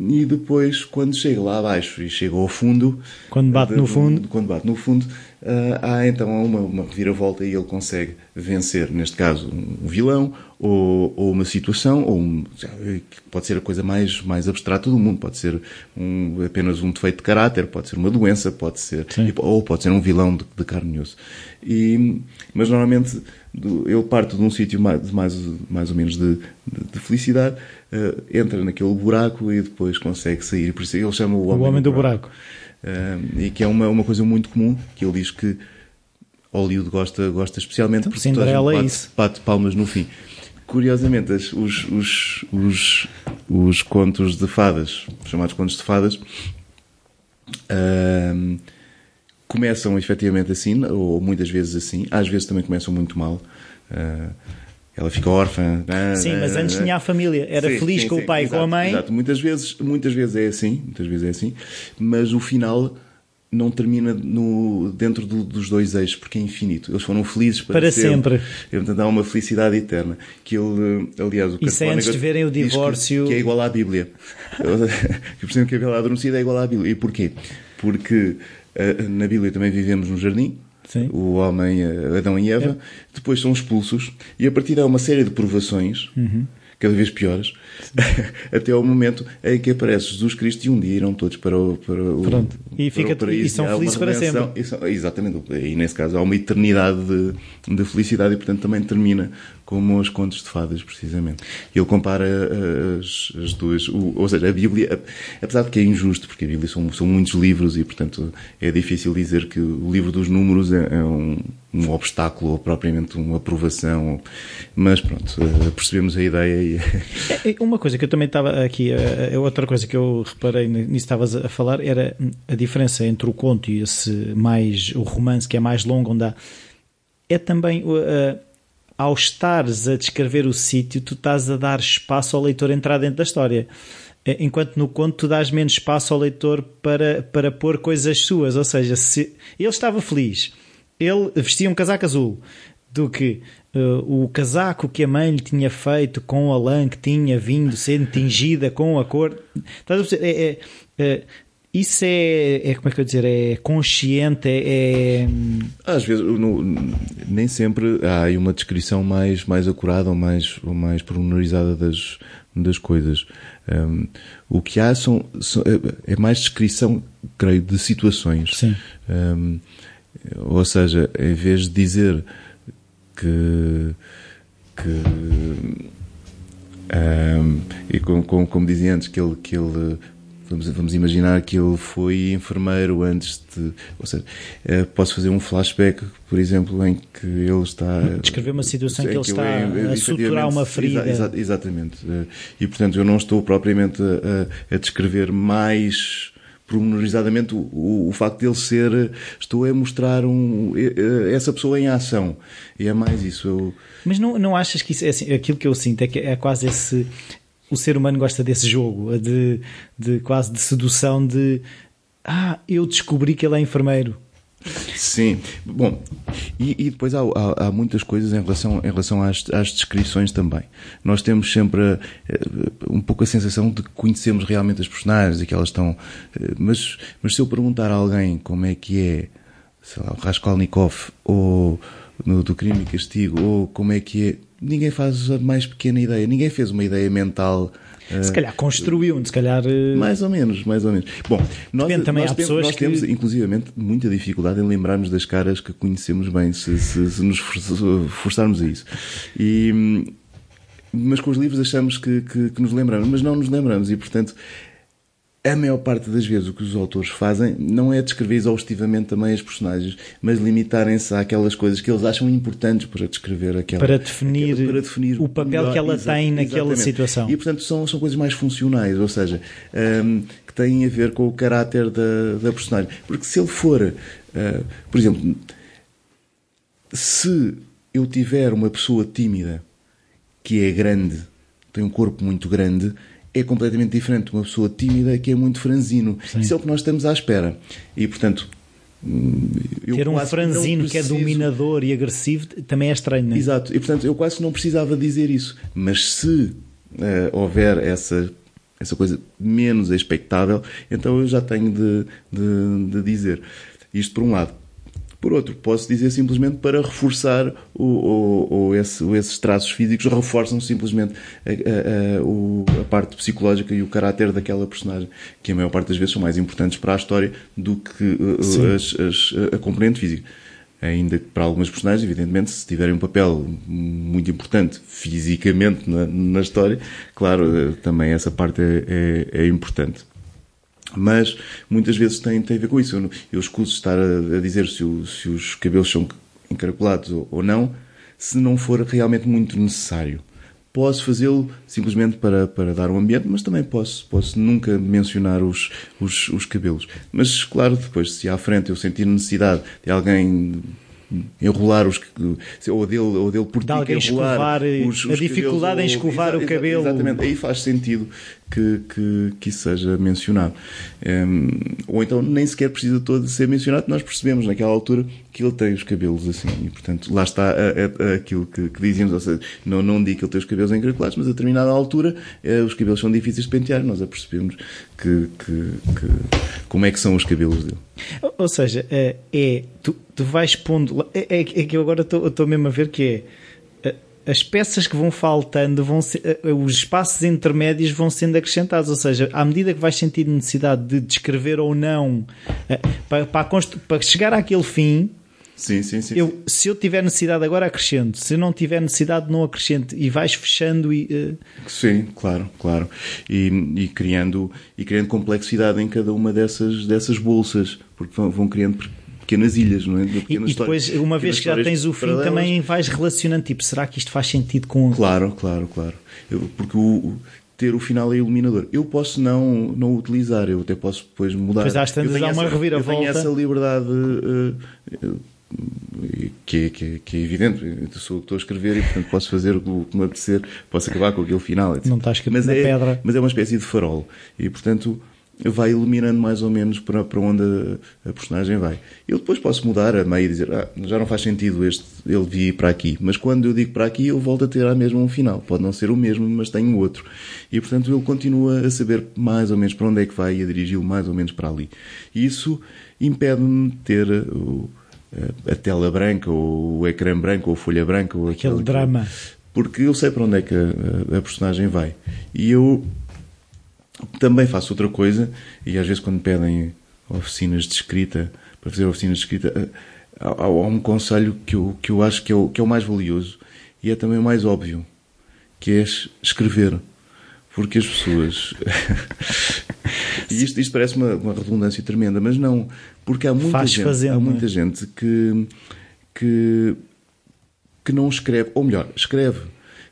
E depois, quando chega lá abaixo e chega ao fundo, Quando bate de- no fundo. quando bate no fundo, ah, há então uma, uma reviravolta e ele consegue vencer, neste caso, um vilão, ou, ou uma situação, ou um, pode ser a coisa mais, mais abstrata do mundo, pode ser um- apenas um defeito de caráter, pode ser uma doença, pode ser, Sim. ou pode ser um vilão de, de carne e osso. E, mas normalmente do- ele parte de um sítio mais, de mais, mais ou menos de, de- de felicidade, ah, entra naquele buraco e depois consegue sair. Por isso ele chama o O homem, Homem do Buraco. ah, e que é uma, uma coisa muito comum, que ele diz que Hollywood gosta, gosta especialmente porque a gente Cinderela é bate, isso. bate palmas no fim. Curiosamente, as- os, os, os, os contos de fadas, chamados contos de fadas, ah, começam efetivamente assim, ou muitas vezes assim, às vezes também começam muito mal. Ah, ela fica órfã. ah, Sim, mas antes tinha a família. Era Sim, feliz sim, com sim, o pai e com a mãe. Exato. Muitas vezes, muitas vezes é assim, muitas vezes é assim, mas o final não termina no, dentro do- dos dois eixos, porque é infinito. Eles foram felizes para, Para sempre. E, portanto, há uma felicidade eterna. Que ele, aliás, o Isso é antes de verem o diz que- divórcio. Que, é igual à Bíblia. que por que a Bela Adormecida é igual à Bíblia. E porquê? Porque eh, na Bíblia também vivemos num jardim. Sim. O homem, eh, Adão e Eva, depois são expulsos e a partir daí há uma série de provações, Uhum. cada vez piores, até ao momento em que aparece Jesus Cristo e um dia irão todos para o, para o, Pronto. E para fica- o paraíso. e são felizes para sempre. E são- exatamente. E nesse caso há uma eternidade de, de felicidade e, portanto, também termina como os contos de fadas, precisamente. Ele compara eh, as, as duas, o- ou seja, a Bíblia, apesar de que é injusto, porque a Bíblia são, são muitos livros e, portanto, é difícil dizer que o livro dos números é, é um, um obstáculo ou propriamente uma aprovação, mas pronto, eh, percebemos a ideia e. Uma coisa que eu também estava aqui, é outra coisa que eu reparei nisso que estavas a falar, era a diferença entre o conto e esse mais, o romance que é mais longo, onde há, é também, uh, ao estares a descrever o sítio, tu estás a dar espaço ao leitor entrar dentro da história. Enquanto no conto tu dás menos espaço ao leitor para, para pôr coisas suas, ou seja, se ele estava feliz, ele vestia um casaco azul, do que uh, o casaco que a mãe lhe tinha feito com a lã que tinha vindo sendo tingida com a cor. Estás a? É, é, é, isso é, é, como é que eu dizer, é consciente, é, é- Às vezes, no- nem sempre há uma descrição mais, mais acurada ou mais, ou mais pormenorizada das, das coisas. Hum, o que há são, são- é- é mais descrição, creio, de situações. Sim. Hum, ou seja, em vez de dizer que. que hum, e como, como, como dizia antes, que ele. Que ele Vamos, vamos imaginar que ele foi enfermeiro antes de. Ou seja, eh, posso fazer um flashback, por exemplo, em que ele está. Descrever uma situação em que ele está a suturar uma ferida. exa- exa- exatamente. Eh, E portanto, eu não estou propriamente a- a descrever mais pormenorizadamente o, o, o facto de ele ser. Estou a mostrar um, essa pessoa em ação. E é mais isso. Eu, Mas não, não achas que isso é assim? Aquilo que eu sinto é que é quase esse. O ser humano gosta desse jogo, de, de quase de sedução de. Ah, eu descobri que ele é enfermeiro. Sim, bom, e, e depois há, há- há muitas coisas em relação, em relação às, às descrições também. Nós temos sempre eh, um pouco a sensação de que conhecemos realmente as personagens e que elas estão. eh, Mas, mas se eu perguntar a alguém como é que é, sei lá, o Raskolnikov ou no, do Crime e Castigo, ou como é que é, ninguém faz a mais pequena ideia, ninguém fez uma ideia mental. Eh, Se calhar construiu-um, se calhar. eh, mais ou menos, mais ou menos. Bom, nós, Depende também, nós há temos, pessoas nós que- temos, inclusivamente, muita dificuldade em lembrarmos das caras que conhecemos bem, se, se- se nos for- forçarmos a isso. E, mas com os livros achamos que, que, que nos lembramos, mas não nos lembramos e, portanto, a maior parte das vezes o que os autores fazem não é descrever exaustivamente também as personagens, mas limitarem-se àquelas coisas que eles acham importantes para descrever aquela. Para definir, aquela, para definir o papel melhor, que ela exa, tem naquela exatamente. situação. E portanto são, são coisas mais funcionais, ou seja, um, que têm a ver com o caráter da, da personagem. Porque se ele for, uh, por exemplo, se eu tiver uma pessoa tímida que é grande, tem um corpo muito grande é completamente diferente de uma pessoa tímida que é muito franzino. Sim. Isso é o que nós estamos à espera. E, portanto, hum, ter um franzino que é dominador e agressivo também é estranho, não é? Exato. E, portanto, eu quase não precisava dizer isso. Mas se uh, houver essa essa coisa menos expectável, então eu já tenho de, de, de dizer. Isto por um lado. Por outro, posso dizer simplesmente para reforçar o, o, o esse, esses traços físicos, reforçam simplesmente a, a, a, a, parte psicológica e o caráter daquela personagem, que a maior parte das vezes são mais importantes para a história do que uh, as, as, a componente física. Ainda que para algumas personagens, evidentemente, se tiverem um papel muito importante fisicamente na, na história, claro, uh, também essa parte é, é, é importante mas muitas vezes tem, tem a ver com isso. Eu, eu escuso estar a, a dizer se, o, se, os cabelos são encaracolados ou, ou, não, se não for realmente muito necessário. Posso fazê-lo simplesmente para, para dar um ambiente, mas também posso, posso nunca mencionar os, os, os cabelos. Mas, claro, depois, se à frente eu sentir necessidade de alguém enrolar os ou dele ou dele por de alguém escovar os, os a dificuldade cabelos, em escovar ou, o cabelo exatamente aí faz sentido que, que, que isso seja mencionado um, ou então nem sequer precisa todo ser mencionado nós percebemos naquela altura que ele tem os cabelos assim e portanto lá está a, a, a aquilo que, que, dizíamos ou seja, não, não digo que ele tem os cabelos encaracolados mas a determinada altura eh, os cabelos são difíceis de pentear nós apercebemos que, que, que como é que são os cabelos dele ou seja, é, é tu, tu vais pondo. É, é, é que eu agora estou mesmo a ver que é as peças que vão faltando, vão ser, os espaços intermédios vão sendo acrescentados. Ou seja, à medida que vais sentir necessidade de descrever ou não, para, para, para chegar àquele fim, Sim, sim, sim. Eu, se eu tiver necessidade agora, acrescento. Se eu não tiver necessidade, não acrescento. E vais fechando e. Uh... Sim, claro, claro. E, e, criando, e criando complexidade em cada uma dessas, dessas bolsas, porque vão, vão criando pequenas ilhas, não é? De e, e depois, uma vez que já tens o fim, também vais relacionando. Tipo, será que isto faz sentido com. Claro, claro, claro. Eu, porque o ter o final é iluminador. Eu posso não, não utilizar, eu até posso depois mudar. Pois às tantas há uma reviravolta. Eu tenho essa liberdade uh, que é, que, é, que é evidente, eu sou, estou a escrever e portanto posso fazer o que me apetecer, posso acabar com aquele final. Etc. Não está escrito mas na é, pedra. Mas é uma espécie de farol e portanto vai iluminando mais ou menos para, para onde a, a personagem vai. Eu depois posso mudar a meio e dizer, ah, já não faz sentido este, ele vir para aqui. Mas quando eu digo para aqui, ele volta a ter a mesma um final. Pode não ser o mesmo, mas tem um outro. E portanto ele continua a saber mais ou menos para onde é que vai e a dirigi-lo mais ou menos para ali. E isso impede-me de ter o a tela branca, ou o ecrã branco, ou a folha branca, ou aquele, aquele drama. Porque eu sei para onde é que a, a, personagem vai. E eu também faço outra coisa, e às vezes quando pedem oficinas de escrita, para fazer oficinas de escrita, eh, há, há um conselho que eu, que eu acho que é, o, que é o mais valioso e é também o mais óbvio, que é escrever. Porque as pessoas. e isto, isto parece uma, uma, redundância tremenda, mas não. Porque há muita Faz gente, fazendo, há muita é? gente que, que, que não escreve, ou melhor, escreve,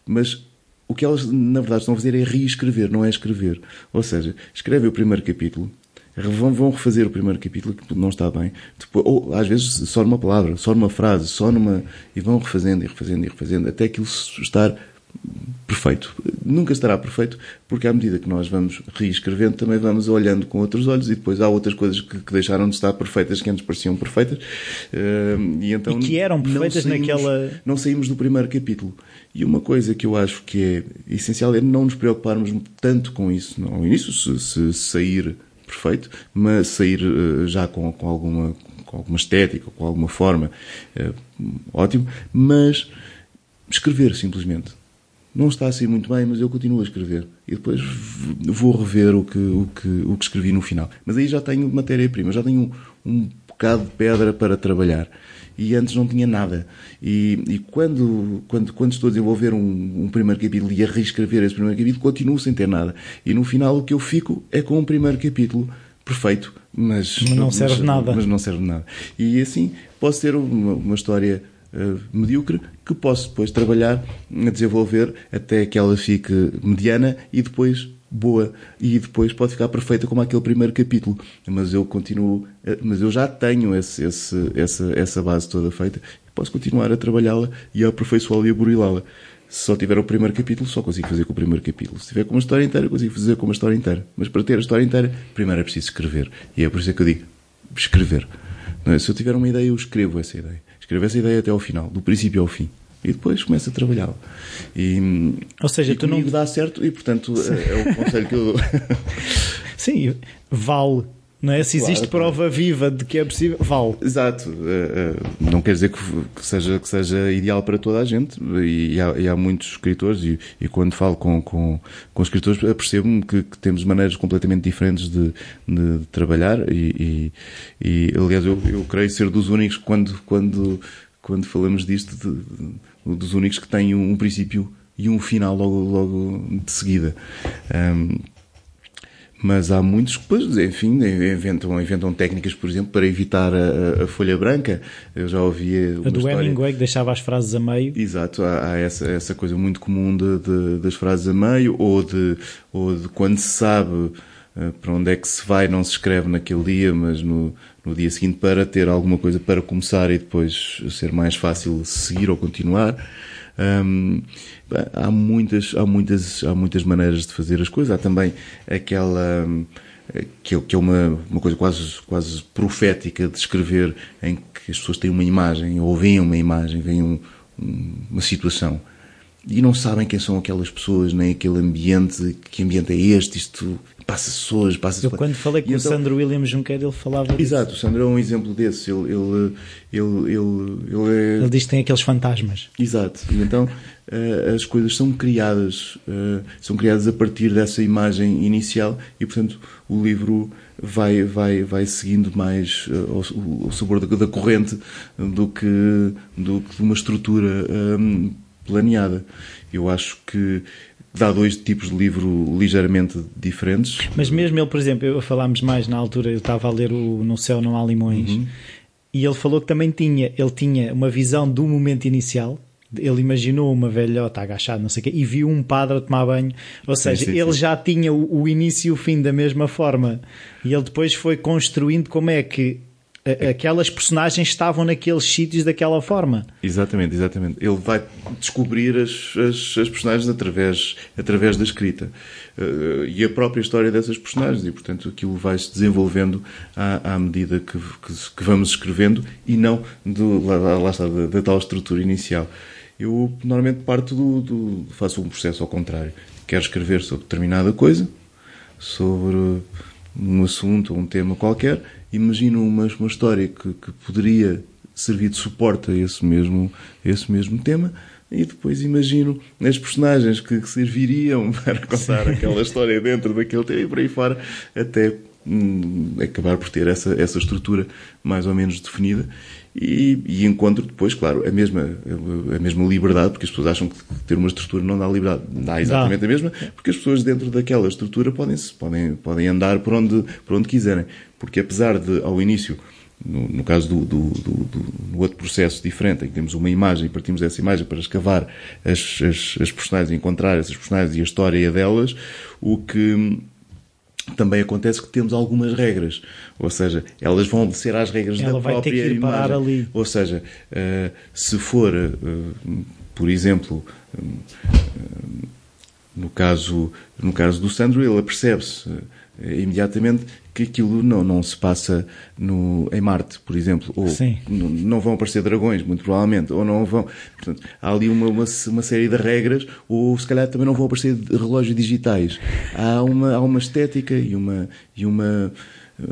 mas o que elas na verdade estão a fazer é reescrever, não é escrever. Ou seja, escreve o primeiro capítulo, vão, vão refazer o primeiro capítulo que não está bem, Depois, ou às vezes só numa palavra, só numa frase, só numa. e vão refazendo e refazendo e refazendo até aquilo estar perfeito. Nunca estará perfeito, porque à medida que nós vamos reescrevendo, também vamos olhando com outros olhos e depois há outras coisas que, que deixaram de estar perfeitas que antes pareciam perfeitas. Uh, e, então e que eram perfeitas saímos, naquela. Não saímos do primeiro capítulo. E uma coisa que eu acho que é essencial é não nos preocuparmos tanto com isso. Ao início, se, se sair perfeito, mas sair uh, já com, com, alguma, com alguma estética, com alguma forma, uh, ótimo, mas escrever simplesmente não está assim muito bem, mas eu continuo a escrever. E depois vou rever o que, o que, o que escrevi no final. Mas aí já tenho matéria-prima, já tenho um, um bocado de pedra para trabalhar. E antes não tinha nada. E, e quando, quando, quando estou a desenvolver um, um, primeiro capítulo e a reescrever esse primeiro capítulo, continuo sem ter nada. E no final o que eu fico é com um primeiro capítulo perfeito, mas, mas não serve mas, nada. Mas não serve nada. E assim posso ter uma, uma história uh, medíocre que posso depois trabalhar a desenvolver até que ela fique mediana e depois boa e depois pode ficar perfeita como aquele primeiro capítulo. Mas eu continuo, uh, mas eu já tenho esse, esse, essa, essa base toda feita e posso continuar a trabalhá-la e a aperfeiçoá-la e a burilá-la se só tiver o primeiro capítulo, só consigo fazer com o primeiro capítulo. Se tiver com uma história inteira, consigo fazer com uma história inteira. Mas para ter a história inteira, primeiro é preciso escrever. E é por isso que eu digo, escrever. É? Se eu tiver uma ideia, eu escrevo essa ideia. Escrevo essa ideia até ao final, do princípio ao fim. E depois começo a trabalhá-la. E, Ou seja, e tu não dá certo e, portanto, é, é o conselho que eu dou. Sim, vale não é? Se existe claro, prova viva de que é possível, vale. Exato. Não quer dizer que, seja, que seja ideal para toda a gente. E há, e há muitos escritores, e, e, quando falo com, com, com escritores, percebo-me que, que, temos maneiras completamente diferentes de, de, de trabalhar. E, e, aliás, eu, eu creio ser dos únicos, quando, quando, quando falamos disto, de, dos únicos que têm um, um princípio e um final logo, logo de seguida. Um, mas há muitos que, pois, enfim, inventam, inventam técnicas, por exemplo, para evitar a, a folha branca. Eu já ouvia. A do história... Hemingway que deixava as frases a meio. Exato, há, há essa, essa coisa muito comum de, de, das frases a meio, ou de, ou de quando se sabe uh, para onde é que se vai, não se escreve naquele dia, mas no, no dia seguinte para ter alguma coisa para começar e depois ser mais fácil seguir ou continuar. Um, há muitas, há muitas, há muitas maneiras de fazer as coisas. Há também aquela que é, que é uma, uma coisa quase, quase profética de escrever em que as pessoas têm uma imagem, ou veem uma imagem, veem um, uma situação e não sabem quem são aquelas pessoas, nem aquele ambiente, que ambiente é este, isto passa-se hoje, passa-se... Eu quando falei com e o então... Sandro Williams Junqueira, ele falava Exato, disso. o Sandro é um exemplo desse, ele... Ele, ele, ele, ele, é... ele diz que tem aqueles fantasmas. Exato, e então uh, as coisas são criadas, uh, são criadas a partir dessa imagem inicial e, portanto, o livro vai, vai, vai seguindo mais uh, o, o sabor da, da, corrente do que, do que de uma estrutura um, planeada. Eu acho que dá dois tipos de livro ligeiramente diferentes. Mas mesmo ele, por exemplo, eu falámos mais na altura, eu estava a ler o No Céu Não Há Limões, uhum. e ele falou que também tinha, ele tinha uma visão do momento inicial, ele imaginou uma velhota agachada, não sei o quê, e viu um padre a tomar banho. Ou seja, sim, sim, ele sim. já tinha o, o, início e o fim da mesma forma. E ele depois foi construindo como é que aquelas personagens estavam naqueles sítios daquela forma. Exatamente, exatamente. Ele vai descobrir as, as, as personagens através, através da escrita. Uh, e a própria história dessas personagens. E, portanto, aquilo vai se desenvolvendo à, à medida que, que, que, vamos escrevendo e não do, lá, lá está, da, da, tal estrutura inicial. Eu, normalmente, parto do, do. faço um processo ao contrário. Quero escrever sobre determinada coisa, sobre um assunto ou um tema qualquer imagino uma, uma história que, que poderia servir de suporte a esse mesmo, a esse mesmo tema e depois imagino as personagens que, que serviriam para contar aquela história dentro daquele tema e por aí fora até hum, acabar por ter essa, essa estrutura mais ou menos definida e, e, encontro depois, claro, a mesma, a mesma liberdade, porque as pessoas acham que ter uma estrutura não dá liberdade. Dá exatamente dá. a mesma, porque as pessoas dentro daquela estrutura podem, podem, podem andar por onde, por onde quiserem. Porque apesar de, ao início, no, no caso do, do, do, do, outro processo diferente, em que temos uma imagem e partimos dessa imagem para escavar as, as, as personagens, encontrar essas personagens e a história delas, o que também acontece que temos algumas regras, ou seja, elas vão obedecer às regras Ela da vai própria ter que ir imagem. Parar ali. Ou seja, uh, se for, uh, por exemplo, uh, no caso no caso do Sandro, ele percebe-se imediatamente que aquilo não, não se passa no, em Marte, por exemplo, ou não vão aparecer dragões, muito provavelmente, ou não vão. Portanto, há ali uma, uma, uma, série de regras, ou se calhar também não vão aparecer relógios digitais. Há uma, há uma estética e uma. E uma eh,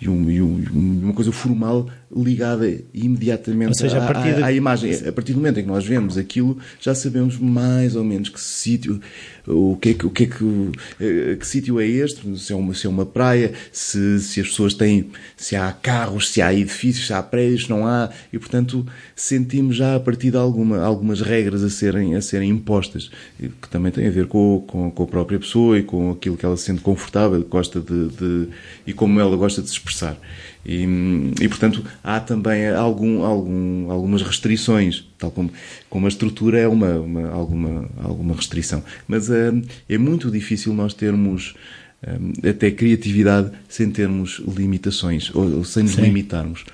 e, um, e, um, uma coisa formal ligada imediatamente seja, à, partir de- à- à imagem. A partir do momento em que nós vemos aquilo, já sabemos mais ou menos que sítio, o que é que, o que, é que, eh, que sítio é este, se é uma, se é uma praia, se, se as pessoas têm, se há carros, se há edifícios, se há prédios, não há, e portanto sentimos já a partir de alguma, algumas regras a serem, a serem impostas, que também tem a ver com, com, com a própria pessoa e com aquilo que ela se sente confortável, gosta de, de e como ela gosta de se expressar. E, e, portanto há também algum, algum, algumas restrições, tal como, como a estrutura é uma, uma, alguma, alguma restrição. Mas eh, é muito difícil nós termos eh, até criatividade sem termos limitações, ou, ou sem nos Sim. limitarmos.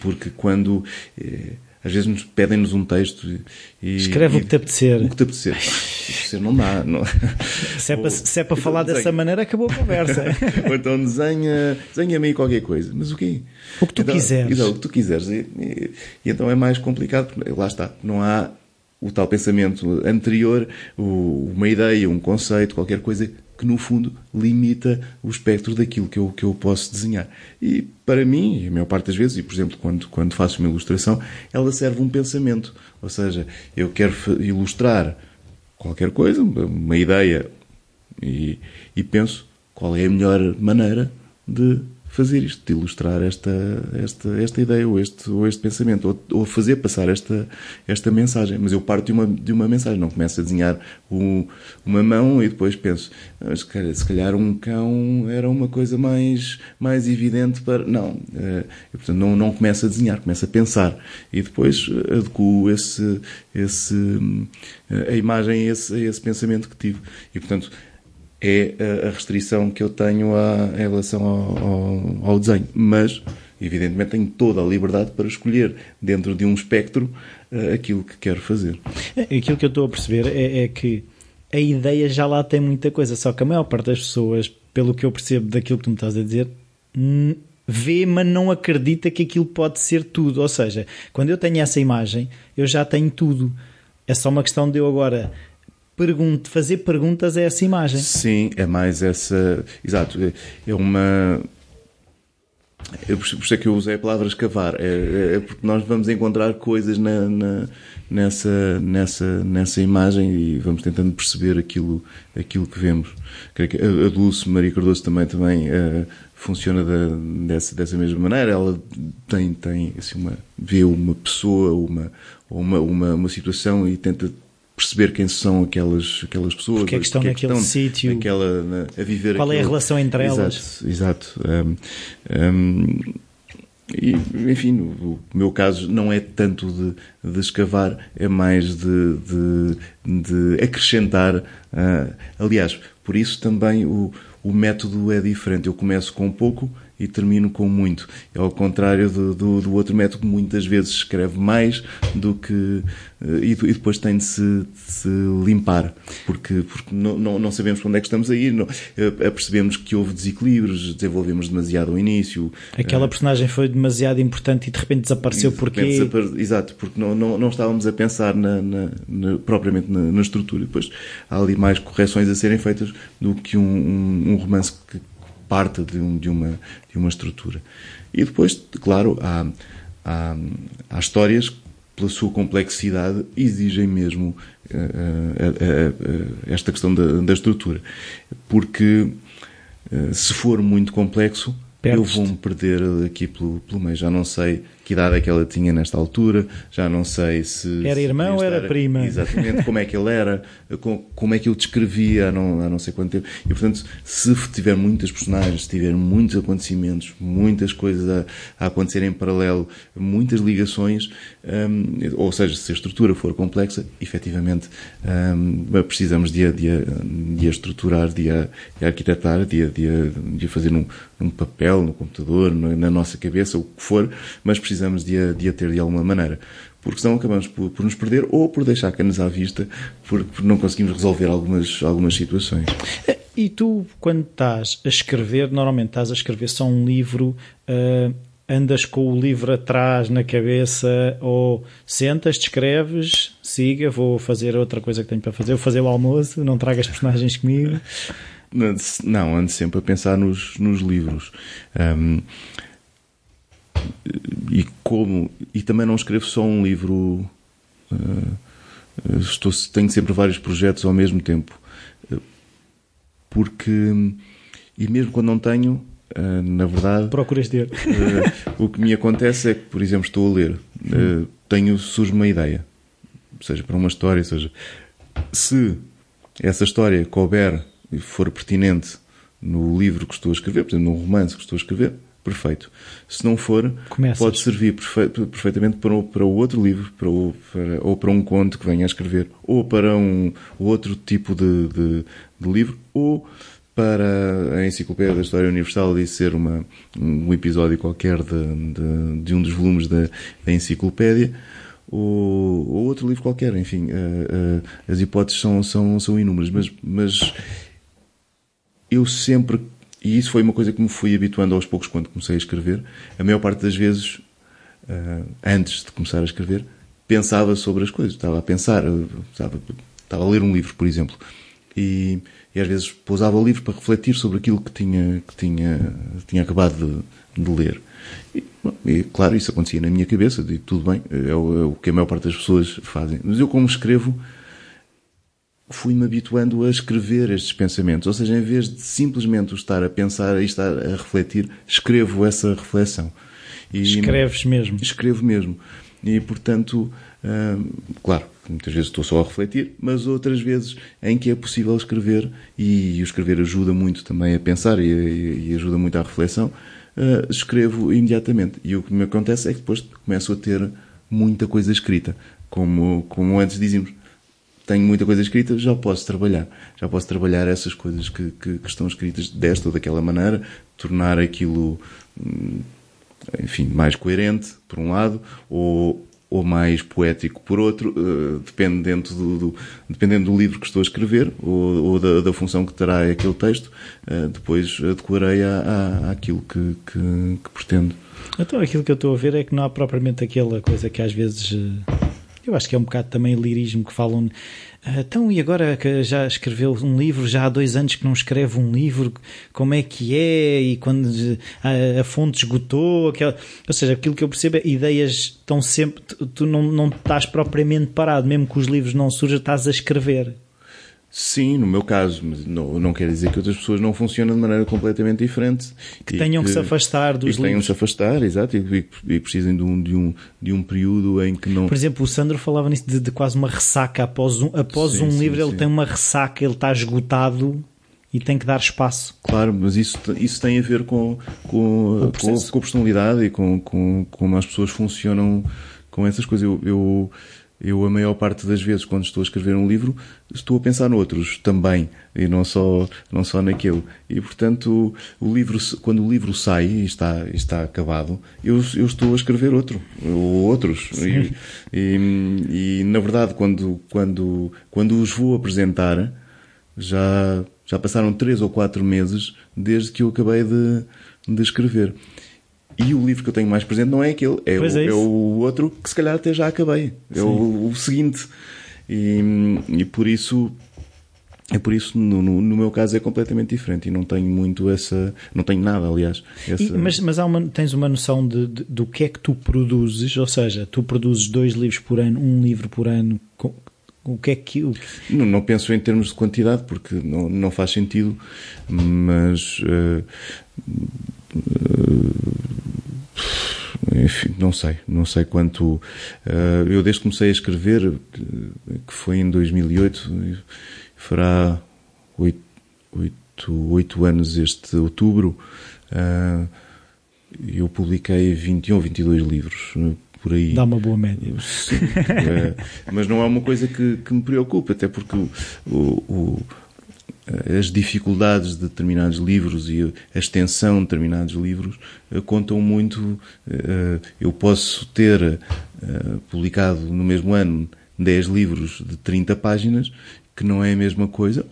Porque quando eh, às vezes nos pedem-nos um texto e, e- Escreve o e- que te apetecer. O que te apetecer. Pá, não dá. Não. Se é para, se é para então falar dessa desenha. maneira, acabou a conversa. Ou então desenha, desenha-me aí qualquer coisa. Mas o quê? O que tu Então, quiseres. então, o que tu quiseres. E, e- e então é mais complicado, porque lá está, não há o tal pensamento anterior, o- uma ideia, um conceito, qualquer coisa que no fundo limita o espectro daquilo que eu, que eu posso desenhar. E para mim, a maior parte das vezes, e por exemplo quando, quando faço uma ilustração, ela serve um pensamento. Ou seja, eu quero ilustrar qualquer coisa, uma- uma ideia, e, e penso qual é a melhor maneira de fazer isto, de ilustrar esta, esta, esta ideia ou este, ou este pensamento, ou, ou fazer passar esta, esta mensagem. Mas eu parto de uma, de uma mensagem, não começo a desenhar um- uma mão e depois penso, "Ah, se calhar, se calhar um cão era uma coisa mais, mais evidente para. Não. eh, e, portanto, não, não começo a desenhar, começo a pensar. E depois eh, adequo esse, esse, hum, a imagem a esse, a esse pensamento que tive. E, portanto, é a- restrição que eu tenho à- em relação ao, ao- ao desenho. Mas, evidentemente, tenho toda a liberdade para escolher, dentro de um espectro, eh, aquilo que quero fazer. Aquilo que eu estou a perceber é, é que a ideia já lá tem muita coisa, só que a maior parte das pessoas, pelo que eu percebo daquilo que tu me estás a dizer, vê, mas não acredita que aquilo pode ser tudo. Ou seja, quando eu tenho essa imagem, eu já tenho tudo. É só uma questão de eu agora fazer perguntas a essa imagem. Sim, é mais essa. Exato, é- é uma. É por isso é que eu usei a palavra escavar. É, é porque nós vamos encontrar coisas na, na- nessa, nessa, nessa imagem e vamos tentando perceber aquilo, aquilo que vemos. Creio que a, a Dulce Maria Cardoso também, também eh, funciona da- dessa, dessa mesma maneira. Ela tem, tem assim, uma, vê uma pessoa uma, uma, uma, uma situação e tenta perceber quem são aquelas, aquelas pessoas. Porque é que estão porque naquele sítio. naquela- na- a viver Qual é a relação entre elas? Exato, exato. Hum, hum, e, enfim, no, o meu caso não é tanto de, de escavar, é mais de, de, de acrescentar. ah, aliás, por isso também o, o método é diferente. Eu começo com pouco e termino com muito. É ao contrário do, do, do outro método que muitas vezes escreve mais do que. eh, e, e depois tem de se, de se limpar, porque, porque não, não, não sabemos para onde é que estamos a ir, não, eh, percebemos que houve desequilíbrios, desenvolvemos demasiado ao início. Aquela personagem foi demasiado importante e de repente desapareceu de repente porque. desapare- Exato, porque não, não, não estávamos a pensar na, na- na- propriamente na, na estrutura. Depois há ali mais correções a serem feitas do que um, um, um romance que parte de, um- de uma, uma estrutura. E depois, claro, há, há, há histórias que, pela sua complexidade, exigem mesmo eh, eh, eh, esta questão da, da estrutura. Porque se for muito complexo, eu vou-me perder aqui pelo, pelo meio. Já não sei que idade é que ela tinha nesta altura, já não sei se. Era irmão ou era prima? Exatamente, como é que ele era, com- como é que eu descrevia há não, há não sei quanto tempo. E portanto, se tiver muitas personagens, se tiver muitos acontecimentos, muitas coisas a, a acontecer em paralelo, muitas ligações, hum, ou seja, se a estrutura for complexa, efetivamente hum, precisamos de a, de, a, de a estruturar, de a, de a arquitetar, de a, de a, de a fazer num, num papel, no computador, na, na nossa cabeça, o que for, mas precisamos de a, de a ter de alguma maneira. Porque senão acabamos por, por nos perder ou por deixar canos à vista, por, por não conseguimos resolver algumas, algumas situações. E tu, quando estás a escrever, normalmente estás a escrever só um livro, ah, andas com o livro atrás na cabeça ou sentas, escreves, siga, vou fazer outra coisa que tenho para fazer, vou fazer o almoço, não tragas personagens comigo. Não, ando sempre a pensar nos, nos livros. Hum, e como e também não escrevo só um livro uh, estou tenho sempre vários projetos ao mesmo tempo. Porque e mesmo quando não tenho uh, na verdade procuras ter. o que me acontece é que por exemplo estou a ler tenho surge uma ideia seja para uma história seja se essa história couber e for pertinente no livro que estou a escrever, por exemplo, num romance que estou a escrever, perfeito. Se não for, Começas. pode servir perfe perfeitamente para o, para outro livro, para o, para, ou para um conto que venha a escrever, ou para um outro tipo de, de, de livro, ou para a Enciclopédia da História Universal e ser uma, um episódio qualquer de, de, de um dos volumes da, da Enciclopédia, ou, ou, outro livro qualquer, enfim, uh, uh, as hipóteses são, são, são inúmeras, mas, mas eu sempre, e isso foi uma coisa que me fui habituando aos poucos quando comecei a escrever, a maior parte das vezes, uh, antes de começar a escrever, pensava sobre as coisas, estava a pensar, estava, estava a ler um livro, por exemplo, e, e, às vezes pousava o livro para refletir sobre aquilo que tinha, que tinha, tinha acabado de, de ler. E, bom, e, claro, isso acontecia na minha cabeça, digo, tudo bem, é o, é o que a maior parte das pessoas fazem. Mas eu, como escrevo, fui-me habituando a escrever estes pensamentos. Ou seja, em vez de simplesmente estar a pensar e estar a refletir, escrevo essa reflexão. E Escreves mesmo. Escrevo mesmo. E, portanto, hum, claro, muitas vezes estou só a refletir, mas outras vezes em que é possível escrever, e o escrever ajuda muito também a pensar e, e ajuda muito à reflexão, uh, escrevo imediatamente. E o que me acontece é que depois começo a ter muita coisa escrita. Como, como antes dizíamos, tenho muita coisa escrita, já posso trabalhar. Já posso trabalhar essas coisas que, que, que estão escritas desta ou daquela maneira, tornar aquilo, hum, enfim, mais coerente, por um lado, ou, ou mais poético por outro, uh, dependendo, do, do, dependendo do livro que estou a escrever ou, ou da, da, função que terá aquele texto, uh, depois adequarei àquilo que, que, que, pretendo. Então, aquilo que eu estou a ver é que não há propriamente aquela coisa que às vezes eh, eu acho que é um bocado também lirismo que falam. Ah, então, e agora que já escreveu um livro, já há dois anos que não escreve um livro, como é que é? E quando a, a fonte esgotou, aquela, ou seja, aquilo que eu percebo é ideias estão sempre. Tu, tu não, não estás propriamente parado, mesmo que os livros não surjam, estás a escrever. Sim, no meu caso, mas não, não quer dizer que outras pessoas não funcionam de maneira completamente diferente. Que tenham que, que, se afastar dos e tenham que se afastar, exato, e, e, e precisem de um, de, um, de um período em que não... Por exemplo, o Sandro falava nisso de, de quase uma ressaca após um, após sim, um sim, livro, sim. ele tem uma ressaca, ele está esgotado e tem que dar espaço. Claro, mas isso, isso tem a ver com, com, com, com a personalidade e com, com, com como as pessoas funcionam com essas coisas. Eu... eu eu, a maior parte das vezes, quando estou a escrever um livro, estou a pensar noutros também, e não só, não só naquele. E, portanto, o livro, quando o livro sai e está, está acabado, eu, eu estou a escrever outro, ou outros. E, e, e, na verdade, quando, quando, quando os vou apresentar, já, já passaram três ou quatro meses desde que eu acabei de, de escrever. E o livro que eu tenho mais presente não é aquele, é, o, é, é o, outro que se calhar até já acabei. É o, o, seguinte. E, e por isso é por isso, no, no, no, meu caso, é completamente diferente e não tenho muito essa. Não tenho nada, aliás. Essa... E, mas mas há uma, tens uma noção de, de, do que é que tu produzes? Ou seja, tu produzes dois livros por ano, um livro por ano. O que é que. O... Não, não penso em termos de quantidade, porque não, não faz sentido, mas. Uh, enfim, não sei, não sei quanto. eu desde que comecei a escrever, que foi em 2008, fará oito, oito, oito anos este outubro, eu publiquei 21 ou 22 livros. Por aí. Dá uma boa média. Sim, é, mas não é uma coisa que, que me preocupa, até porque o, o as dificuldades de determinados livros e a extensão de determinados livros eh, contam muito. Eh, eu posso ter eh, publicado no mesmo ano 10 livros de 30 páginas, que não é a mesma coisa,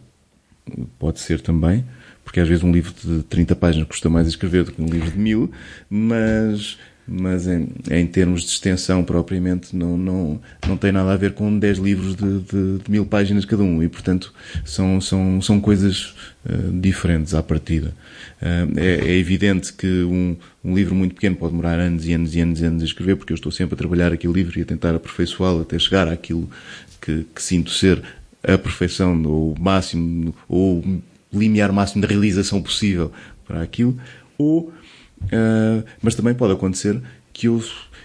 pode ser também, porque às vezes um livro de 30 páginas custa mais escrever do que um livro de mil, mas mas em, em termos de extensão propriamente não, não, não tem nada a ver com 10 livros de, de, de mil páginas cada um e portanto são, são, são coisas uh, diferentes à partida. Uh, é, é, evidente que um, um livro muito pequeno pode demorar anos e anos e anos e anos a escrever porque eu estou sempre a trabalhar aquele livro e a tentar aperfeiçoá-lo até chegar àquilo que, que sinto ser a perfeição ou o máximo ou o limiar máximo de realização possível para aquilo ou Uh, mas também pode acontecer que eu,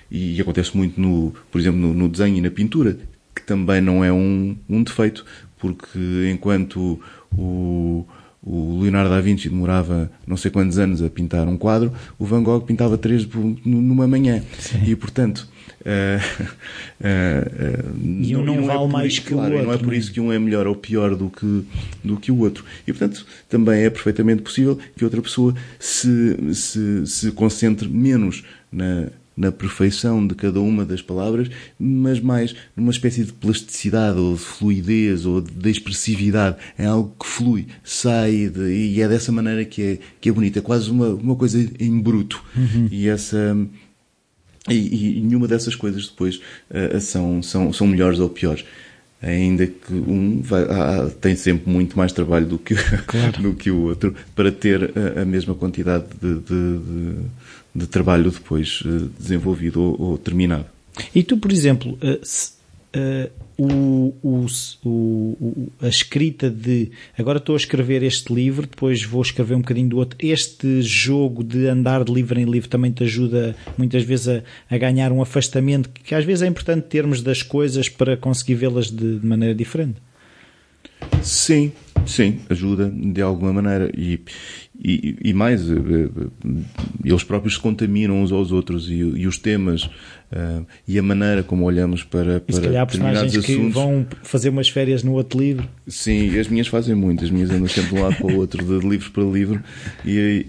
e acontece muito no, por exemplo, no, no, desenho e na pintura, que também não é um, um defeito, porque enquanto o, o Leonardo da Vinci demorava não sei quantos anos a pintar um quadro, o Van Gogh pintava três numa manhã. Sim. E, portanto, e um não, não vale é mais que claro, o outro. Não é por isso que um é melhor ou pior do que, do que o outro. E, portanto, também é perfeitamente possível que outra pessoa se, se, se concentre menos na, na perfeição de cada uma das palavras, mas mais numa espécie de plasticidade ou de fluidez ou de expressividade. É algo que flui, sai de, e é dessa maneira que é, que é bonito. É quase uma, uma coisa em bruto. Uhum. E essa e, e, nenhuma dessas coisas depois uh, são, são, são melhores ou piores. Ainda que um vai, ah, tem sempre muito mais trabalho do que, claro. do que o outro para ter a, a mesma quantidade de, de, de, de, trabalho depois uh, desenvolvido ou, ou, terminado. E tu, por exemplo, uh, o, o, o, a escrita de agora estou a escrever este livro, depois vou escrever um bocadinho do outro. Este jogo de andar de livro em livro também te ajuda muitas vezes a, a ganhar um afastamento que às vezes é importante termos das coisas para conseguir vê-las de, de maneira diferente. Sim, sim, ajuda de alguma maneira. E, e, e, mais, eh, eh, eles próprios se contaminam uns aos outros e, e os temas uh, e a maneira como olhamos para, para e se calhar personagens assuntos. que vão fazer umas férias no outro livro. Sim, as minhas fazem muito, as minhas andam sempre de um lado para o outro, de livro para livro, e,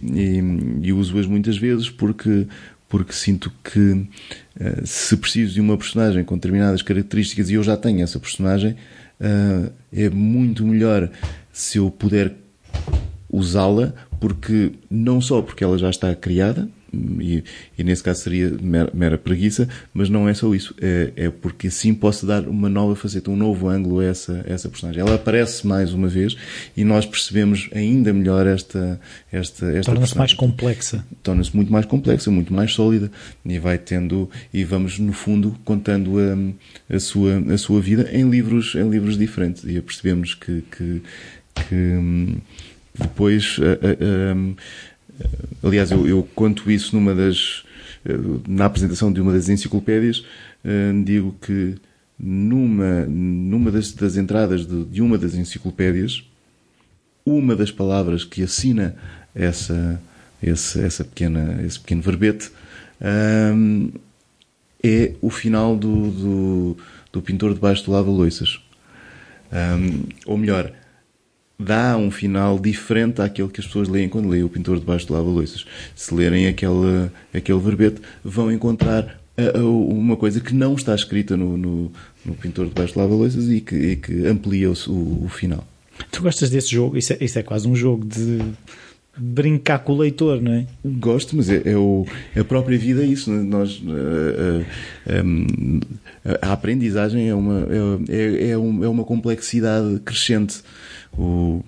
e uso-as muitas vezes porque porque sinto que uh, se preciso de uma personagem com determinadas características e eu já tenho essa personagem, uh, é muito melhor se eu puder usá-la, porque não só porque ela já está criada, e, e nesse caso seria mera, mera, preguiça, mas não é só isso, é, é, porque assim posso dar uma nova faceta, um novo ângulo a essa, a essa personagem. Ela aparece mais uma vez e nós percebemos ainda melhor esta, esta, esta Torna-se mais complexa. Torna-se muito mais complexa, muito mais sólida e vai tendo, e vamos no fundo contando a, a, sua, a sua vida em livros, em livros diferentes e percebemos que, que, que hum, depois. Uh, uh, Aliás, eu, eu conto isso numa das. Eh, na apresentação de uma das enciclopédias, eh, digo que numa, numa das, das entradas de, de, uma das enciclopédias, uma das palavras que assina essa, esse, essa pequena, esse pequeno verbete é o final do, do, do pintor debaixo do lava-loiças. Um, ou melhor, dá um final diferente àquele que as pessoas leem quando leem o pintor debaixo do lava-loiças. Se lerem aquele, aquele verbete, vão encontrar a, a, uma coisa que não está escrita no, no, no pintor debaixo do lava-loiças e que, e que amplia o, o, o, final. Tu gostas desse jogo? Isso é, isso é quase um jogo de brincar com o leitor, não é? Gosto, mas é, é, o, é a própria vida é isso. Nós, a, a, a, aprendizagem é uma, é, é, é, uma complexidade crescente o,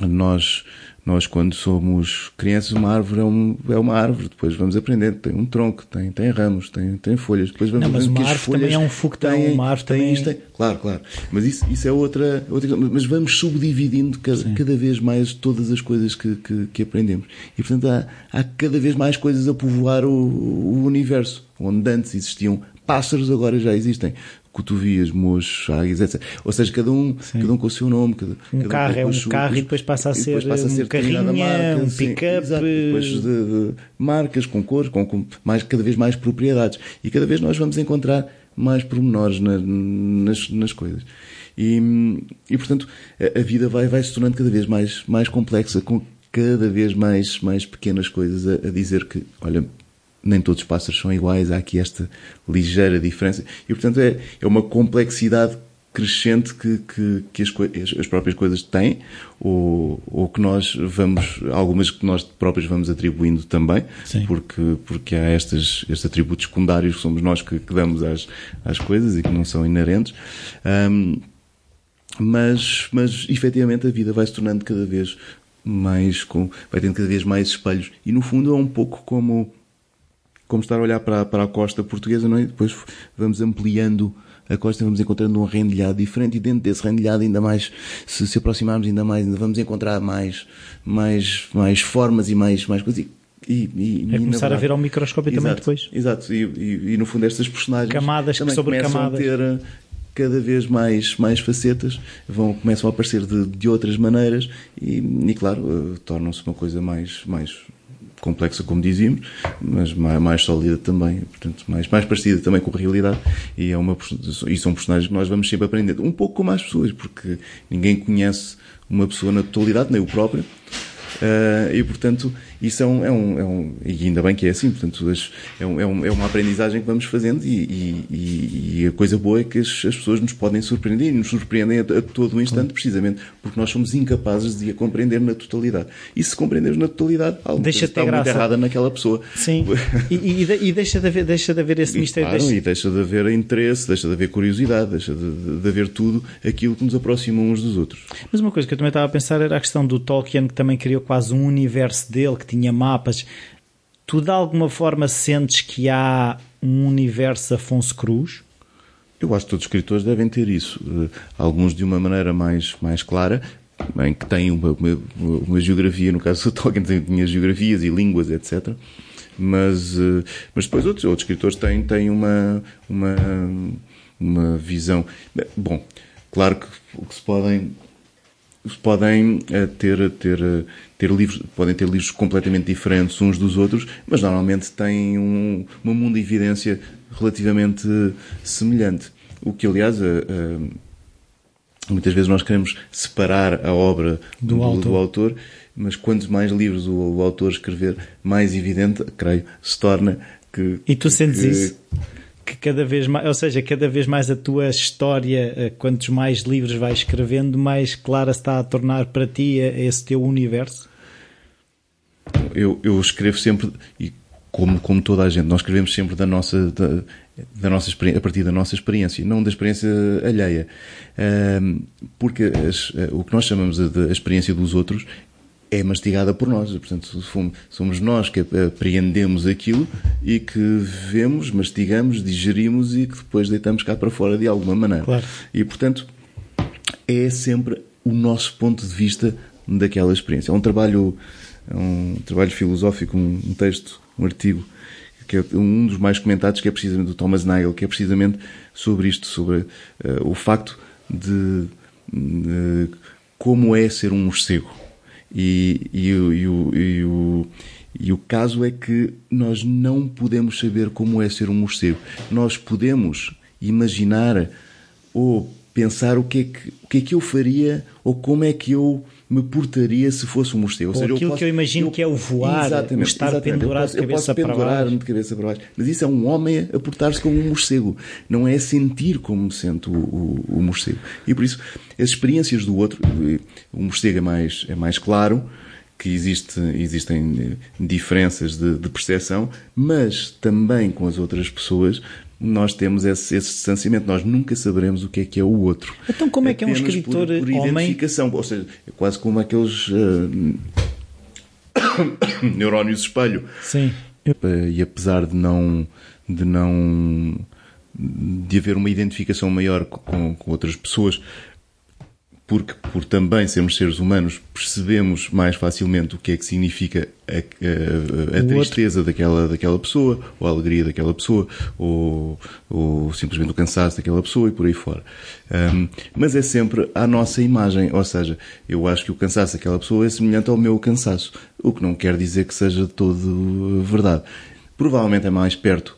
nós, nós, quando somos crianças, uma árvore é, um, é uma árvore, depois vamos aprendendo, tem um tronco, tem, tem ramos, tem, tem folhas, depois vamos Não, mas uma árvore também é um foguetão, uma árvore tem, também... Tem, claro, claro, mas isso, isso é outra, outra mas vamos subdividindo cada, cada vez mais todas as coisas que, que, que, aprendemos. E, portanto, há, há cada vez mais coisas a povoar o, o universo, onde antes existiam pássaros, agora já existem cotovias, mochos, águias, etc. Ou seja, cada um, cada um com o seu nome. Cada, um cada carro um é um carro e depois passa a ser, passa a ser um carrinha, marca, um pick-up. Depois de, de, marcas, com cores, com, com, mais, cada vez mais propriedades. E cada vez nós vamos encontrar mais pormenores na, nas, nas coisas. E, e portanto, a, a, vida vai, vai se tornando cada vez mais, mais complexa, com cada vez mais, mais pequenas coisas a, a dizer que, olha, nem todos os pássaros são iguais, há aqui esta ligeira diferença. E, portanto, é, é uma complexidade crescente que, que, que as, as- as próprias coisas têm, ou, ou que nós vamos, algumas que nós próprios vamos atribuindo também, Sim. porque, porque há estes, estes atributos secundários que somos nós que, que damos às, às coisas e que não são inerentes. Ahm, mas, mas efetivamente a vida vai se tornando cada vez mais com, vai tendo cada vez mais espelhos e no fundo é um pouco como como estar a olhar para, para a costa portuguesa não é? E depois vamos ampliando a costa vamos encontrando um rendilhado diferente e dentro desse rendilhado ainda mais se se aproximarmos ainda mais ainda vamos encontrar mais mais mais formas e mais mais coisas e, e, É começar a ver ao microscópio também Exato, depois. Exato, e, e- e no fundo estas personagens Camadas também sobre começam camadas. a ter eh, cada vez mais, mais facetas, vão, começam a aparecer de, de outras maneiras e, e claro, eh, tornam-se uma coisa mais, mais complexa, como dizíamos, mas mais, mais sólida também, portanto, mais, mais parecida também com a realidade e, é uma, e são personagens que nós vamos sempre aprendendo, um pouco como as pessoas, porque ninguém conhece uma pessoa na totalidade, nem o próprio, Uh, e portanto, isso é um, é, um, é um. E ainda bem que é assim, portanto, as- é, um, é, um- é uma aprendizagem que vamos fazendo e, e- e- a coisa boa é que as, as pessoas nos podem surpreender e nos surpreendem a, a todo o instante, precisamente porque nós somos incapazes de a compreender na totalidade. E se compreenderes na totalidade, alguma Deixa está muito graça. errada naquela pessoa. Sim. E, e, de- deixa, de haver, deixa de haver esse E, mistério. claro, deixa- e deixa de haver interesse, deixa de haver curiosidade, deixa de, de- de haver tudo aquilo que nos aproxima uns dos outros. Mas uma coisa que eu também estava a pensar era a questão do Tolkien, que também criou quase um universo dele, que tinha mapas. Tu de alguma forma sentes que há um universo Afonso Cruz? Eu acho que todos os escritores devem ter isso. Eh, Alguns de uma maneira mais, mais clara, em que têm uma, uma, uma geografia, no caso do Tolkien tinha geografias e línguas, etc. Mas, eh, mas depois outros, outros escritores têm, têm uma, uma, uma visão. Bom, claro que que se podem podem eh, ter, ter, eh, ter livros, podem ter livros completamente diferentes uns dos outros, mas normalmente têm um, uma mundo evidência relativamente semelhante. O que, aliás, eh, muitas vezes nós queremos separar a obra Do do, autor. do autor, mas quantos mais livros o, o autor escrever, mais evidente, creio, se torna que. E tu sentes que- isso? Que cada vez mais, ou seja, cada vez mais a tua história, eh, quantos mais livros vais escrevendo, mais clara se está a tornar para ti eh, esse teu universo? eu, eu escrevo sempre, e como, como toda a gente, nós escrevemos sempre da nossa, da, da nossa a partir da nossa experiência, não da experiência alheia. Porque as- eh, o que nós chamamos de, experiência dos outros é mastigada por nós. Portanto, somos nós que apreendemos aquilo e que vemos, mastigamos, digerimos e que depois deitamos cá para fora de alguma maneira. Claro. E, portanto, é sempre o nosso ponto de vista daquela experiência. É um trabalho, é um trabalho filosófico, um, texto, um artigo, que é um dos mais comentados, que é precisamente do Thomas Nagel, que é precisamente sobre isto, sobre eh, o facto de, de como é ser um morcego. E, e, o- e, o, e, o, e o caso é que nós não podemos saber como é ser um morcego. Nós podemos imaginar ou pensar o que é que, o que, é que eu faria ou como é que eu me portaria se fosse um morcego. Ou aquilo que eu imagino que é o voar, o estar pendurado de eu posso, eu cabeça posso para pendurar-me baixo. de cabeça para baixo. Mas isso é um homem a portar-se como um morcego. Não é sentir como sente o, o, o morcego. E por isso, as experiências do outro, eh, o morcego é mais, é mais claro, que existe, existem eh, diferenças de, de percepção, mas também com as outras pessoas nós temos esse, esse distanciamento. Nós nunca saberemos o que é que é o outro. Então como é que é um escritor por, por homem? identificação. Ou seja, é quase como aqueles eh, neurónios espelho. Sim. Eh, e apesar de não de não de haver uma identificação maior com, com outras pessoas porque por também sermos seres humanos percebemos mais facilmente o que é que significa a, a- a tristeza daquela, daquela pessoa, ou a alegria daquela pessoa, ou, ou simplesmente o cansaço daquela pessoa e por aí fora. Ahm, mas é sempre a nossa imagem, ou seja, eu acho que o cansaço daquela pessoa é semelhante ao meu cansaço, o que não quer dizer que seja todo verdade. Provavelmente é mais perto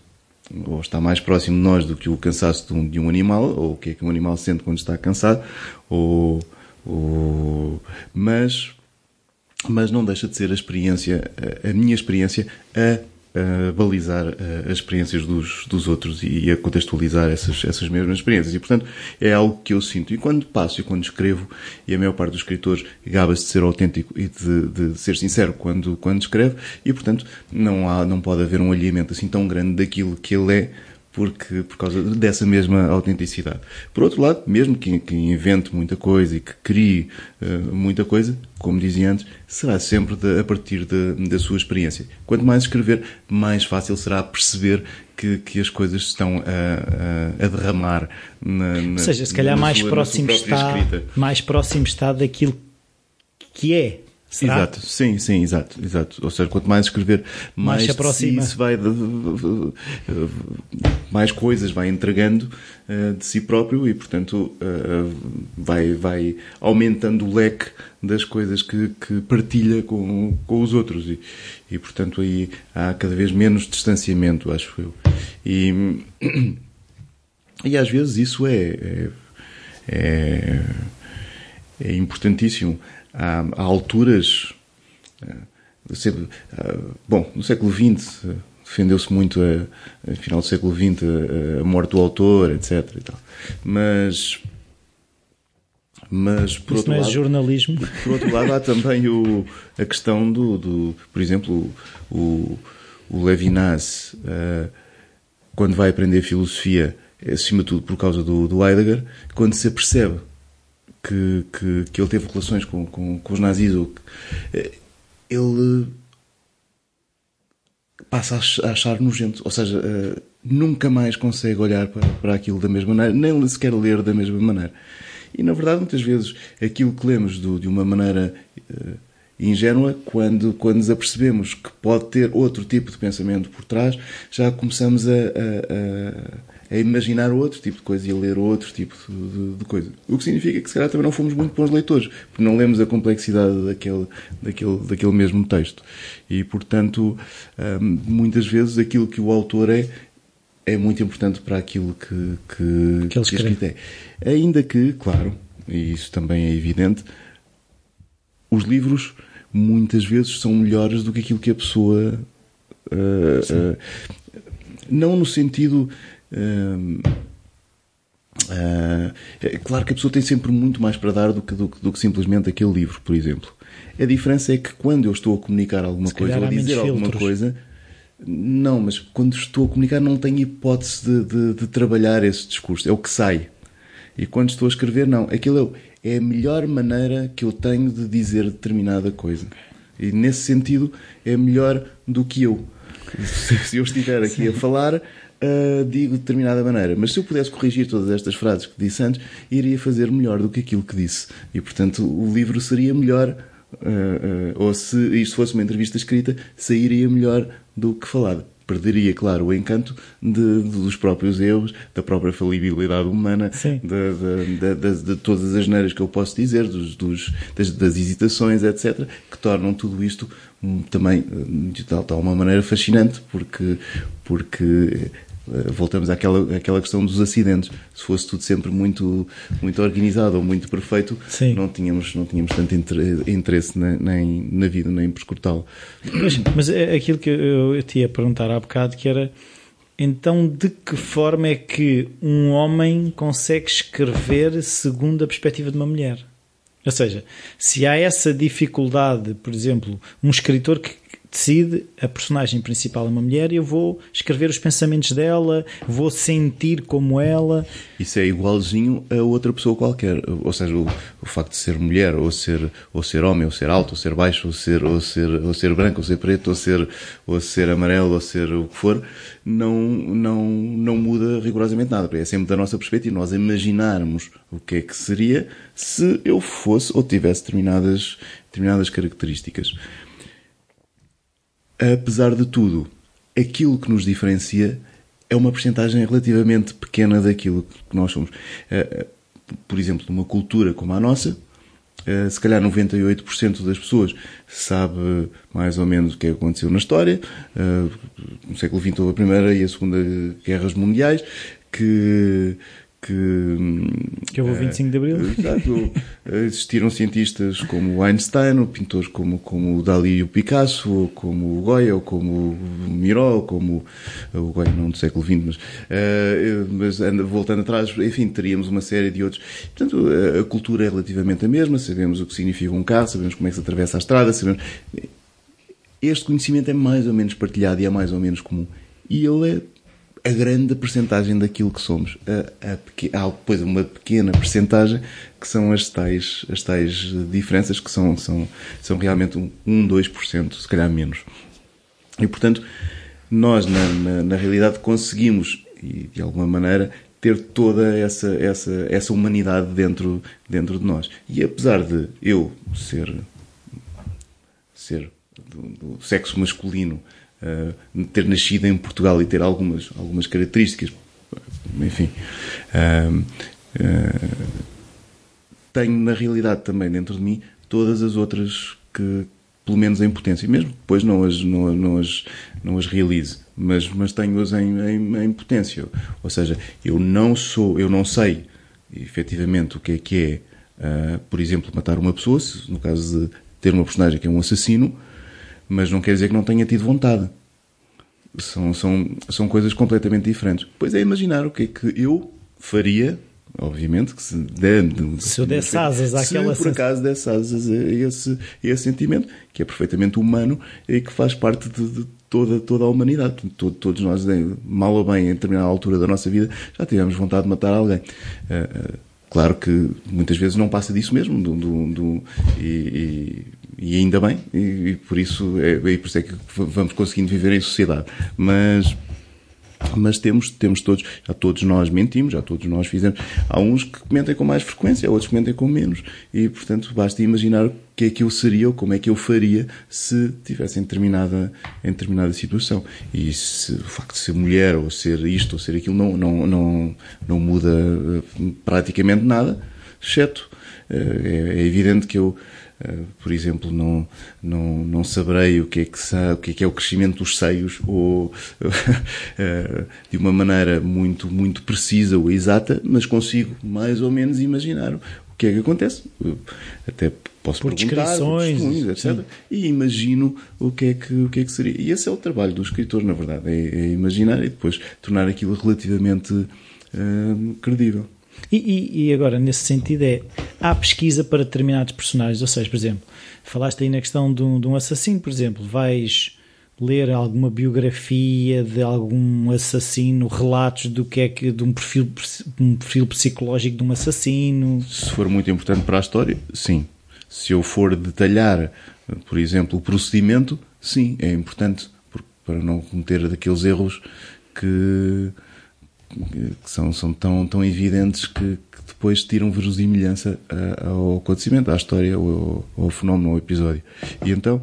ou está mais próximo de nós do que o cansaço de um, de um animal, ou o que é que um animal sente quando está cansado, ou, ou- mas, mas não deixa de ser a experiência, a, a minha experiência, a a balizar uh, as experiências dos, dos outros e a contextualizar essas, essas mesmas experiências. E, portanto, é algo que eu sinto. E quando passo e quando escrevo, e a maior parte dos escritores gaba-se de ser autêntico e de, de, ser sincero quando, quando escreve, e, portanto, não, há, não pode haver um alinhamento assim tão grande daquilo que ele é porque, por causa dessa mesma autenticidade. Por outro lado, mesmo que, que invente muita coisa e que crie uh, muita coisa, como dizia antes, será sempre de, a partir de, da sua experiência. Quanto mais escrever, mais fácil será perceber que, que as coisas estão a, a, a derramar na, na, Ou seja, se calhar mais, sua, próximo está, mais próximo está daquilo que é Será? Exato, sim, sim, exato, exato. Ou seja, quanto mais escrever, mais, mais se aproxima. Si vai, mais coisas vai entregando uh, de si próprio e, portanto, uh, vai, vai aumentando o leque das coisas que, que partilha com, com os outros e, e, portanto, aí há cada vez menos distanciamento, acho eu. E, e às vezes isso é, é, é, é importantíssimo há, há alturas. Eh, eh, bom, no século XX eh, defendeu-se muito, a, a, final do século XX, a, a, morte do autor, etc. Mas, mas por Isso outro não é lado, jornalismo. Por outro lado, há também o, a questão do, do por exemplo, o, o Levinas, uh, quando vai aprender filosofia, acima de tudo por causa do, do Heidegger, quando se apercebe que, que, que ele teve relações com, com, com os nazis, eh, ele passa a achar nojento, ou seja, eh, nunca mais consegue olhar para, para aquilo da mesma maneira, nem sequer ler da mesma maneira. E na verdade, muitas vezes, aquilo que lemos do, de uma maneira uh, ingênua, quando, quando nos apercebemos que pode ter outro tipo de pensamento por trás, já começamos a, a a imaginar outro tipo de coisa e a ler outro tipo de, de, coisa. O que significa que se calhar também não fomos muito bons leitores, porque não lemos a complexidade daquele, daquele, daquele mesmo texto. E, portanto, hum, muitas vezes aquilo que o autor é é muito importante para aquilo que, que, que, é. Ainda que, claro, e isso também é evidente, os livros muitas vezes são melhores do que aquilo que a pessoa. Uh, uh, não no sentido É claro que a pessoa tem sempre muito mais para dar do que, do, do, que simplesmente aquele livro, por exemplo. A diferença é que quando eu estou a comunicar alguma Se coisa ou a dizer alguma filtros. coisa, não, mas quando estou a comunicar não tenho hipótese de, de, de, trabalhar esse discurso, é o que sai. E quando estou a escrever, não, aquilo é, é a melhor maneira que eu tenho de dizer determinada coisa. E nesse sentido é melhor do que eu. Se eu estiver aqui Sim. a falar, uh, digo de determinada maneira. Mas se eu pudesse corrigir todas estas frases que disse antes, iria fazer melhor do que aquilo que disse. E, portanto, o livro seria melhor, uh, uh, ou se isto fosse uma entrevista escrita, sairia melhor do que falado perderia, claro, o encanto de, dos próprios erros, da própria falibilidade humana, de, de, de, todas as neiras que eu posso dizer, dos, dos das, das, hesitações, etc., que tornam tudo isto um, também, de tal, tal uma maneira, fascinante, porque, porque eh, voltamos àquela, àquela questão dos acidentes. Se fosse tudo sempre muito, muito organizado ou muito perfeito, Sim. não tínhamos, não tínhamos tanto interesse na, nem na vida, nem por escutá-lo. Mas, mas é aquilo que eu, eu te ia perguntar há bocado, que era então de que forma é que um homem consegue escrever segundo a perspectiva de uma mulher? Ou seja, se há essa dificuldade, por exemplo, um escritor que decide a personagem principal é uma mulher e eu vou escrever os pensamentos dela, vou sentir como ela. Isso é igualzinho a outra pessoa qualquer. Ou seja, o, o facto de ser mulher, ou ser, ou ser homem, ou ser alto, ou ser baixo, ou ser, ou ser, ou ser branco, ou ser preto, ou ser, ou ser amarelo, ou ser o que for, não, não, não muda rigorosamente nada. É sempre da nossa perspectiva. Nós imaginarmos o que é que seria se eu fosse ou tivesse determinadas, determinadas características apesar de tudo, aquilo que nos diferencia é uma porcentagem relativamente pequena daquilo que nós somos. Eh, eh, por exemplo, numa cultura como a nossa, eh, se calhar 98% das pessoas sabe mais ou menos o que aconteceu na história. No século XX houve a Primeira e a Segunda Guerras Mundiais, que, que, Que houve o 25 de Abril. Exato. Existiram cientistas como o Einstein, ou pintores como, como o Dali e o Picasso, ou como o Goya, ou como o Miró, ou como o Goya, não do século XX, mas, eh, mas anda- voltando atrás, enfim, teríamos uma série de outros. Portanto, a, a cultura é relativamente a mesma, sabemos o que significa um carro, sabemos como é que se atravessa a estrada, sabemos. Este conhecimento é mais ou menos partilhado e é mais ou menos comum. E ele é a grande percentagem daquilo que somos. A, a há depois uma pequena percentagem que são as tais, as tais diferenças que são, são, são realmente um, um 2%, se calhar menos. E portanto, nós na, na, na realidade conseguimos, e de alguma maneira, ter toda essa, essa, essa humanidade dentro, dentro de nós. E apesar de eu ser ser do, do sexo masculino, eh, ter nascido em Portugal e ter algumas, algumas características, enfim, ah, tenho na realidade também dentro de mim todas as outras que, pelo menos em potência, mesmo depois não as, não, não as, não as realize, mas, mas tenho-as em, em, em potência. Ou seja, eu não sou, eu não sei efetivamente o que é que é, ah, por exemplo, matar uma pessoa, no caso de ter uma personagem que é um assassino, mas não quer dizer que não tenha tido vontade. São, são, são coisas completamente diferentes. Pois é imaginar o que é que eu faria, obviamente, que se, der, Se eu desse asas se àquela por sens- acaso desse asas a esse, a esse sentimento, que é perfeitamente humano e que faz parte de, de toda, toda a humanidade. Todo- todos nós, mal ou bem, em determinada altura da nossa vida, já tivemos vontade de matar alguém. Ah, ah, Claro que muitas vezes não passa disso mesmo, do, do- do- e, e- e ainda bem, e, e por isso é, e por isso é que vamos conseguindo viver em sociedade. Mas mas temos, temos todos, já todos nós mentimos, já todos nós fizemos. Há uns que comentem com mais frequência, outros que comentem com menos. E, portanto, basta imaginar o que é que eu seria ou como é que eu faria se tivesse em determinada, em determinada situação. E se, o facto de ser mulher ou ser isto ou ser aquilo não, não, não, não muda eh, praticamente nada, exceto eh, é, é evidente que eu por exemplo, não, não, não saberei o que, é que o que é que é o crescimento dos seios ou uh, de uma maneira muito, muito precisa ou exata, mas consigo mais ou menos imaginar o que é que acontece. Uh, Até posso Por perguntar, descrições, testemunhos, etc. E imagino o que, é que, o que é que seria. E esse é o trabalho do escritor, na verdade, é, é imaginar e depois tornar aquilo relativamente uh, credível. E, e- e agora, nesse sentido, é há pesquisa para determinados personagens. Ou seja, por exemplo, falaste aí na questão de um, de um assassino, por exemplo, vais ler alguma biografia de algum assassino, relatos do que é que de um perfil, um perfil psicológico de um assassino. Se for muito importante para a história, sim. Se eu for detalhar, por exemplo, o procedimento, sim, é importante por- para não cometer daqueles erros que, que são, são tão, tão evidentes que, que depois tiram verosimilhança ao acontecimento, à história, ao, ao fenómeno, ao episódio. E então,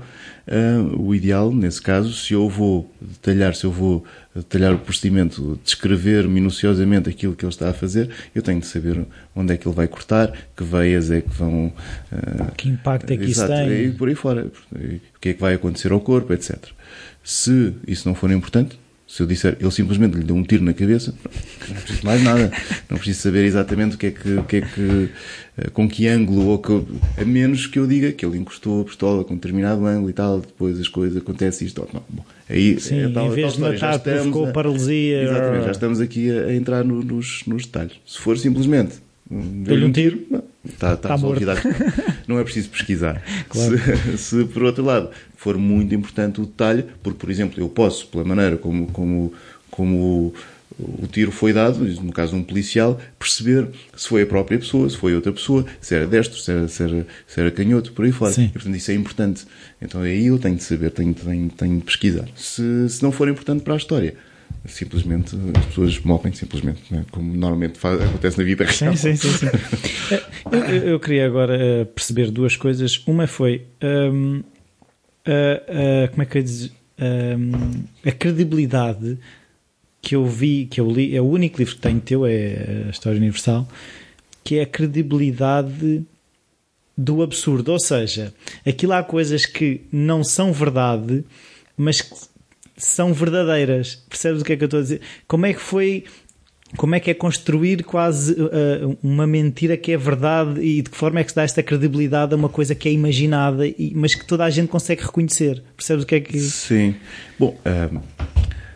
ah, o ideal, nesse caso, se eu vou detalhar, se eu vou detalhar o procedimento, descrever minuciosamente aquilo que ele está a fazer, eu tenho de saber onde é que ele vai cortar, que veias é que vão. ah, Que impacto é que isso Exato, tem? E por aí fora. O que é que vai acontecer ao corpo, etc. Se isso não for importante, se eu disser, ele simplesmente lhe deu um tiro na cabeça, não preciso mais nada. Não preciso saber exatamente o que é que, o que, é que eh, com que ângulo, ou que, a menos que eu diga que ele encostou a pistola com um determinado ângulo e tal, depois as coisas, acontece isto. Não, bom, aí, Sim, é tal- em vez tal de matar, provocou a- paralisia. Exatamente, já estamos aqui a, a entrar no- nos, nos detalhes. Se for simplesmente Deu-lhe um tiro? não, está, está Está morto. Não é preciso pesquisar. Claro. Se, se, por outro lado for muito importante o detalhe, porque por exemplo eu posso, pela maneira como, como, como o, o tiro foi dado, no caso de um policial, perceber se foi a própria pessoa, se foi outra pessoa, se era destro, se era, se era, se era canhoto, por aí fora. Sim. E, portanto isso é importante. Então aí eu tenho de saber, tenho, tenho, tenho de pesquisar. Se, se não for importante para a história, simplesmente as pessoas morrem, simplesmente, né? como normalmente faz- acontece na vida real. Sim, sim, sim. sim. Eu, eu- queria agora eh, perceber duas coisas. Uma foi hum, a- a- como é que eu dizer? Hum, a credibilidade que eu vi, que eu li, é o único livro que tenho teu, é a História Universal, que é a credibilidade do absurdo. Ou seja, aquilo há coisas que não são verdade, mas que são verdadeiras. Percebes o que é que eu estou a dizer? Como é que foi como é que é construir quase uh, uma mentira que é verdade e de que forma é que se dá esta credibilidade a uma coisa que é imaginada, e, mas que toda a gente consegue reconhecer. Percebes o que é que. Sim. Bom, uh,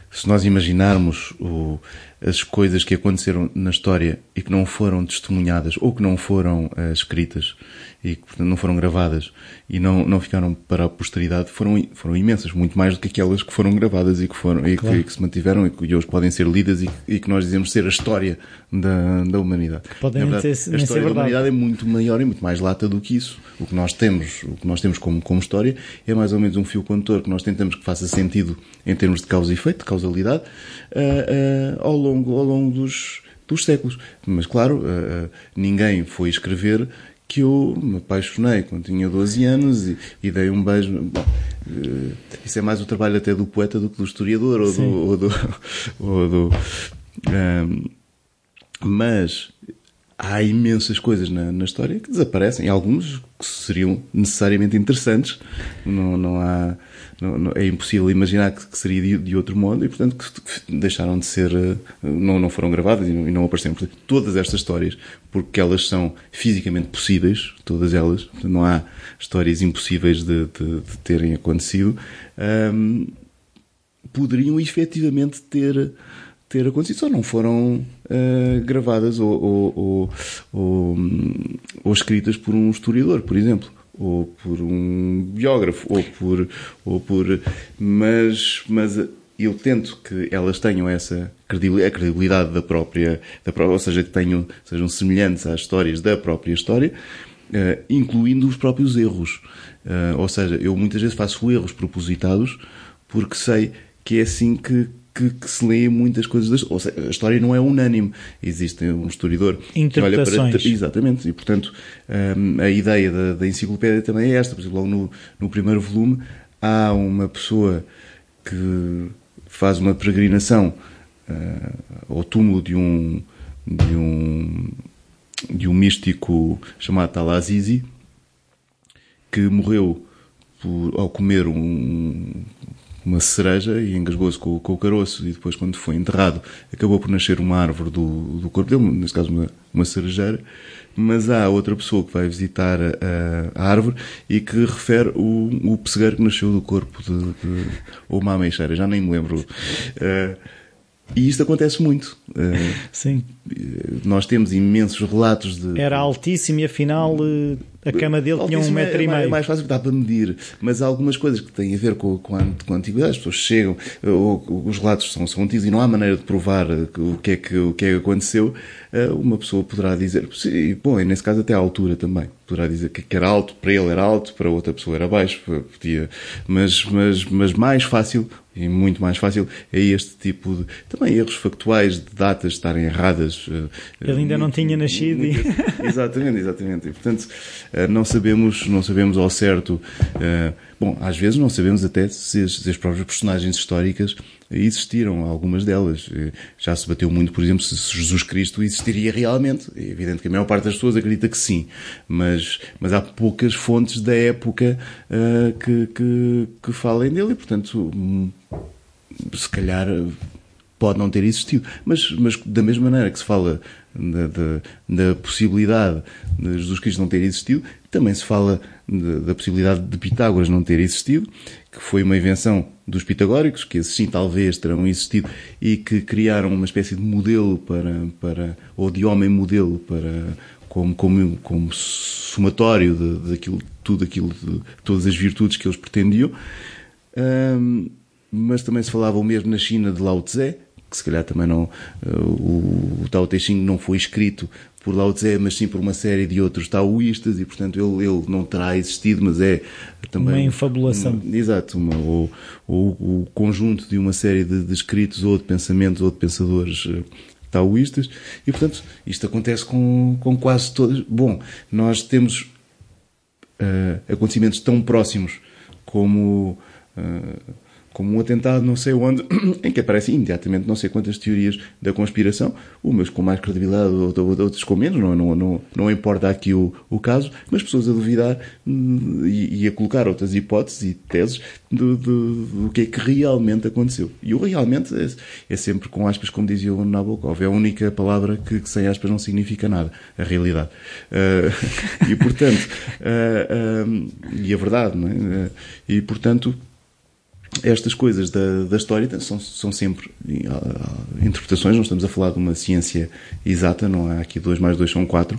se nós imaginarmos o, as coisas que aconteceram na história e que não foram testemunhadas ou que não foram uh, escritas e que portanto, não foram gravadas e não, não ficaram para a posteridade foram, foram imensas, muito mais do que aquelas que foram gravadas e que, foram, e claro. que, que, se mantiveram e que hoje podem ser lidas e, e, que nós dizemos ser a história da, da humanidade. Podem verdade, ter, a história da humanidade é muito maior e muito mais lata do que isso. O que nós temos, o que nós temos como, como história é mais ou menos um fio condutor que nós tentamos que faça sentido em termos de causa e efeito, de causalidade, uh, uh, ao longo, ao longo dos, dos séculos. Mas claro, uh, ninguém foi escrever que eu me apaixonei quando tinha 12 anos e, e dei um beijo. Uh, isso é mais o trabalho até do poeta do que do historiador ou do. Ou do, ou do um, ehm, mas há imensas coisas na, na, história que desaparecem, e alguns que seriam necessariamente interessantes. Não, não há não, não, é impossível imaginar que, que seria de, de, outro modo e, portanto, que, deixaram de ser, eh, não, não foram gravadas e não, e não apareceram. Portanto, todas estas histórias, porque elas são fisicamente possíveis, todas elas, não há histórias impossíveis de, de, de terem acontecido, um, poderiam efetivamente ter ter acontecido, só não foram uh, gravadas ou, ou, ou, ou, escritas por um historiador, por exemplo ou por um biógrafo, ou por, ou por, mas, mas eu tento que elas tenham essa credibilidade, a credibilidade da própria, da própria, ou seja, que tenham, sejam semelhantes às histórias da própria história, uh, incluindo os próprios erros. Uh, ou seja, eu muitas vezes faço erros propositados porque sei que é assim que, que, que, se lê muitas coisas. Das, ou seja, a história não é unânime. Existe um historiador que olha para. Exatamente. E, portanto, um, a ideia da, da, enciclopédia também é esta. Por exemplo, logo no, no primeiro volume há uma pessoa que faz uma peregrinação uh, ao túmulo de um. De um de um místico chamado Talazizi que morreu por, ao comer um, uma cereja e engasgou-se com, com, o caroço e depois quando foi enterrado acabou por nascer uma árvore do, do corpo dele, nesse caso uma, uma cerejeira, mas há outra pessoa que vai visitar a, a árvore e que refere o, o pessegueiro que nasceu do corpo de, de ou uma ameixeira, já nem me lembro. Uh, e isto acontece muito. Uh, Sim. Nós temos imensos relatos de. Era altíssimo e afinal a cama dele tinha um metro é, e meio. É mais fácil, dá para medir. Mas há algumas coisas que têm a ver com, com, a, com a antiguidade. As pessoas chegam, os relatos são, são antigos e não há maneira de provar o que é que, o que, é que aconteceu. Eh, uma pessoa poderá dizer, bom, e nesse caso até à altura também. Poderá dizer que era alto, para ele era alto, para outra pessoa era baixo. Podia, mas, mas, mas mais fácil, e muito mais fácil é este tipo de também erros factuais de datas estarem erradas. Eh, ele ainda não tinha nascido. Exatamente, exatamente. E, portanto, eh, não sabemos, não sabemos ao certo. Eh, bom, às vezes não sabemos até se as, se as próprias personagens históricas existiram, algumas delas. Eh, já se bateu muito, por exemplo, se Jesus Cristo existiria realmente. É evidente que a maior parte das pessoas acredita que sim, mas, mas há poucas fontes da época uh, que, que, que falem dele e, portanto, hum, se calhar pode não ter existido. Mas, mas da mesma maneira que se fala da, da, da, possibilidade de Jesus Cristo não ter existido, também se fala de, da possibilidade de Pitágoras não ter existido, que foi uma invenção dos pitagóricos, que esses sim talvez terão existido e que criaram uma espécie de modelo para, para ou de homem modelo para como, como, como somatório de, daquilo, tudo aquilo, de todas as virtudes que eles pretendiam. Mas também se falava o mesmo na China de Lao Tse, que se calhar também não, uh, o, o Tao Te Ching não foi escrito por Lao Tse, mas sim por uma série de outros taoístas e, portanto, ele, ele não terá existido, mas é também... Uma infabulação. Uma, exato, uma, ou, ou, o conjunto de uma série de, de escritos ou de pensamentos ou de pensadores uh, taoístas e, portanto, isto acontece com, com quase todos. Bom, nós temos uh, acontecimentos tão próximos como... Uh, como um atentado não sei onde, em que aparecem imediatamente não sei quantas teorias da conspiração, umas com mais credibilidade, outras com menos, não, não, não, não importa aqui o, o caso, mas pessoas a duvidar hum, e, e a colocar outras hipóteses e teses do, do, do, que é que realmente aconteceu. E o realmente é, é sempre com aspas, como dizia o Nabokov, é a única palavra que, que sem aspas não significa nada, a realidade. Uh, e portanto, uh, uh, e a verdade, não é? e portanto, estas coisas da, da história são, são sempre uh, interpretações, não estamos a falar de uma ciência exata, não há aqui 2 mais 2 são 4,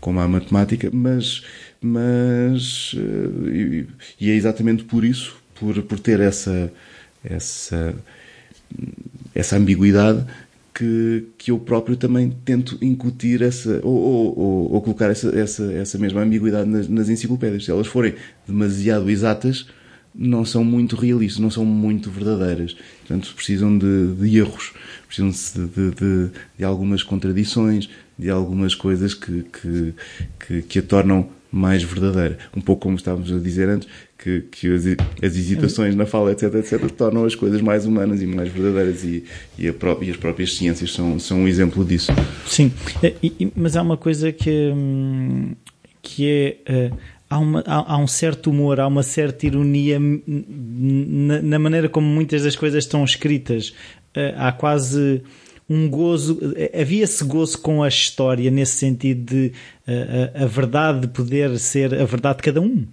como a matemática, mas, mas uh, e, e, é exatamente por isso, por, por ter essa, essa, essa ambiguidade, que, que eu próprio também tento incutir essa, ou, ou, ou, ou colocar essa, essa, essa mesma ambiguidade nas, nas enciclopédias. Se elas forem demasiado exatas, não são muito realistas, não são muito verdadeiras. Portanto, precisam de, de erros, precisam de, de, de, algumas contradições, de algumas coisas que, que, que, que, a tornam mais verdadeira. Um pouco como estávamos a dizer antes, que, que as, as hesitações na fala, etc, etc, tornam as coisas mais humanas e mais verdadeiras e, e, e as próprias ciências são, são um exemplo disso. Sim, mas há uma coisa que, hum, que é uh, há, uma, há, há, um certo humor, há uma certa ironia na, na maneira como muitas das coisas estão escritas. Uh, há quase um gozo, eh, havia-se gozo com a história nesse sentido de uh, a, a verdade poder ser a verdade de cada um.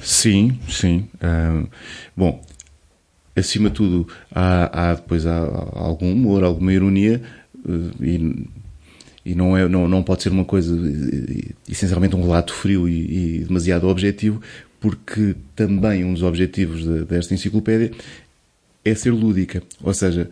Sim, sim. Uh, bom, acima de tudo, há, há depois há algum humor, alguma ironia uh, e e não, é, não, não pode ser uma coisa, essencialmente um relato frio e, e demasiado objetivo, porque também um dos objetivos de, desta enciclopédia é ser lúdica, ou seja,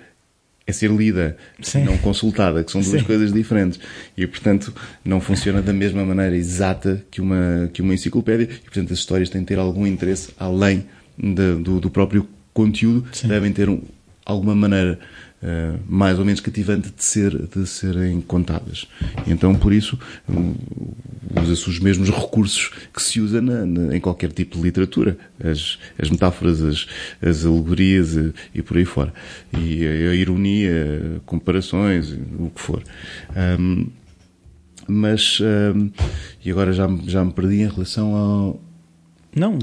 é ser lida, Sim. não consultada, que são duas Sim. coisas diferentes. E, portanto, não funciona da mesma maneira exata que uma, que uma enciclopédia. E, portanto, as histórias têm de ter algum interesse além de, do, do próprio conteúdo, Sim. devem ter um, alguma maneira uh, mais ou menos cativante de, ser, de serem contadas. Então, por isso, um, usa-se os mesmos recursos que se usa na, na, em qualquer tipo de literatura. As, as metáforas, as, as alegorias e, e, por aí fora. E a, a ironia, comparações, o que for. Um, mas, um, e agora já, já me perdi em relação ao, não,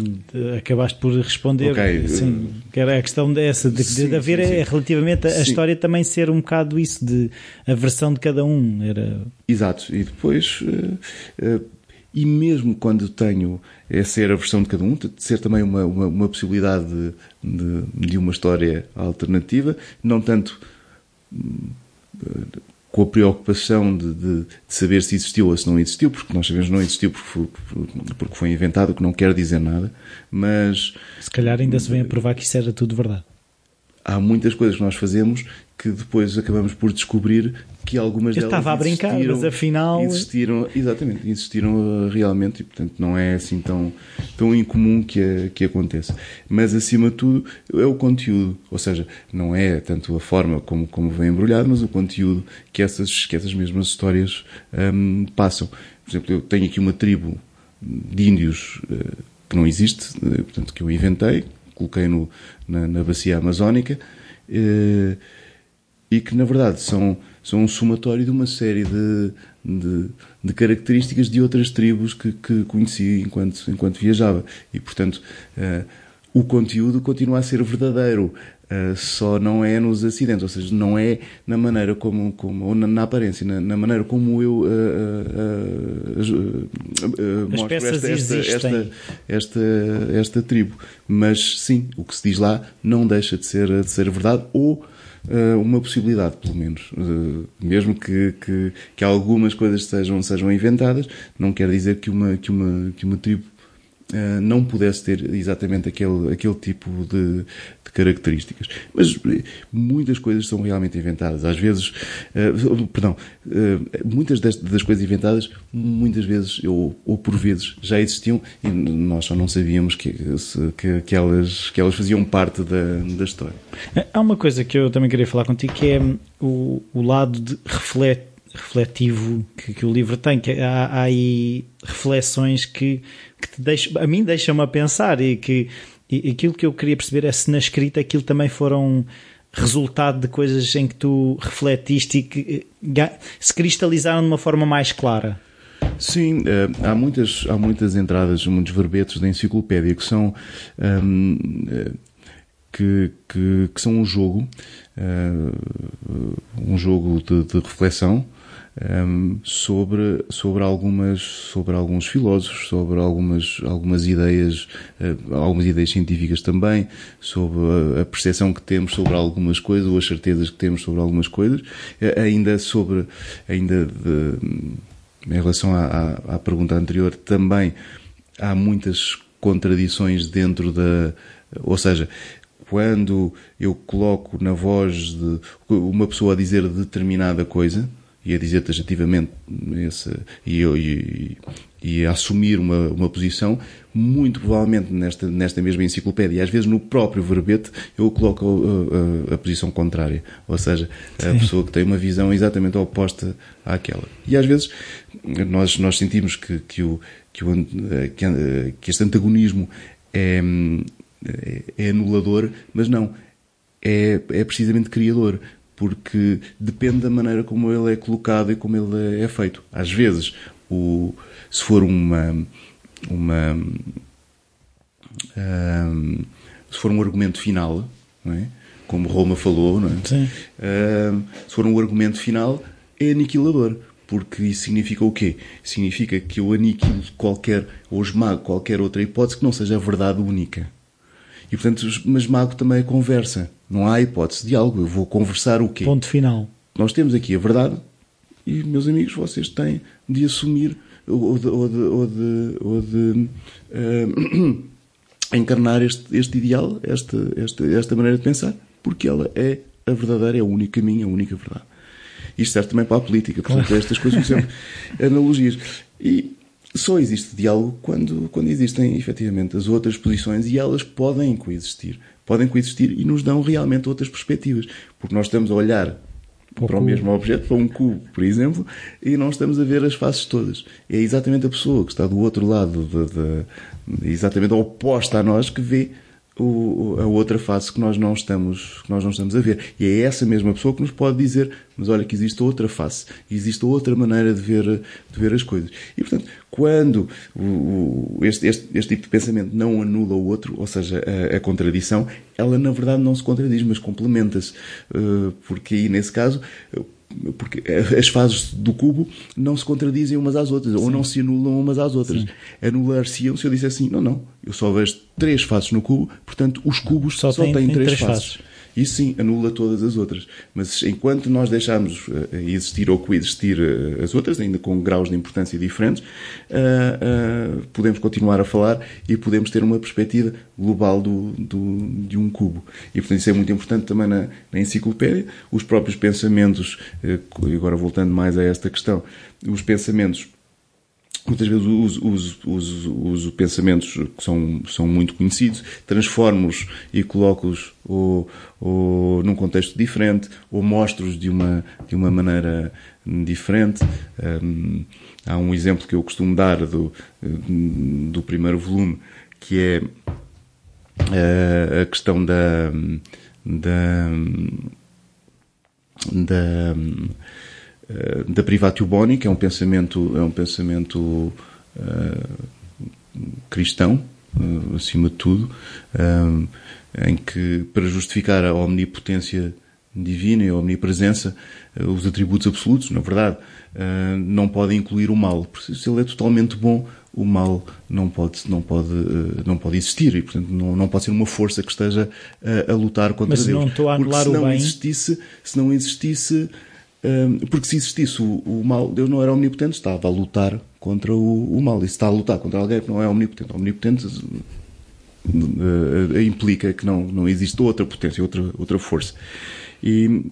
acabaste por responder. Okay. Sim, que era a questão dessa, de, sim, de haver sim, sim. relativamente a, a história também ser um bocado isso, de a versão de cada um. Era... Exato, e depois, uh, uh, e mesmo quando tenho é ser a versão de cada um, de ser também uma, uma, uma possibilidade de, de, de, uma história alternativa, não tanto. Com a preocupação de, de, de, saber se existiu ou se não existiu, porque nós sabemos que não existiu porque foi, porque foi inventado, o que não quer dizer nada, mas... Se calhar ainda se vem a provar que isso era tudo verdade. Há muitas coisas que nós fazemos que depois acabamos por descobrir que algumas Eu delas estava a brincar, mas afinal existiram, exatamente, existiram uh, realmente e portanto não é assim tão tão incomum que que aconteça. Mas acima de tudo é o conteúdo, ou seja, não é tanto a forma como como vem embrulhado, mas o conteúdo que essas que essas mesmas histórias passam. Por exemplo, eu tenho aqui uma tribo de índios uh, que não existe, uh, portanto que eu inventei, coloquei no na, na bacia amazónica. Uh, e que na verdade são, são um somatório de uma série de, de, de características de outras tribos que, que conheci enquanto, enquanto viajava. E portanto uh, o conteúdo continua a ser verdadeiro. Uh, só não é nos acidentes, ou seja, não é na maneira como, como ou na, na aparência, na, na, maneira como eu uh, uh, mostro esta esta, esta, esta, esta, tribo. Mas sim, o que se diz lá não deixa de ser, de ser verdade, ou uma possibilidade, pelo menos. Uh, mesmo que, que, que, algumas coisas sejam, sejam inventadas, não quer dizer que uma, que uma, que uma tribo uh, não pudesse ter exatamente aquele, aquele tipo de, de características. Mas eh, muitas coisas são realmente inventadas. Às vezes, uh, perdão, uh, muitas das, das, coisas inventadas, muitas vezes, ou, ou, por vezes, já existiam e nós só não sabíamos que, que, que, elas, que elas faziam parte da, da história. Há uma coisa que eu também queria falar contigo que é o, o lado de reflete refletivo que, que, o livro tem, que há, há aí reflexões que, que te deixam, a mim deixam-me a pensar e que E aquilo que eu queria perceber é se na escrita aquilo também foram resultado de coisas em que tu refletiste e que eh, se cristalizaram de uma forma mais clara. Sim, eh, há muitas, há muitas entradas, muitos verbetes da enciclopédia que são um, eh, que, que, que, são um jogo, um jogo de, de reflexão um, sobre, sobre, algumas, sobre alguns filósofos, sobre algumas, algumas ideias, uh, algumas ideias científicas também, sobre a, a, percepção que temos sobre algumas coisas, ou as certezas que temos sobre algumas coisas, uh, ainda sobre, ainda de, em relação à, à, à pergunta anterior, também há muitas contradições dentro da, ou seja, quando eu coloco na voz de uma pessoa a dizer determinada coisa, e a dizer taxativamente esse, e, e, e, a assumir uma, uma posição, muito provavelmente nesta, nesta mesma enciclopédia, e às vezes no próprio verbete, eu coloco a, a, a posição contrária, ou seja, a Sim. pessoa que tem uma visão exatamente oposta àquela. E às vezes nós, nós sentimos que, que, o, que, o, que, que este antagonismo é, é, é anulador, mas não. É, é precisamente criador, porque depende da maneira como ele é colocado e como ele é feito. Às vezes, o, se for uma, uma um, se for um argumento final, é? como Roma falou, é? um, se for um argumento final, é aniquilador. Porque isso significa o quê? Significa que eu aniquilo qualquer, ou esmago qualquer outra hipótese que não seja a verdade única. E portanto, mas mago também é conversa. Não há hipótese de algo. Eu vou conversar o quê? Ponto final. Nós temos aqui a verdade e, meus amigos, vocês têm de assumir ou de, ou de, ou de, ou de uh, encarnar este, este ideal, esta, esta, esta maneira de pensar, porque ela é a verdadeira, é o único caminho, a única verdade. Isto serve também para a política, portanto, estas coisas são sempre analogias. E só existe diálogo quando, quando existem efetivamente as outras posições e elas podem coexistir. Podem coexistir e nos dão realmente outras perspectivas. Porque nós estamos a olhar o para o mesmo objeto, para um cubo, por exemplo, e não estamos a ver as faces todas. É exatamente a pessoa que está do outro lado, de, de, exatamente oposta a nós, que vê o, a outra face que nós não estamos que nós não estamos a ver. E é essa mesma pessoa que nos pode dizer mas olha que existe outra face existe outra maneira de ver de ver as coisas. E portanto quando o, este, este, este tipo de pensamento não anula o outro ou seja a, a contradição ela na verdade não se contradiz mas complementa-se. Uh, porque aí nesse caso porque as fases do cubo não se contradizem umas às outras, Sim. ou não se anulam umas às outras. Anular-se-iam se eu dissesse assim, não, não, eu só vejo três faces no cubo, portanto os cubos só, só têm, têm, três, três faces. faces. Isso sim, anula todas as outras. Mas enquanto nós deixarmos uh, existir ou coexistir uh, as outras, ainda com graus de importância diferentes, podemos continuar a falar e podemos ter uma perspectiva global do, do, de um cubo. E portanto isso é muito importante também na, na enciclopédia. Os próprios pensamentos, agora voltando mais a esta questão, os pensamentos muitas vezes uso, pensamentos que são, são muito conhecidos, transformo-os e coloco-os ou, ou num contexto diferente, ou mostro-os de uma, de uma maneira diferente. Um, há um exemplo que eu costumo dar do, do primeiro volume, que é a, a questão da, da, da eh, da Privatio Boni, que é um pensamento, é um pensamento uh, cristão, uh, acima de tudo, em que, para justificar a omnipotência divina e a omnipresença, os atributos absolutos, na verdade, não podem incluir o mal. Porque se ele é totalmente bom, o mal não pode, não pode, não pode existir e, portanto, não, não pode ser uma força que esteja a, a lutar contra Mas Deus. Não estou a anular Porque se não não existisse, se não existisse porque se existisse o, o, mal, Deus não era omnipotente, estava a lutar contra o, o, mal. E se está a lutar contra alguém que não é omnipotente, omnipotente uh, implica que não, não existe outra potência, outra, outra força. E,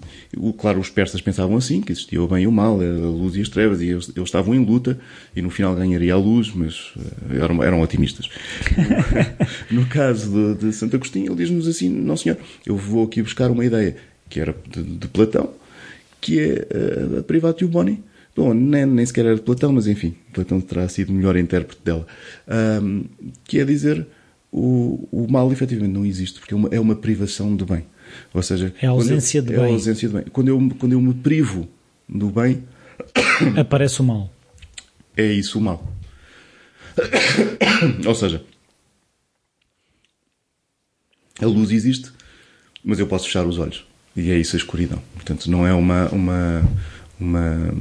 claro, os persas pensavam assim, que existia o bem e o mal, a luz e as trevas, e eles, eles estavam em luta, e no final ganharia a luz, mas eram, eram otimistas. no, no caso de, de Santo Agostinho, ele diz-nos assim, não senhor, eu vou aqui buscar uma ideia que era de, de Platão, que é a Privatio Boni. Bom, nem, nem sequer era de Platão, mas enfim, Platão terá sido o melhor intérprete dela. Um, que é dizer, o, o mal efetivamente não existe, porque é uma, é uma privação de bem. Ou seja, É a ausência eu, de é bem. ausência de bem. Quando eu, quando eu me privo do bem, Aparece o mal. é isso o mal. Ou seja, a luz existe, mas eu posso fechar os olhos. E é isso a escuridão. Portanto, não é uma, uma, uma.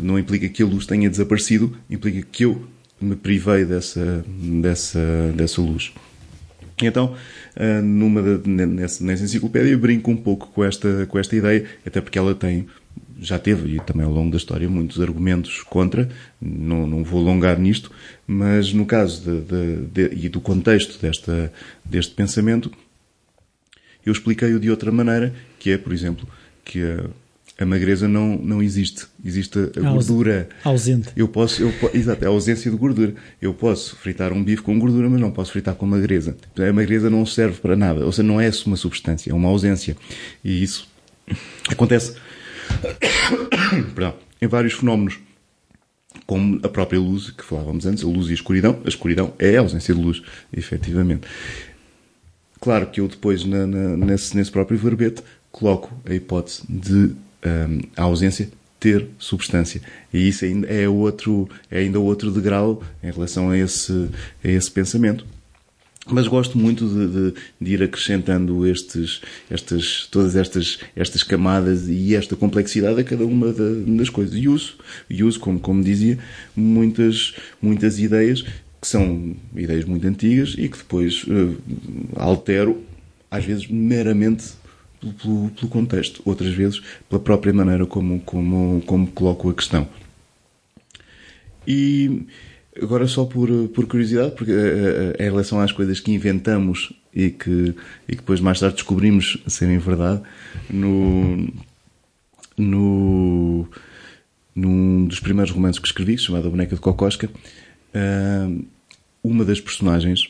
Não implica que a luz tenha desaparecido, implica que eu me privei dessa, dessa, dessa luz. Então, ah, numa nessa, nessa enciclopédia, eu brinco um pouco com esta, com esta ideia, até porque ela tem, já teve, e também ao longo da história, muitos argumentos contra, não, não vou alongar nisto, mas no caso de, de- de- e do contexto desta, deste pensamento, eu expliquei-o de outra maneira, que é, por exemplo, que a, a magreza não, não existe. Existe a, a gordura. Ausente. Eu posso, eu, exato, é a ausência de gordura. Eu posso fritar um bife com gordura, mas não posso fritar com magreza. A magreza não serve para nada. Ou seja, não é uma substância, é uma ausência. E isso acontece perdão, em vários fenómenos. Como a própria luz, que falávamos antes, a luz e a escuridão. A escuridão é a ausência de luz, efetivamente. Claro que eu depois, na- na- nesse, nesse próprio verbete, coloco a hipótese de hum, a ausência ter substância. E isso ainda é, outro, é ainda outro degrau em relação a esse, a esse pensamento. Mas gosto muito de, de- de ir acrescentando estes, estas, todas estas, estas camadas e esta complexidade a cada uma da- das coisas. E uso, e uso como, como dizia, muitas, muitas ideias que são ideias muito antigas e que depois eh, altero, às vezes meramente pelo- pelo, contexto, outras vezes pela própria maneira como, como, como coloco a questão. E agora só por, por curiosidade, porque eh, em relação às coisas que inventamos e que, e que depois mais tarde descobrimos serem verdade, no, no, num dos primeiros romances que escrevi, chamado A Boneca de Cocosca, uma das personagens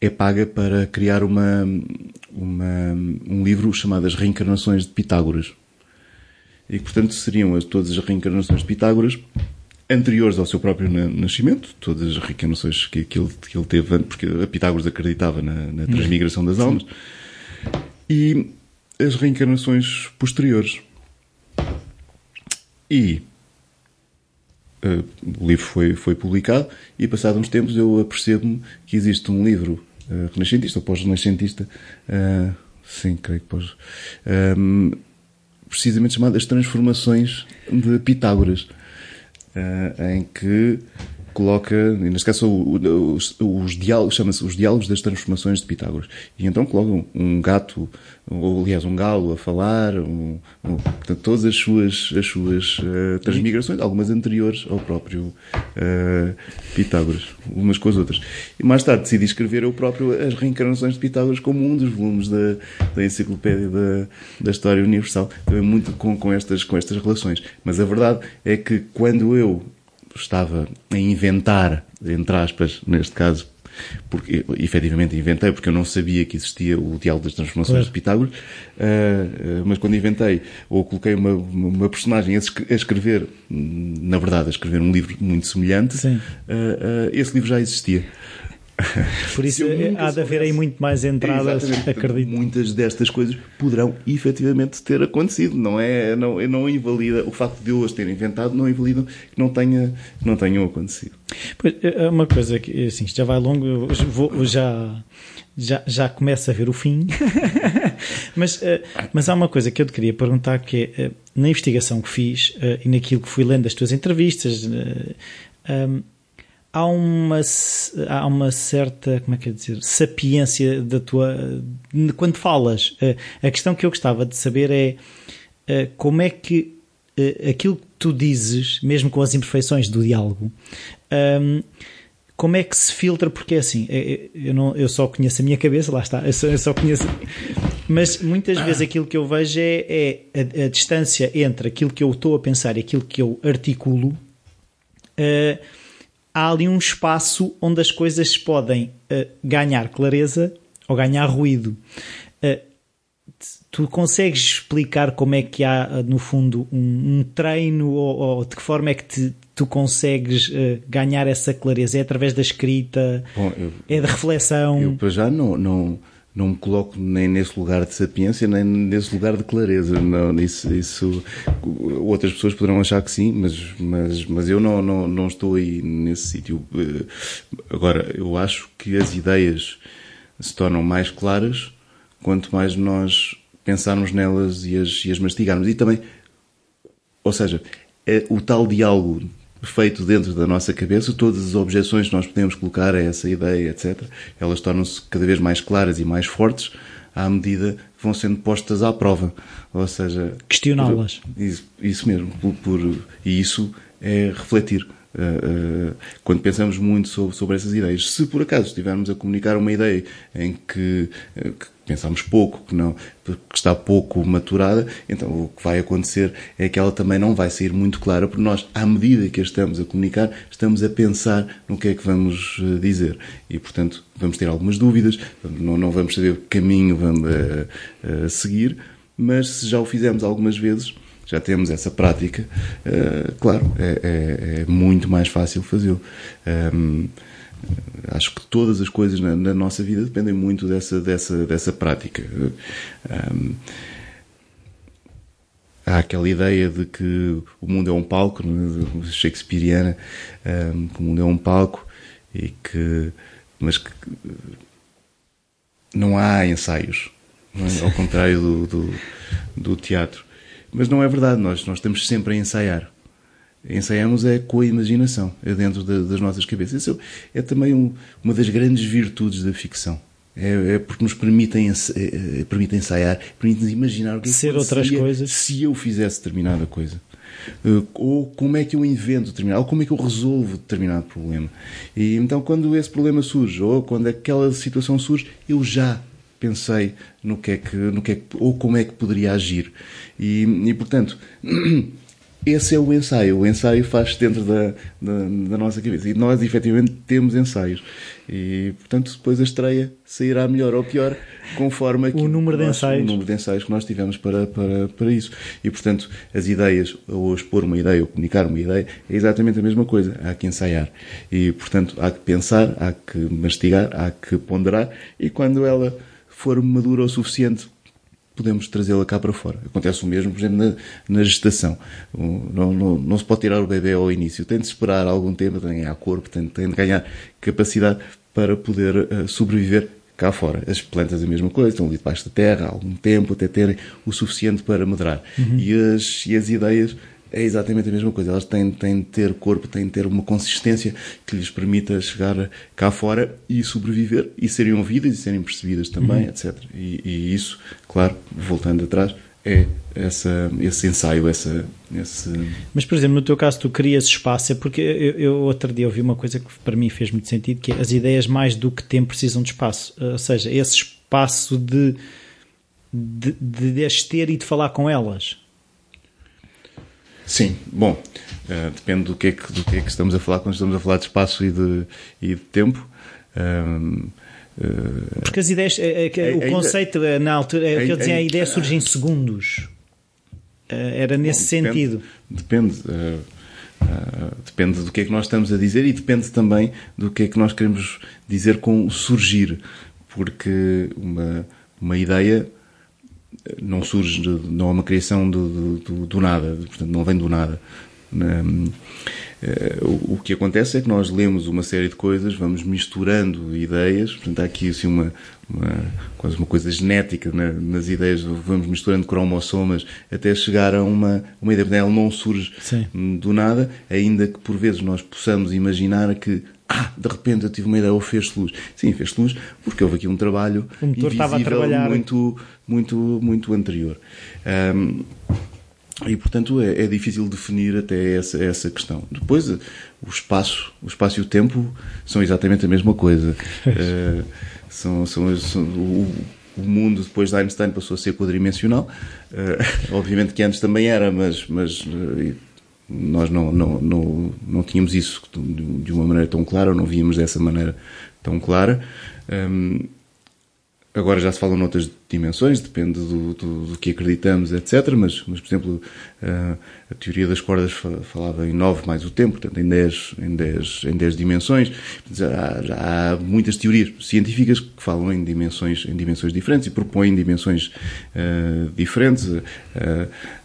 é paga para criar uma, uma, um livro chamado As Reencarnações de Pitágoras. E que, portanto, seriam as, todas as reencarnações de Pitágoras anteriores ao seu próprio na- nascimento, todas as reencarnações que, que, ele, que ele teve, porque a Pitágoras acreditava na, na transmigração das almas, e as reencarnações posteriores. E eh, o livro foi, foi publicado e, passados uns tempos, eu apercebo-me que existe um livro eh, renascentista, ou pós-renascentista, eh, sim, creio que pós, ehm, precisamente chamado As Transformações de Pitágoras, em que coloca, neste caso os, os diálogos, chama-se os diálogos das transformações de Pitágoras. E então colocam um gato, ou aliás um galo a falar, um, um- portanto, todas as suas, as suas eh, transmigrações, algumas anteriores ao próprio eh, Pitágoras, umas com as outras. E mais tarde decidi escrever eu próprio as reencarnações de Pitágoras como um dos volumes da, da enciclopédia da, da História Universal, também muito com, com, estas, com estas relações. Mas a verdade é que quando eu estava a inventar, entre aspas, neste caso, porque efetivamente inventei, porque eu não sabia que existia o diálogo das transformações Claro. de Pitágoras, ah, ah, mas quando inventei ou coloquei uma, uma personagem a escre- a escrever, na verdade, a escrever um livro muito semelhante, ah, esse livro já existia. Por isso há de haver aí muito mais entradas, Exatamente. Acredito. Muitas destas coisas poderão efetivamente ter acontecido. Não é, não, não invalida o facto de eu as ter inventado, não invalida que não, tenha, que não tenham acontecido. Pois, é uma coisa que, assim, isto já vai longo, eu vou, eu já, já, já começo a ver o fim. mas, mas há uma coisa que eu te queria perguntar que é, na investigação que fiz e naquilo que fui lendo das tuas entrevistas, um, há uma, há uma certa, como é que é dizer, sapiência da tua, quando falas. Eh, A questão que eu gostava de saber é eh, como é que eh, aquilo que tu dizes, mesmo com as imperfeições do diálogo, hum, como é que se filtra? Porque é assim, é- é- eu, não, eu só conheço a minha cabeça, lá está, eu só, eu só conheço. Mas muitas vezes aquilo que eu vejo é, é a, a distância entre aquilo que eu estou a pensar e aquilo que eu articulo. eh, há ali um espaço onde as coisas podem eh, ganhar clareza ou ganhar ruído. Eh, tu consegues explicar como é que há, no fundo, um, um treino ou, ou de que forma é que te- tu consegues uh, ganhar essa clareza? É através da escrita? Bom, eu, é de reflexão? Eu, para já, não, não, não me coloco nem nesse lugar de sapiência, nem nesse lugar de clareza. Não, isso, isso, outras pessoas poderão achar que sim, mas, mas, mas eu não, não, não estou aí nesse sítio. Eh, agora, eu acho que as ideias se tornam mais claras quanto mais nós pensarmos nelas e as, e as mastigarmos. E também, ou seja, é o tal diálogo feito dentro da nossa cabeça, todas as objeções que nós podemos colocar a essa ideia, etc., elas tornam-se cada vez mais claras e mais fortes à medida que vão sendo postas à prova. Ou seja, questioná-las. Isso, isso, mesmo. Por, por, e isso é refletir. Uh, uh, quando pensamos muito sobre, sobre essas ideias. Se por acaso estivermos a comunicar uma ideia em que, uh, que pensamos pouco, que, não, que está pouco maturada, então o que vai acontecer é que ela também não vai sair muito clara, porque nós, à medida que a estamos a comunicar, estamos a pensar no que é que vamos dizer. E, portanto, vamos ter algumas dúvidas, não, não vamos saber que caminho vamos a, a seguir, mas se já o fizemos algumas vezes, já temos essa prática, uh, claro, é, é, é, muito mais fácil fazê-lo. Um, acho que todas as coisas na, na, nossa vida dependem muito dessa, dessa, dessa prática. Um, há aquela ideia de que o mundo é um palco, né, shakespeariana, um, que o mundo é um palco e que, mas que não há ensaios, não é? ao contrário do, do, do teatro. Mas não é verdade, nós, nós estamos sempre a ensaiar. Ensaiamos é com a imaginação, é dentro de, das nossas cabeças. Isso é também um, uma das grandes virtudes da ficção. É, é porque nos permitem, é, é, permite ensaiar, permite-nos imaginar o que Ser outras coisas. se eu fizesse determinada coisa. Uh, ou como é que eu invento determinado, ou como é que eu resolvo determinado problema. E então, quando esse problema surge, ou quando aquela situação surge, eu já pensei no que é que, no que, é que ou como é que poderia agir. E, e portanto, esse é o ensaio. O ensaio faz-se dentro da, da, da, nossa cabeça. E nós, efetivamente, temos ensaios. E, portanto, depois a estreia sairá melhor ou pior, conforme o número de nós, ensaios. O número de ensaios que nós tivemos para, para, para isso. E, portanto, as ideias, ou expor uma ideia, ou comunicar uma ideia, é exatamente a mesma coisa. Há que ensaiar. E, portanto, há que pensar, há que mastigar, há que ponderar. E quando ela for madura o suficiente, podemos trazê-la cá para fora. Acontece o mesmo, por exemplo, na, na gestação. Não, não, não, se pode tirar o bebê ao início. Tem de esperar algum tempo, tem de ganhar corpo, tem, tem de ganhar capacidade para poder uh, sobreviver cá fora. As plantas a mesma coisa, estão ali debaixo da terra há algum tempo até terem o suficiente para medrar. Uhum. E, as, e as ideias é exatamente a mesma coisa. Elas têm, têm de ter corpo, têm de ter uma consistência que lhes permita chegar cá fora e sobreviver e serem ouvidas e serem percebidas também, uhum. etc. E, e, isso, claro, voltando atrás, é essa, esse ensaio, essa, esse... Mas, por exemplo, no teu caso, tu crias espaço, é porque eu, eu outro dia ouvi uma coisa que para mim fez muito sentido, que é as ideias mais do que tempo precisam de espaço. Ou seja, esse espaço de, de, de as ter e de falar com elas Sim, bom, uh, depende do que, é que, do que é que estamos a falar quando estamos a falar de espaço e de, e de tempo. Uh, Porque as ideias, o conceito na altura, é, o que eu dizia, a ideia surge em segundos. era nesse bom, depende, sentido. Depende. Uh, depende do que é que nós estamos a dizer e depende também do que é que nós queremos dizer com surgir. Porque uma, uma ideia não surge, não é uma criação do, do, do nada, portanto, não vem do nada. Eh, o que acontece é que nós lemos uma série de coisas, vamos misturando ideias, portanto, há aqui assim uma, uma quase uma coisa genética nas ideias, vamos misturando cromossomas até chegar a uma, uma ideia. Ela não surge Sim. do nada, ainda que por vezes nós possamos imaginar que ah, de repente eu tive uma ideia ou fez luz. Sim, fez luz porque houve aqui um trabalho o motor estava a trabalhar. muito, muito, muito anterior. Um, e, portanto, é, é, difícil definir até essa, essa questão. Depois, o espaço, o espaço e o tempo são exatamente a mesma coisa. uh, são, são, são o, o, mundo, depois de Einstein, passou a ser quadrimensional. Uh, obviamente que antes também era, mas, mas uh, nós não, não, não, não tínhamos isso de uma maneira tão clara, ou não víamos dessa maneira tão clara. Um, Agora já se falam noutras dimensões, depende do, do, do que acreditamos, etc. Mas, mas por exemplo, uh, a teoria das cordas falava em 9 mais o tempo, portanto em 10, em 10, em 10 dimensões. Já, já há muitas teorias científicas que falam em dimensões, em dimensões diferentes e propõem dimensões uh, diferentes. Uh,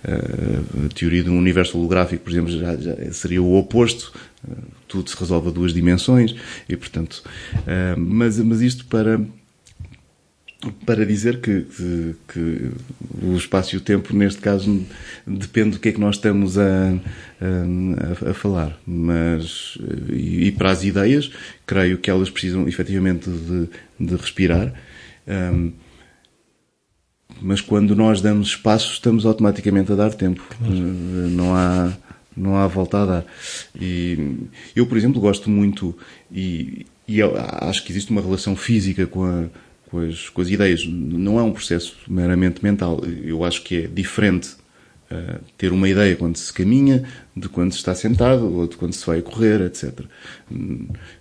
a teoria um universo holográfico, por exemplo, já, já seria o oposto tudo se resolve a duas dimensões e portanto mas mas isto para para dizer que, que, que, o espaço e o tempo, neste caso, depende do que é que nós estamos a, a, a falar. Mas, e, e, para as ideias, creio que elas precisam efetivamente de, de respirar. Um, mas quando nós damos espaço, estamos automaticamente a dar tempo. Não há, não há volta a dar. E eu, por exemplo, gosto muito, e, e acho que existe uma relação física com a com as, com as ideias. Não é um processo meramente mental. Eu acho que é diferente uh, ter uma ideia quando se caminha, de quando se está sentado, ou de quando se vai correr, etc.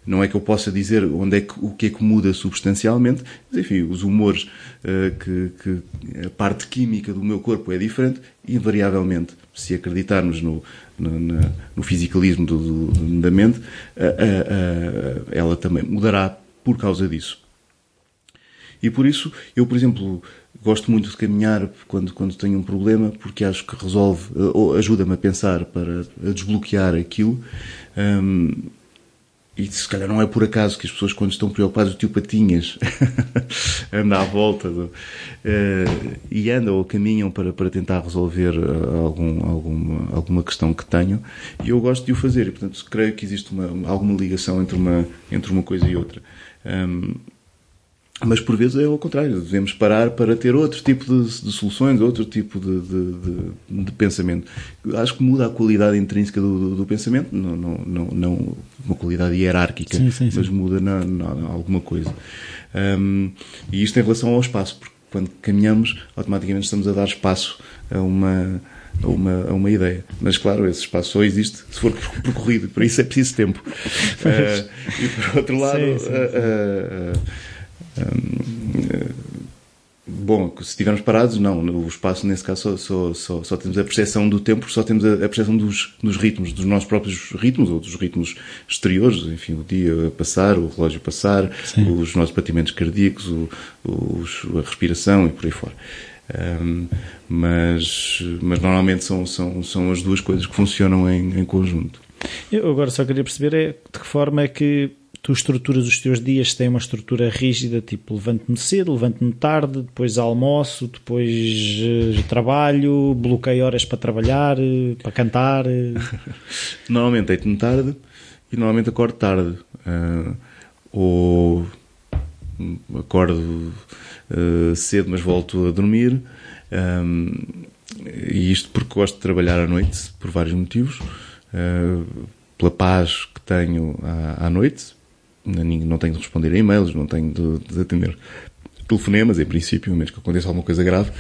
Não é que eu possa dizer onde é que, o que é que muda substancialmente, mas enfim, os humores, uh, que, que, a parte química do meu corpo é diferente, invariavelmente, se acreditarmos no, no, no fisicalismo do, do, da mente, uh, ela também mudará por causa disso. E por isso, eu, por exemplo, gosto muito de caminhar quando, quando tenho um problema, porque acho que resolve, eh, ou ajuda-me a pensar para a desbloquear aquilo. Um, e se calhar não é por acaso que as pessoas, quando estão preocupadas, o tio Patinhas anda à volta do, uh, e andam ou caminham para, para tentar resolver eh, algum, alguma, alguma questão que tenham. E eu gosto de o fazer, e portanto creio que existe uma, alguma ligação entre uma, entre uma coisa e outra. Um, mas por vezes é ao contrário, devemos parar para ter outro tipo de, de soluções, outro tipo de, de, de, pensamento. Acho que muda a qualidade intrínseca do, do, do pensamento, não, não, não, não, uma qualidade hierárquica, sim, sim, sim. mas muda na, na, alguma coisa. Um, e isto em relação ao espaço, porque quando caminhamos, automaticamente estamos a dar espaço a uma, a uma, a uma ideia. Mas claro, esse espaço só existe se for percorrido, por isso é preciso tempo. Uh, e por outro lado, sim. Uh, uh, bom, se estivermos parados, não. O espaço, nesse caso, só, só, só, só temos a percepção do tempo, só temos a, a percepção dos, dos, ritmos, dos nossos próprios ritmos, ou dos ritmos exteriores, enfim, o dia a passar, o relógio a passar, Sim. os nossos batimentos cardíacos, o, os, a respiração e por aí fora. Um, mas, mas normalmente são, são, são as duas coisas que funcionam em, em conjunto. Eu agora só queria perceber é de que forma é que tu estruturas os teus dias, têm uma estrutura rígida, tipo levanto-me cedo, levanto-me tarde, depois almoço, depois uh, trabalho, bloqueio horas para trabalhar, uh, para cantar. Uh. normalmente deito-me tarde e normalmente acordo tarde. ou acordo cedo, mas volto a dormir. E isto porque gosto de trabalhar à noite, por vários motivos. pela paz que tenho à, à noite, não tenho de responder a e-mails, não tenho de, de atender telefonemas, em princípio, a menos que aconteça alguma coisa grave.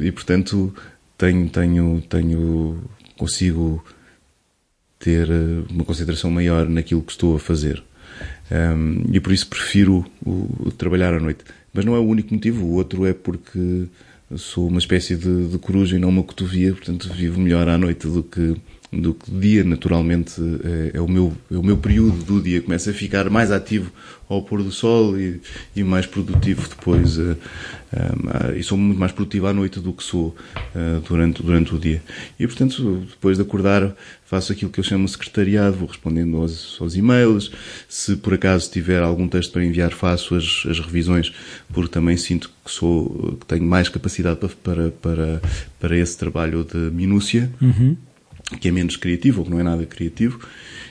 e, portanto, tenho, tenho, tenho, consigo ter eh, uma concentração maior naquilo que estou a fazer. e por isso prefiro o, o trabalhar à noite. Mas não é o único motivo, o outro é porque sou uma espécie de, de coruja e não uma cotovia, portanto vivo melhor à noite do que do que dia, naturalmente, é, é, o meu, é o meu período do dia. Começa a ficar mais ativo ao pôr do sol e, e mais produtivo depois. Uh, uh, e sou muito mais produtivo à noite do que sou durante, durante o dia. E, portanto, depois de acordar, faço aquilo que eu chamo de secretariado, vou respondendo aos, aos e-mails. Se por acaso tiver algum texto para enviar, faço as, as revisões, porque também sinto que sou, que tenho mais capacidade para, para, para, para esse trabalho de minúcia. Uhum que é menos criativo, ou que não é nada criativo,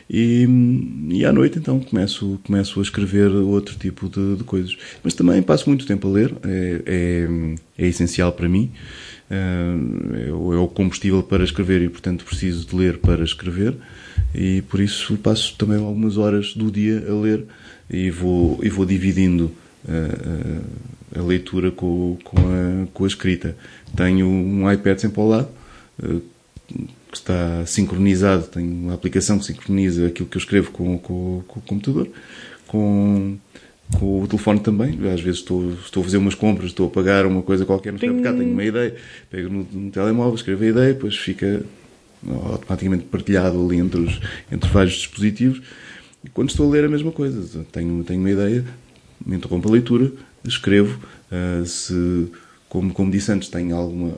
e, e à noite então começo, começo a escrever outro tipo de, de coisas. Mas também passo muito tempo a ler, é, é, é essencial para mim, é, é, o combustível para escrever e portanto preciso de ler para escrever, e por isso passo também algumas horas do dia a ler e vou, e vou dividindo a, eh, a, a leitura com, com, a, com a escrita. Tenho um iPad sempre ao lado eh, que está sincronizado, tenho uma aplicação que sincroniza aquilo que eu escrevo com, com, com o computador, com, com o telefone também. Às vezes estou, estou a fazer umas compras, estou a pagar uma coisa qualquer no supermercado, tenho uma ideia, pego no, no telemóvel, escrevo a ideia, depois fica automaticamente partilhado ali entre, os, entre vários dispositivos. E quando estou a ler a mesma coisa, tenho, tenho uma ideia, me interrompo a leitura, escrevo, uh, se, como, como disse antes, tenho alguma,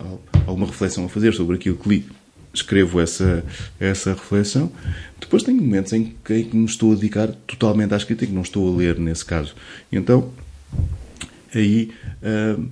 alguma reflexão a fazer sobre aquilo que li, escrevo essa, essa reflexão. Depois tenho momentos em que, em que me estou a dedicar totalmente à escrita e que não estou a ler nesse caso. Então, aí, uh,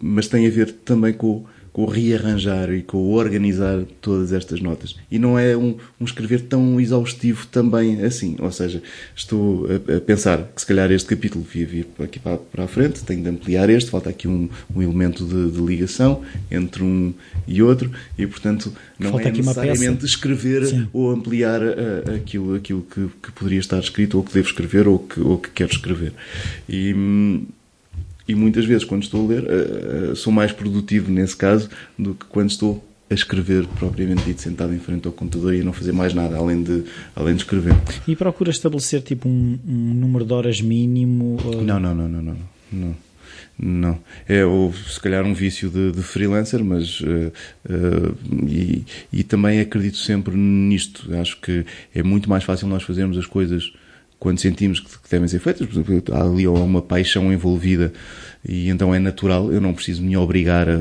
mas tem a ver também com com o rearranjar e com o organizar todas estas notas. E não é um, um escrever tão exaustivo também assim. Ou seja, estou a, a, pensar que se calhar este capítulo devia vir aqui para, para a frente, tenho de ampliar este, falta aqui um, um elemento de, de, ligação entre um e outro, e portanto não falta é necessariamente escrever Sim. ou ampliar a, aquilo, aquilo que, que, poderia estar escrito, ou que devo escrever, ou que, ou que quero escrever. E hum, e muitas vezes, quando estou a ler, uh, uh, sou mais produtivo nesse caso do que quando estou a escrever propriamente dito, sentado em frente ao computador e a não fazer mais nada além de, além de escrever. E procura estabelecer tipo um, um número de horas mínimo? Ou... Não, não, não, não, não. não. Não. É ou, se calhar um vício de, de freelancer, mas uh, uh, e, e, também acredito sempre nisto. Acho que é muito mais fácil nós fazermos as coisas quando sentimos que, devem ser feitas, por exemplo, há ali uma paixão envolvida e então é natural, eu não preciso me obrigar a,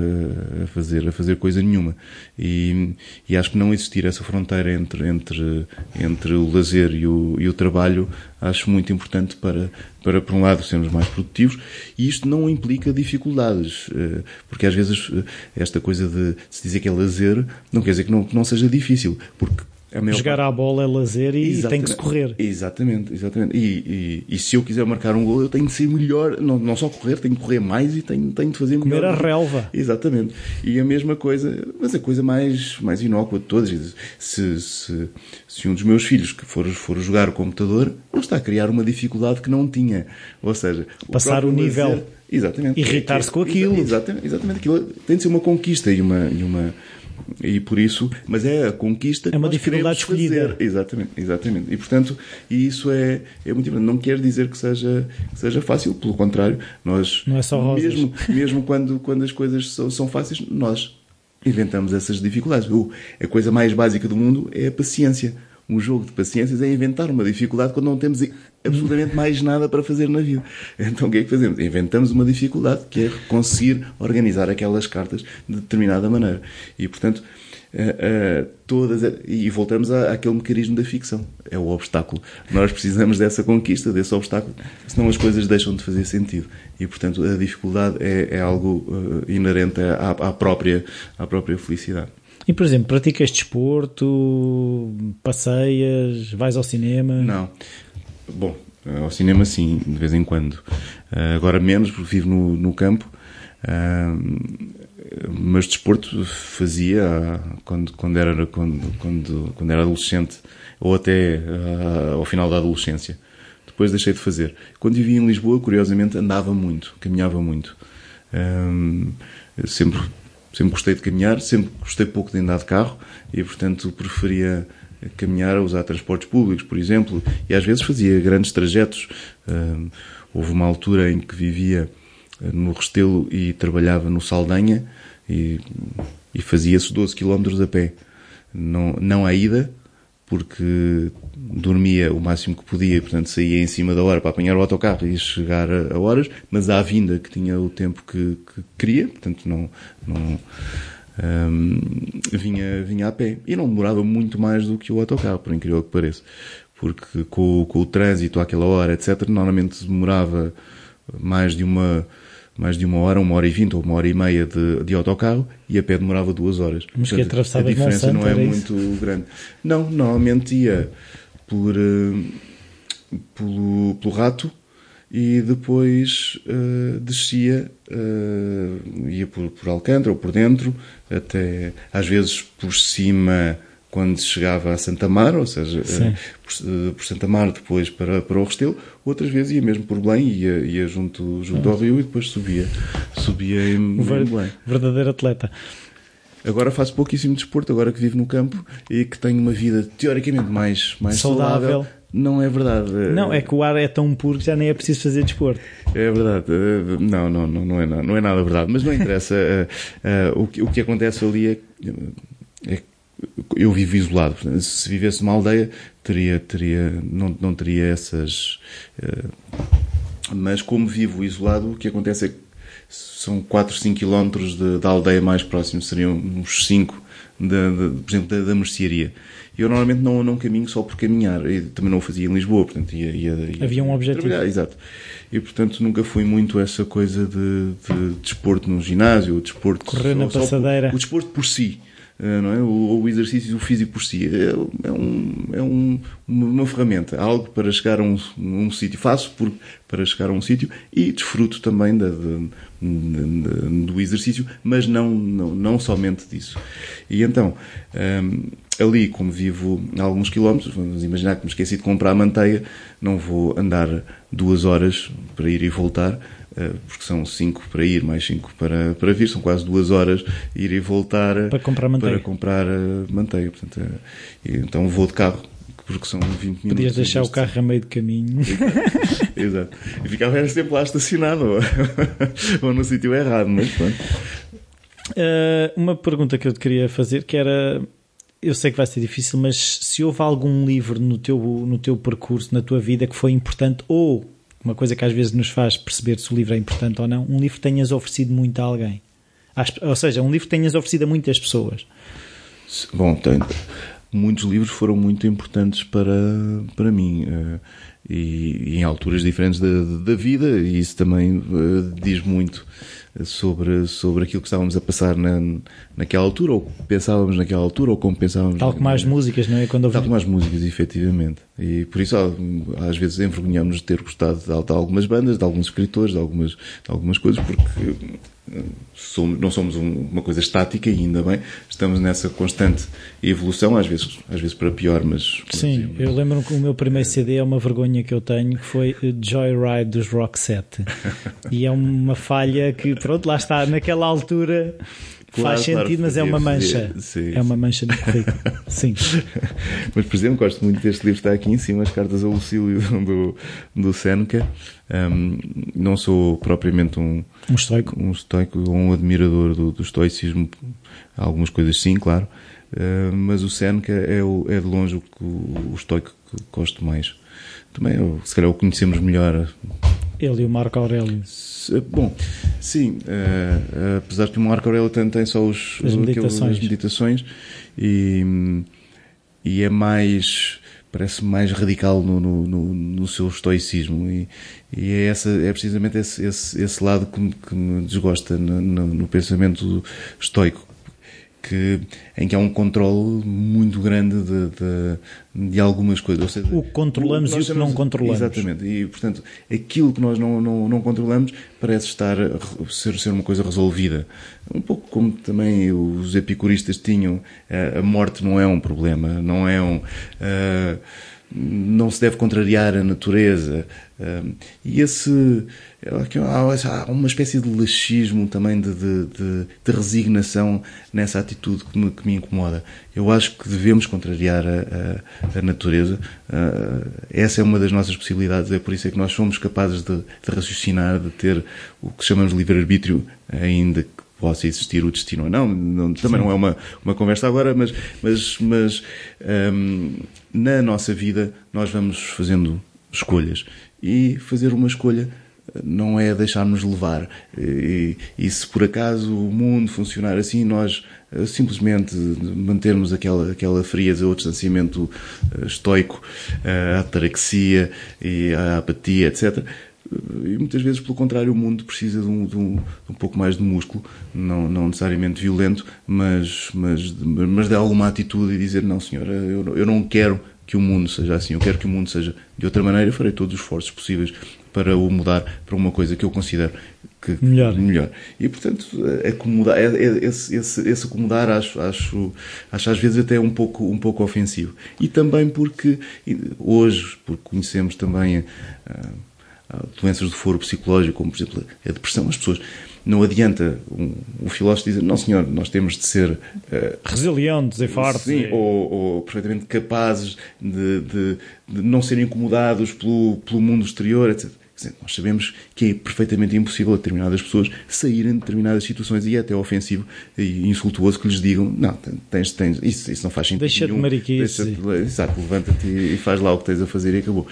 a fazer, a fazer coisa nenhuma. E, e, acho que não existir essa fronteira entre, entre, entre o lazer e o, e o trabalho, acho muito importante para, para, por um lado, sermos mais produtivos e isto não implica dificuldades, eh, porque às vezes eh, esta coisa de se dizer que é lazer não quer dizer que não, que não seja difícil, porque Jogar parte... à bola é lazer e exatamente, tem que se correr. Exatamente, exatamente. E, e, e, se eu quiser marcar um gol, eu tenho de ser melhor, não, não só correr, tenho de correr mais e tenho, tenho de fazer Comer melhor. Comer a relva. Exatamente. E a mesma coisa, mas a coisa mais, mais inócua de todas, se, se, se um dos meus filhos que for, for jogar o computador, ele está a criar uma dificuldade que não tinha. Ou seja, passar o, o nível. Lazer, exatamente. Irritar-se com aquilo. Exatamente, exatamente. Aquilo tem de ser uma conquista e uma, e uma e por isso, mas é a conquista é uma dificuldade escolhida. Fazer. Exatamente, exatamente. E portanto, isso é, é muito importante. Não quer dizer que seja, que seja fácil, pelo contrário, nós não é só rosas. mesmo, mesmo quando, quando as coisas são, são fáceis, nós inventamos essas dificuldades. A coisa mais básica do mundo é a paciência um jogo de paciências é inventar uma dificuldade quando não temos absolutamente mais nada para fazer na vida. Então o que é que fazemos? Inventamos uma dificuldade que é conseguir organizar aquelas cartas de determinada maneira. E portanto, Uh, uh, todas e voltamos à, àquele mecanismo da ficção é o obstáculo nós precisamos dessa conquista desse obstáculo senão as coisas deixam de fazer sentido e portanto a dificuldade é, é algo uh, inerente à, à, própria à própria felicidade e, por exemplo, praticas desporto, passeias, vais ao cinema? Não. Bom, ao cinema sim, de vez em quando. Uh, agora menos, porque vivo no, no campo. Uh, mas desporto fazia quando, quando, era, quando, quando, quando era adolescente ou até uh, ao final da adolescência. Depois deixei de fazer. Quando vivia em Lisboa, curiosamente, andava muito, caminhava muito. sempre sempre gostei de caminhar, sempre gostei pouco de andar de carro e, portanto, preferia caminhar a usar transportes públicos, por exemplo, e às vezes fazia grandes trajetos. houve uma altura em que vivia ah, no Restelo e trabalhava no Saldanha e, e fazia-se 12 km a pé. Não, não à ida, porque dormia o máximo que podia, portanto saía em cima da hora para apanhar o autocarro e chegar a, horas, mas à vinda que tinha o tempo que, que queria, portanto não, não um, vinha, vinha a pé. E não demorava muito mais do que o autocarro, por incrível que pareça. Porque com, com o trânsito àquela hora, etc., normalmente demorava mais de uma mais de uma hora, uma hora e vinte ou uma hora e meia de, de autocarro e a pé demorava duas horas. Mas Portanto, que atravessava A diferença Monsanto, não é muito grande. Não, normalmente ia por, uh, pelo, pelo rato e depois uh, descia, uh, ia por, por Alcântara ou por dentro, até às vezes por cima quando chegava a Santa Mar, ou seja, uh, por, por, Santa Mar depois para, para o Restelo, outras vezes ia mesmo por Belém, ia, ia junto, junto ah. ao rio e depois subia, subia em, em Belém. Verdadeiro atleta. Agora faço pouquíssimo desporto, agora que vivo no campo e que tenho uma vida teoricamente mais, mais saudável. saudável Não é verdade. Não, é que o ar é tão puro que já nem é preciso fazer desporto. É verdade. Eh, Não, não, não, não, é, nada, não é nada verdade. Mas não interessa. Eh, eh, o, que, o que acontece ali é, é que eu vivo isolado. Se vivesse numa aldeia, teria, teria, não, não teria essas. eh, Mas como vivo isolado, o que acontece é que são 4, 5 quilómetros de- da aldeia mais próxima, seriam uns 5, da, da- por exemplo, da, da mercearia. Eu normalmente não, não caminho só por caminhar, eu também não o fazia em Lisboa, portanto ia, ia, ia Havia um objetivo. trabalhar, exato. E portanto nunca fui muito essa coisa de, de desporto no ginásio, o desporto Correr na por- passadeira. o desporto por si. Eh, Não é? o, o exercício físico por si é, é um, é um- uma, ferramenta, algo para chegar a um, um sítio. Faço por, para chegar a um sítio e desfruto também da- da- da- do exercício, mas não, não, não somente disso. E então, hum, ali, como vivo a alguns quilómetros, vamos imaginar que me esqueci de comprar a manteiga, não vou andar duas horas para ir e voltar, eh, porque são cinco para ir, mais cinco para, para vir, são quase duas horas ir e voltar Para comprar manteiga. para comprar eh, manteiga. Portanto, eh, então vou de carro, porque são 20 minutos. Podias deixar o carro a meio de caminho. Exato. E ficava era sempre lá estacionado, ou, ou no sítio errado, mas pronto. Uh, uma pergunta que eu te queria fazer que era eu sei que vai ser difícil, mas se houve algum livro no teu, no teu percurso, na tua vida, que foi importante, ou uma coisa que às vezes nos faz perceber se o livro é importante ou não, um livro tenhas oferecido muito a alguém. Ou seja, um livro tenhas oferecido a muitas pessoas. Bom, tem, muitos livros foram muito importantes para, para mim. eh, E, e em alturas diferentes da, da vida, e isso também eh, diz muito sobre, sobre aquilo que estávamos a passar na, naquela altura, ou pensávamos naquela altura, ou como pensávamos. Tal como as músicas, não é? Quando Tal ouvimos- como as músicas, efetivamente. E por isso, às vezes, envergonhamos de ter gostado de, de algumas bandas, de alguns escritores, de algumas, de algumas coisas, porque eh, somos, não somos um- uma coisa estática e ainda bem, estamos nessa constante evolução, às vezes, às vezes para pior, mas. Sim, eu lembro que o meu primeiro CD é uma vergonha que eu tenho, que foi Joyride dos Roxette. e é uma falha que, pronto, lá está, naquela altura Claro, faz claro, sentido, mas é uma mancha. sim, é uma mancha no currículo. Sim. Mas, por exemplo, gosto muito deste livro que está aqui em cima, As Cartas ao Lucílio do, do Seneca. Um, não sou propriamente um, Um estoico. um estoico ou um admirador do, do estoicismo. Algumas coisas sim, claro. Uh, mas o Seneca é, o, é de longe o, que- o estoico que gosto mais. Também, o- se calhar, o conhecemos melhor. Ele e o Marco Aurélio. Bom, sim, uh, apesar que o Marco Aurélio tem, tem só os, As meditações. as meditações e, e é mais parece mais radical no, no, no, no seu estoicismo e, e é, essa, é precisamente esse, esse, esse lado que me, que me desgosta no, no, no pensamento estoico que, em que há um controle muito grande de, de, de algumas coisas. Seja, O que controlamos e o que não controlamos. Exatamente. E, portanto, aquilo que nós não, não, não controlamos parece estar ser, ser uma coisa resolvida. Um pouco como também os epicuristas tinham, eh, a morte não é um problema, não é um. eh, não se deve contrariar a natureza. eh, E esse. Há uma espécie de laxismo também de, de, de- de resignação nessa atitude que me, que me incomoda. Eu acho que devemos contrariar a, a- a natureza. Ah, essa é uma das nossas possibilidades. É por isso é que nós somos capazes de, de raciocinar, de ter o que chamamos de livre-arbítrio, ainda que possa existir o destino ou não. Não- também não é uma, uma conversa agora, mas, mas, mas hum, na nossa vida nós vamos fazendo escolhas. E fazer uma escolha não é deixar-nos levar. E, e se por acaso o mundo funcionar assim, nós eh, simplesmente mantermos aquela, aquela frieza ou distanciamento eh, estoico, eh, a ataraxia e a apatia, etc. E muitas vezes, pelo contrário, o mundo precisa de um, de um, de um pouco mais de músculo, não, não necessariamente violento, mas, mas, mas de alguma atitude e dizer: Não, senhora, eu, eu não quero que o mundo seja assim, eu quero que o mundo seja de outra maneira. Eu farei todos os esforços possíveis para o mudar para uma coisa que eu considero que, Melhor. melhor. E portanto, acomodar, é- é- esse, esse, esse acomodar acho, acho, acho às vezes até um pouco, um pouco ofensivo. E também porque hoje, porque conhecemos também ah, doenças do foro psicológico, como por exemplo a depressão. As pessoas não adianta um, um filósofo dizer, não senhor, nós temos de ser uh, resilientes e fortes. Sim, e... ou, ou, perfeitamente capazes de, de, de, não serem incomodados pelo, pelo mundo exterior, etc. Nós sabemos que é perfeitamente impossível a determinadas pessoas saírem de determinadas situações e é até ofensivo e insultuoso que lhes digam: não, tens, tens, isso, isso não faz sentido. Deixa-te mariquice. Deixa exato, levanta-te e faz lá o que tens a fazer e acabou.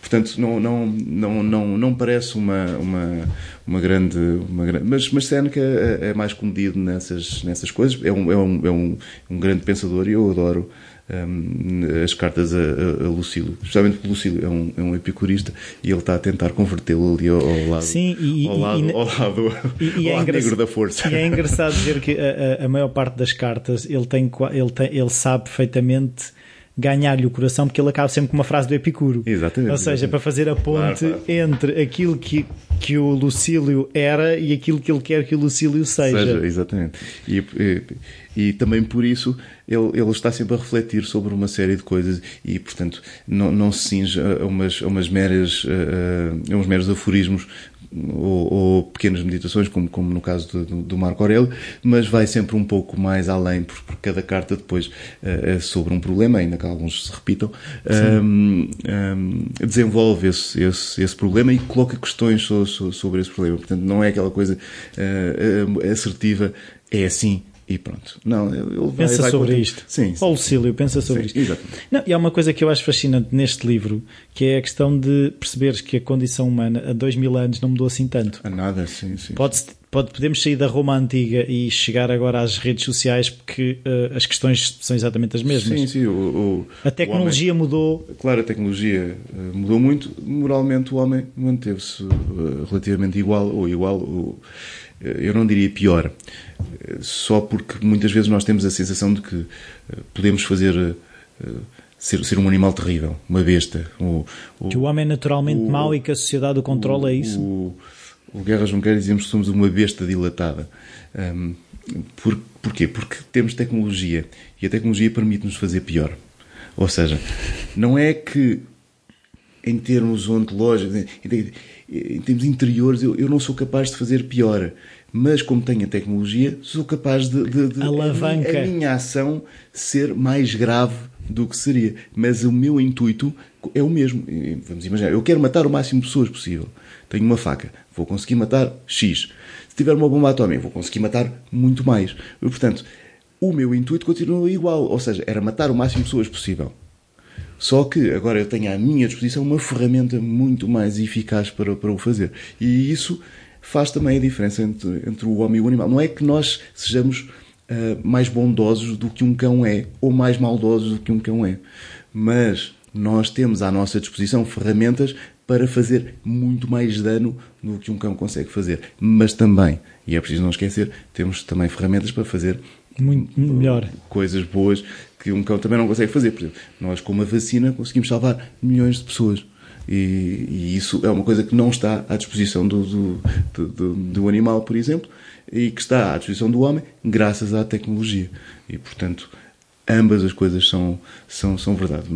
Portanto, não, não, não, não, não parece uma, uma, uma grande. Uma grande mas, mas Seneca é, é mais comedido nessas, nessas coisas. É um, é, um, é um, um grande pensador e eu adoro um, as cartas a, a, a Lucílio, especialmente porque Lucílio é um, é um epicurista e ele está a tentar convertê-lo ali ao, ao, lado, Sim, e, ao lado, e, ao lado, e, ao é negro da força. E é engraçado ver que a, a, maior parte das cartas ele, tem, ele, tem, ele sabe perfeitamente ganhar-lhe o coração, porque ele acaba sempre com uma frase do Epicuro. Exatamente. Ou seja, exatamente. para fazer a ponte claro, claro. entre aquilo que, que o Lucílio era e aquilo que ele quer que o Lucílio seja. seja exatamente. E, e, e, também por isso ele, ele está sempre a refletir sobre uma série de coisas e, portanto, não, não se cinge a umas, a umas meras, a, a uns meros aforismos ou, ou, pequenas meditações, como, como no caso do, do, Marco Aurélio, mas vai sempre um pouco mais além, porque, cada carta depois uh, é sobre um problema, ainda que alguns se repitam, um, um, desenvolve esse, esse, esse, problema e coloca questões so, so, sobre esse problema. Portanto, não é aquela coisa uh, assertiva, é assim, e pronto. Não, ele pensa vai, sobre isto. Sim, Paulo Cílio pensa sobre sim, isto. Exatamente. Não, e há uma coisa que eu acho fascinante neste livro, que é a questão de perceberes que a condição humana há dois mil anos não mudou assim tanto. A nada, sim, sim. Pode, pode, podemos sair da Roma antiga e chegar agora às redes sociais porque uh, as questões são exatamente as mesmas. Sim, sim. O, o a tecnologia homem, mudou. Claro, a tecnologia uh, mudou muito. Moralmente o homem manteve-se uh, relativamente igual ou igual. Ou, eu não diria pior, só porque muitas vezes nós temos a sensação de que podemos fazer ser, ser um animal terrível, uma besta. O, o, que o homem é naturalmente o, mau e que a sociedade o controla, é isso? O, o Guerra Junqueira dizemos que somos uma besta dilatada. Um, por, porquê? Porque temos tecnologia e a tecnologia permite-nos fazer pior. Ou seja, não é que em termos ontológicos, em, termos interiores, eu, eu, não sou capaz de fazer pior. Mas como tenho a tecnologia, sou capaz de, de, de Alavanca. A, a minha ação ser mais grave do que seria. Mas o meu intuito é o mesmo. Vamos imaginar, eu quero matar o máximo de pessoas possível. Tenho uma faca, vou conseguir matar X. Se tiver uma bomba atómica, vou conseguir matar muito mais. Portanto, o meu intuito continua igual. Ou seja, era matar o máximo de pessoas possível. Só que agora eu tenho à minha disposição uma ferramenta muito mais eficaz para, para o fazer. E isso faz também a diferença entre, entre o homem e o animal. Não é que nós sejamos uh, mais bondosos do que um cão é, ou mais maldosos do que um cão é. Mas nós temos à nossa disposição ferramentas para fazer muito mais dano do que um cão consegue fazer. Mas também, e é preciso não esquecer, temos também ferramentas para fazer muito melhor coisas boas que um cão também não consegue fazer. Por exemplo, nós com uma vacina conseguimos salvar milhões de pessoas. E, e isso é uma coisa que não está à disposição do, do, do, do, animal, por exemplo, e que está à disposição do homem graças à tecnologia. E, portanto, ambas as coisas são, são, são verdade.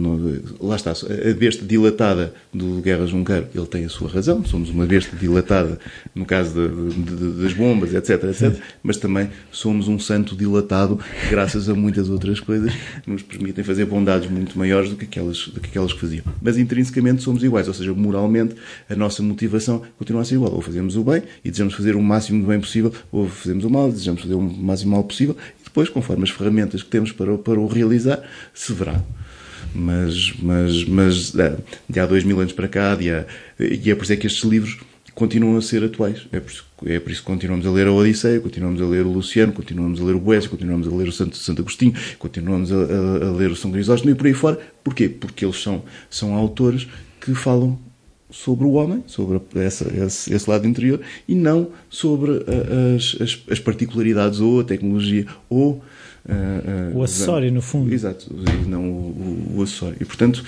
Lá está, a besta dilatada do Guerra Junqueiro, ele tem a sua razão, somos uma besta dilatada no caso de, de, das bombas, etc, etc, mas também somos um santo dilatado graças a muitas outras coisas que nos permitem fazer bondades muito maiores do que aquelas, do que, aquelas que faziam. Mas intrinsecamente somos iguais, ou seja, moralmente a nossa motivação continua a ser igual. Ou fazemos o bem e desejamos fazer o máximo de bem possível, ou fazemos o mal e desejamos fazer o máximo mal possível, depois, conforme as ferramentas que temos para, para o realizar, se verá. Mas, mas, mas é, de há dois mil anos para cá, há, e é por isso é que estes livros continuam a ser atuais. É por, isso, é por isso que continuamos a ler a Odisseia, continuamos a ler o Luciano, continuamos a ler o Boécio, continuamos a ler o Santo, Santo Agostinho, continuamos a, a, a ler o São Crisóstomo e por aí fora. Porquê? Porque eles são, são autores que falam sobre o homem, sobre essa, esse, esse, lado interior, e não sobre uh, as, as, as, particularidades ou a tecnologia ou. Uh, uh, o acessório, no fundo. Exato, não o, o, o acessório. E, portanto,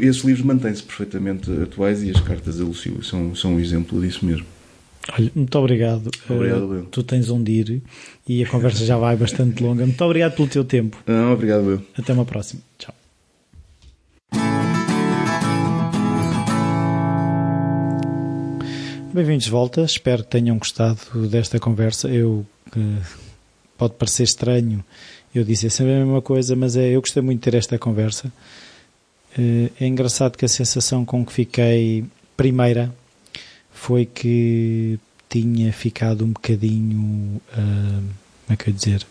esses livros mantêm-se perfeitamente atuais e as cartas a Lucílio são, são um exemplo disso mesmo. Olha, muito obrigado. Obrigado, Tu tens onde ir e a conversa já vai bastante longa. Muito obrigado pelo teu tempo. Não, obrigado, eu. Até uma próxima. Tchau. Bem-vindos de volta, espero que tenham gostado desta conversa. Eu uh, pode parecer estranho eu dizer sempre a mesma coisa, mas é, eu gostei muito de ter esta conversa. Uh, é engraçado que a sensação com que fiquei primeira foi que tinha ficado um bocadinho, uh, como é que eu dizer,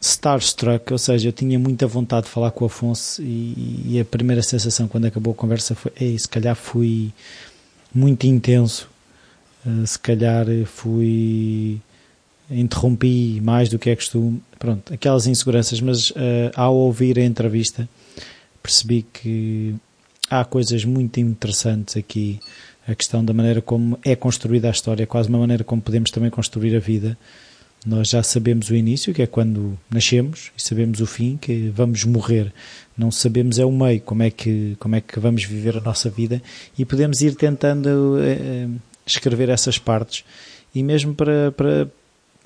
starstruck, ou seja, eu tinha muita vontade de falar com o Afonso e, e a primeira sensação quando acabou a conversa foi, ei, se calhar fui muito intenso, uh, se calhar fui interrompi mais do que é costume, pronto, aquelas inseguranças, mas uh, ao ouvir a entrevista percebi que há coisas muito interessantes aqui, a questão da maneira como é construída a história, quase uma maneira como podemos também construir a vida, nós já sabemos o início, que é quando nascemos, e sabemos o fim, que vamos morrer. Não sabemos é o meio, como é que, como é que vamos viver a nossa vida, e podemos ir tentando eh, escrever essas partes. E mesmo para, para,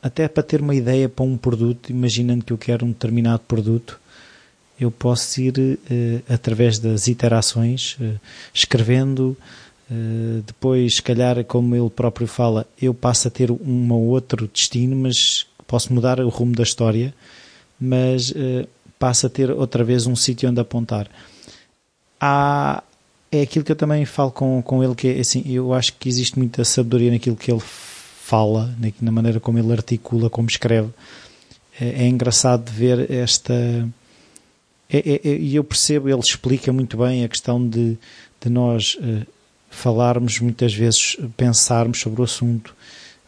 até para ter uma ideia para um produto, imaginando que eu quero um determinado produto, eu posso ir eh, através das iterações, escrevendo, eh, depois, se calhar, como ele próprio fala, eu passo a ter um ou outro destino, mas posso mudar o rumo da história, mas uh, passo a ter outra vez um sítio onde apontar. Há, é aquilo que eu também falo com, com ele, que é assim, eu acho que existe muita sabedoria naquilo que ele fala, na maneira como ele articula, como escreve. É, é engraçado ver esta. E é, é, é, eu percebo, ele explica muito bem a questão de, de nós uh, falarmos muitas vezes, pensarmos sobre o assunto,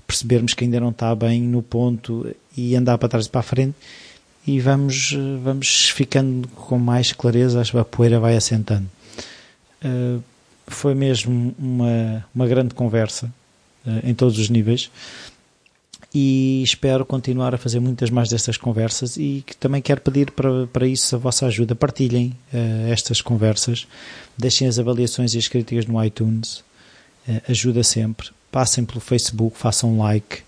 percebermos que ainda não está bem no ponto e andar para trás e para a frente e vamos, vamos ficando com mais clareza, a poeira vai assentando. Uh, foi mesmo uma, uma grande conversa uh, em todos os níveis e espero continuar a fazer muitas mais destas conversas e que também quero pedir para, para isso a vossa ajuda. Partilhem uh, estas conversas, deixem as avaliações e as críticas no iTunes, uh, ajuda sempre. Passem pelo Facebook, façam like.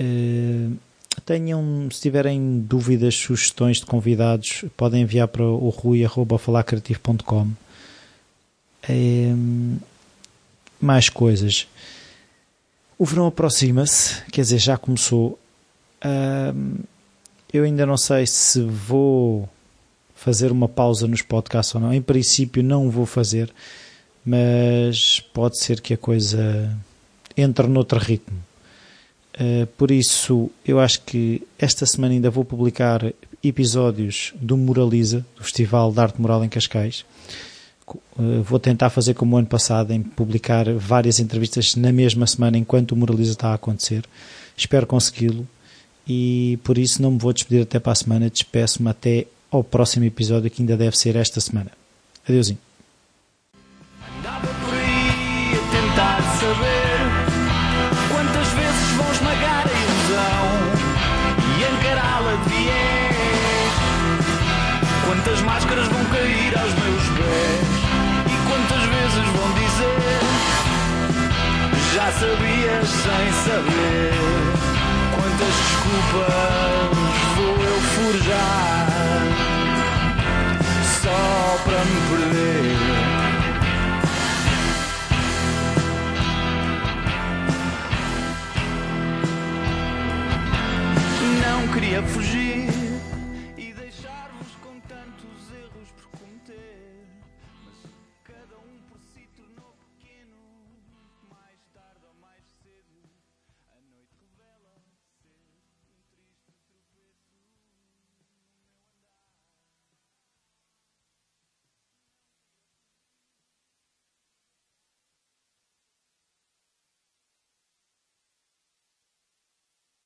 Uh, tenham, se tiverem dúvidas, sugestões de convidados, podem enviar para o rui.falacreativo.com. mais coisas. O verão aproxima-se, quer dizer, já começou. eu ainda não sei se vou fazer uma pausa nos podcasts ou não. Em princípio, não vou fazer, mas pode ser que a coisa entre noutro ritmo. Uh, por isso, eu acho que esta semana ainda vou publicar episódios do Moraliza, do Festival de Arte Moral em Cascais. Eh, vou tentar fazer como o ano passado, em publicar várias entrevistas na mesma semana enquanto o Moraliza está a acontecer. Espero consegui-lo e por isso não me vou despedir até para a semana. Despeço-me até ao próximo episódio que ainda deve ser esta semana. Adeusinho. saber quantas desculpas vou eu forjar só para me perder. Não queria fugir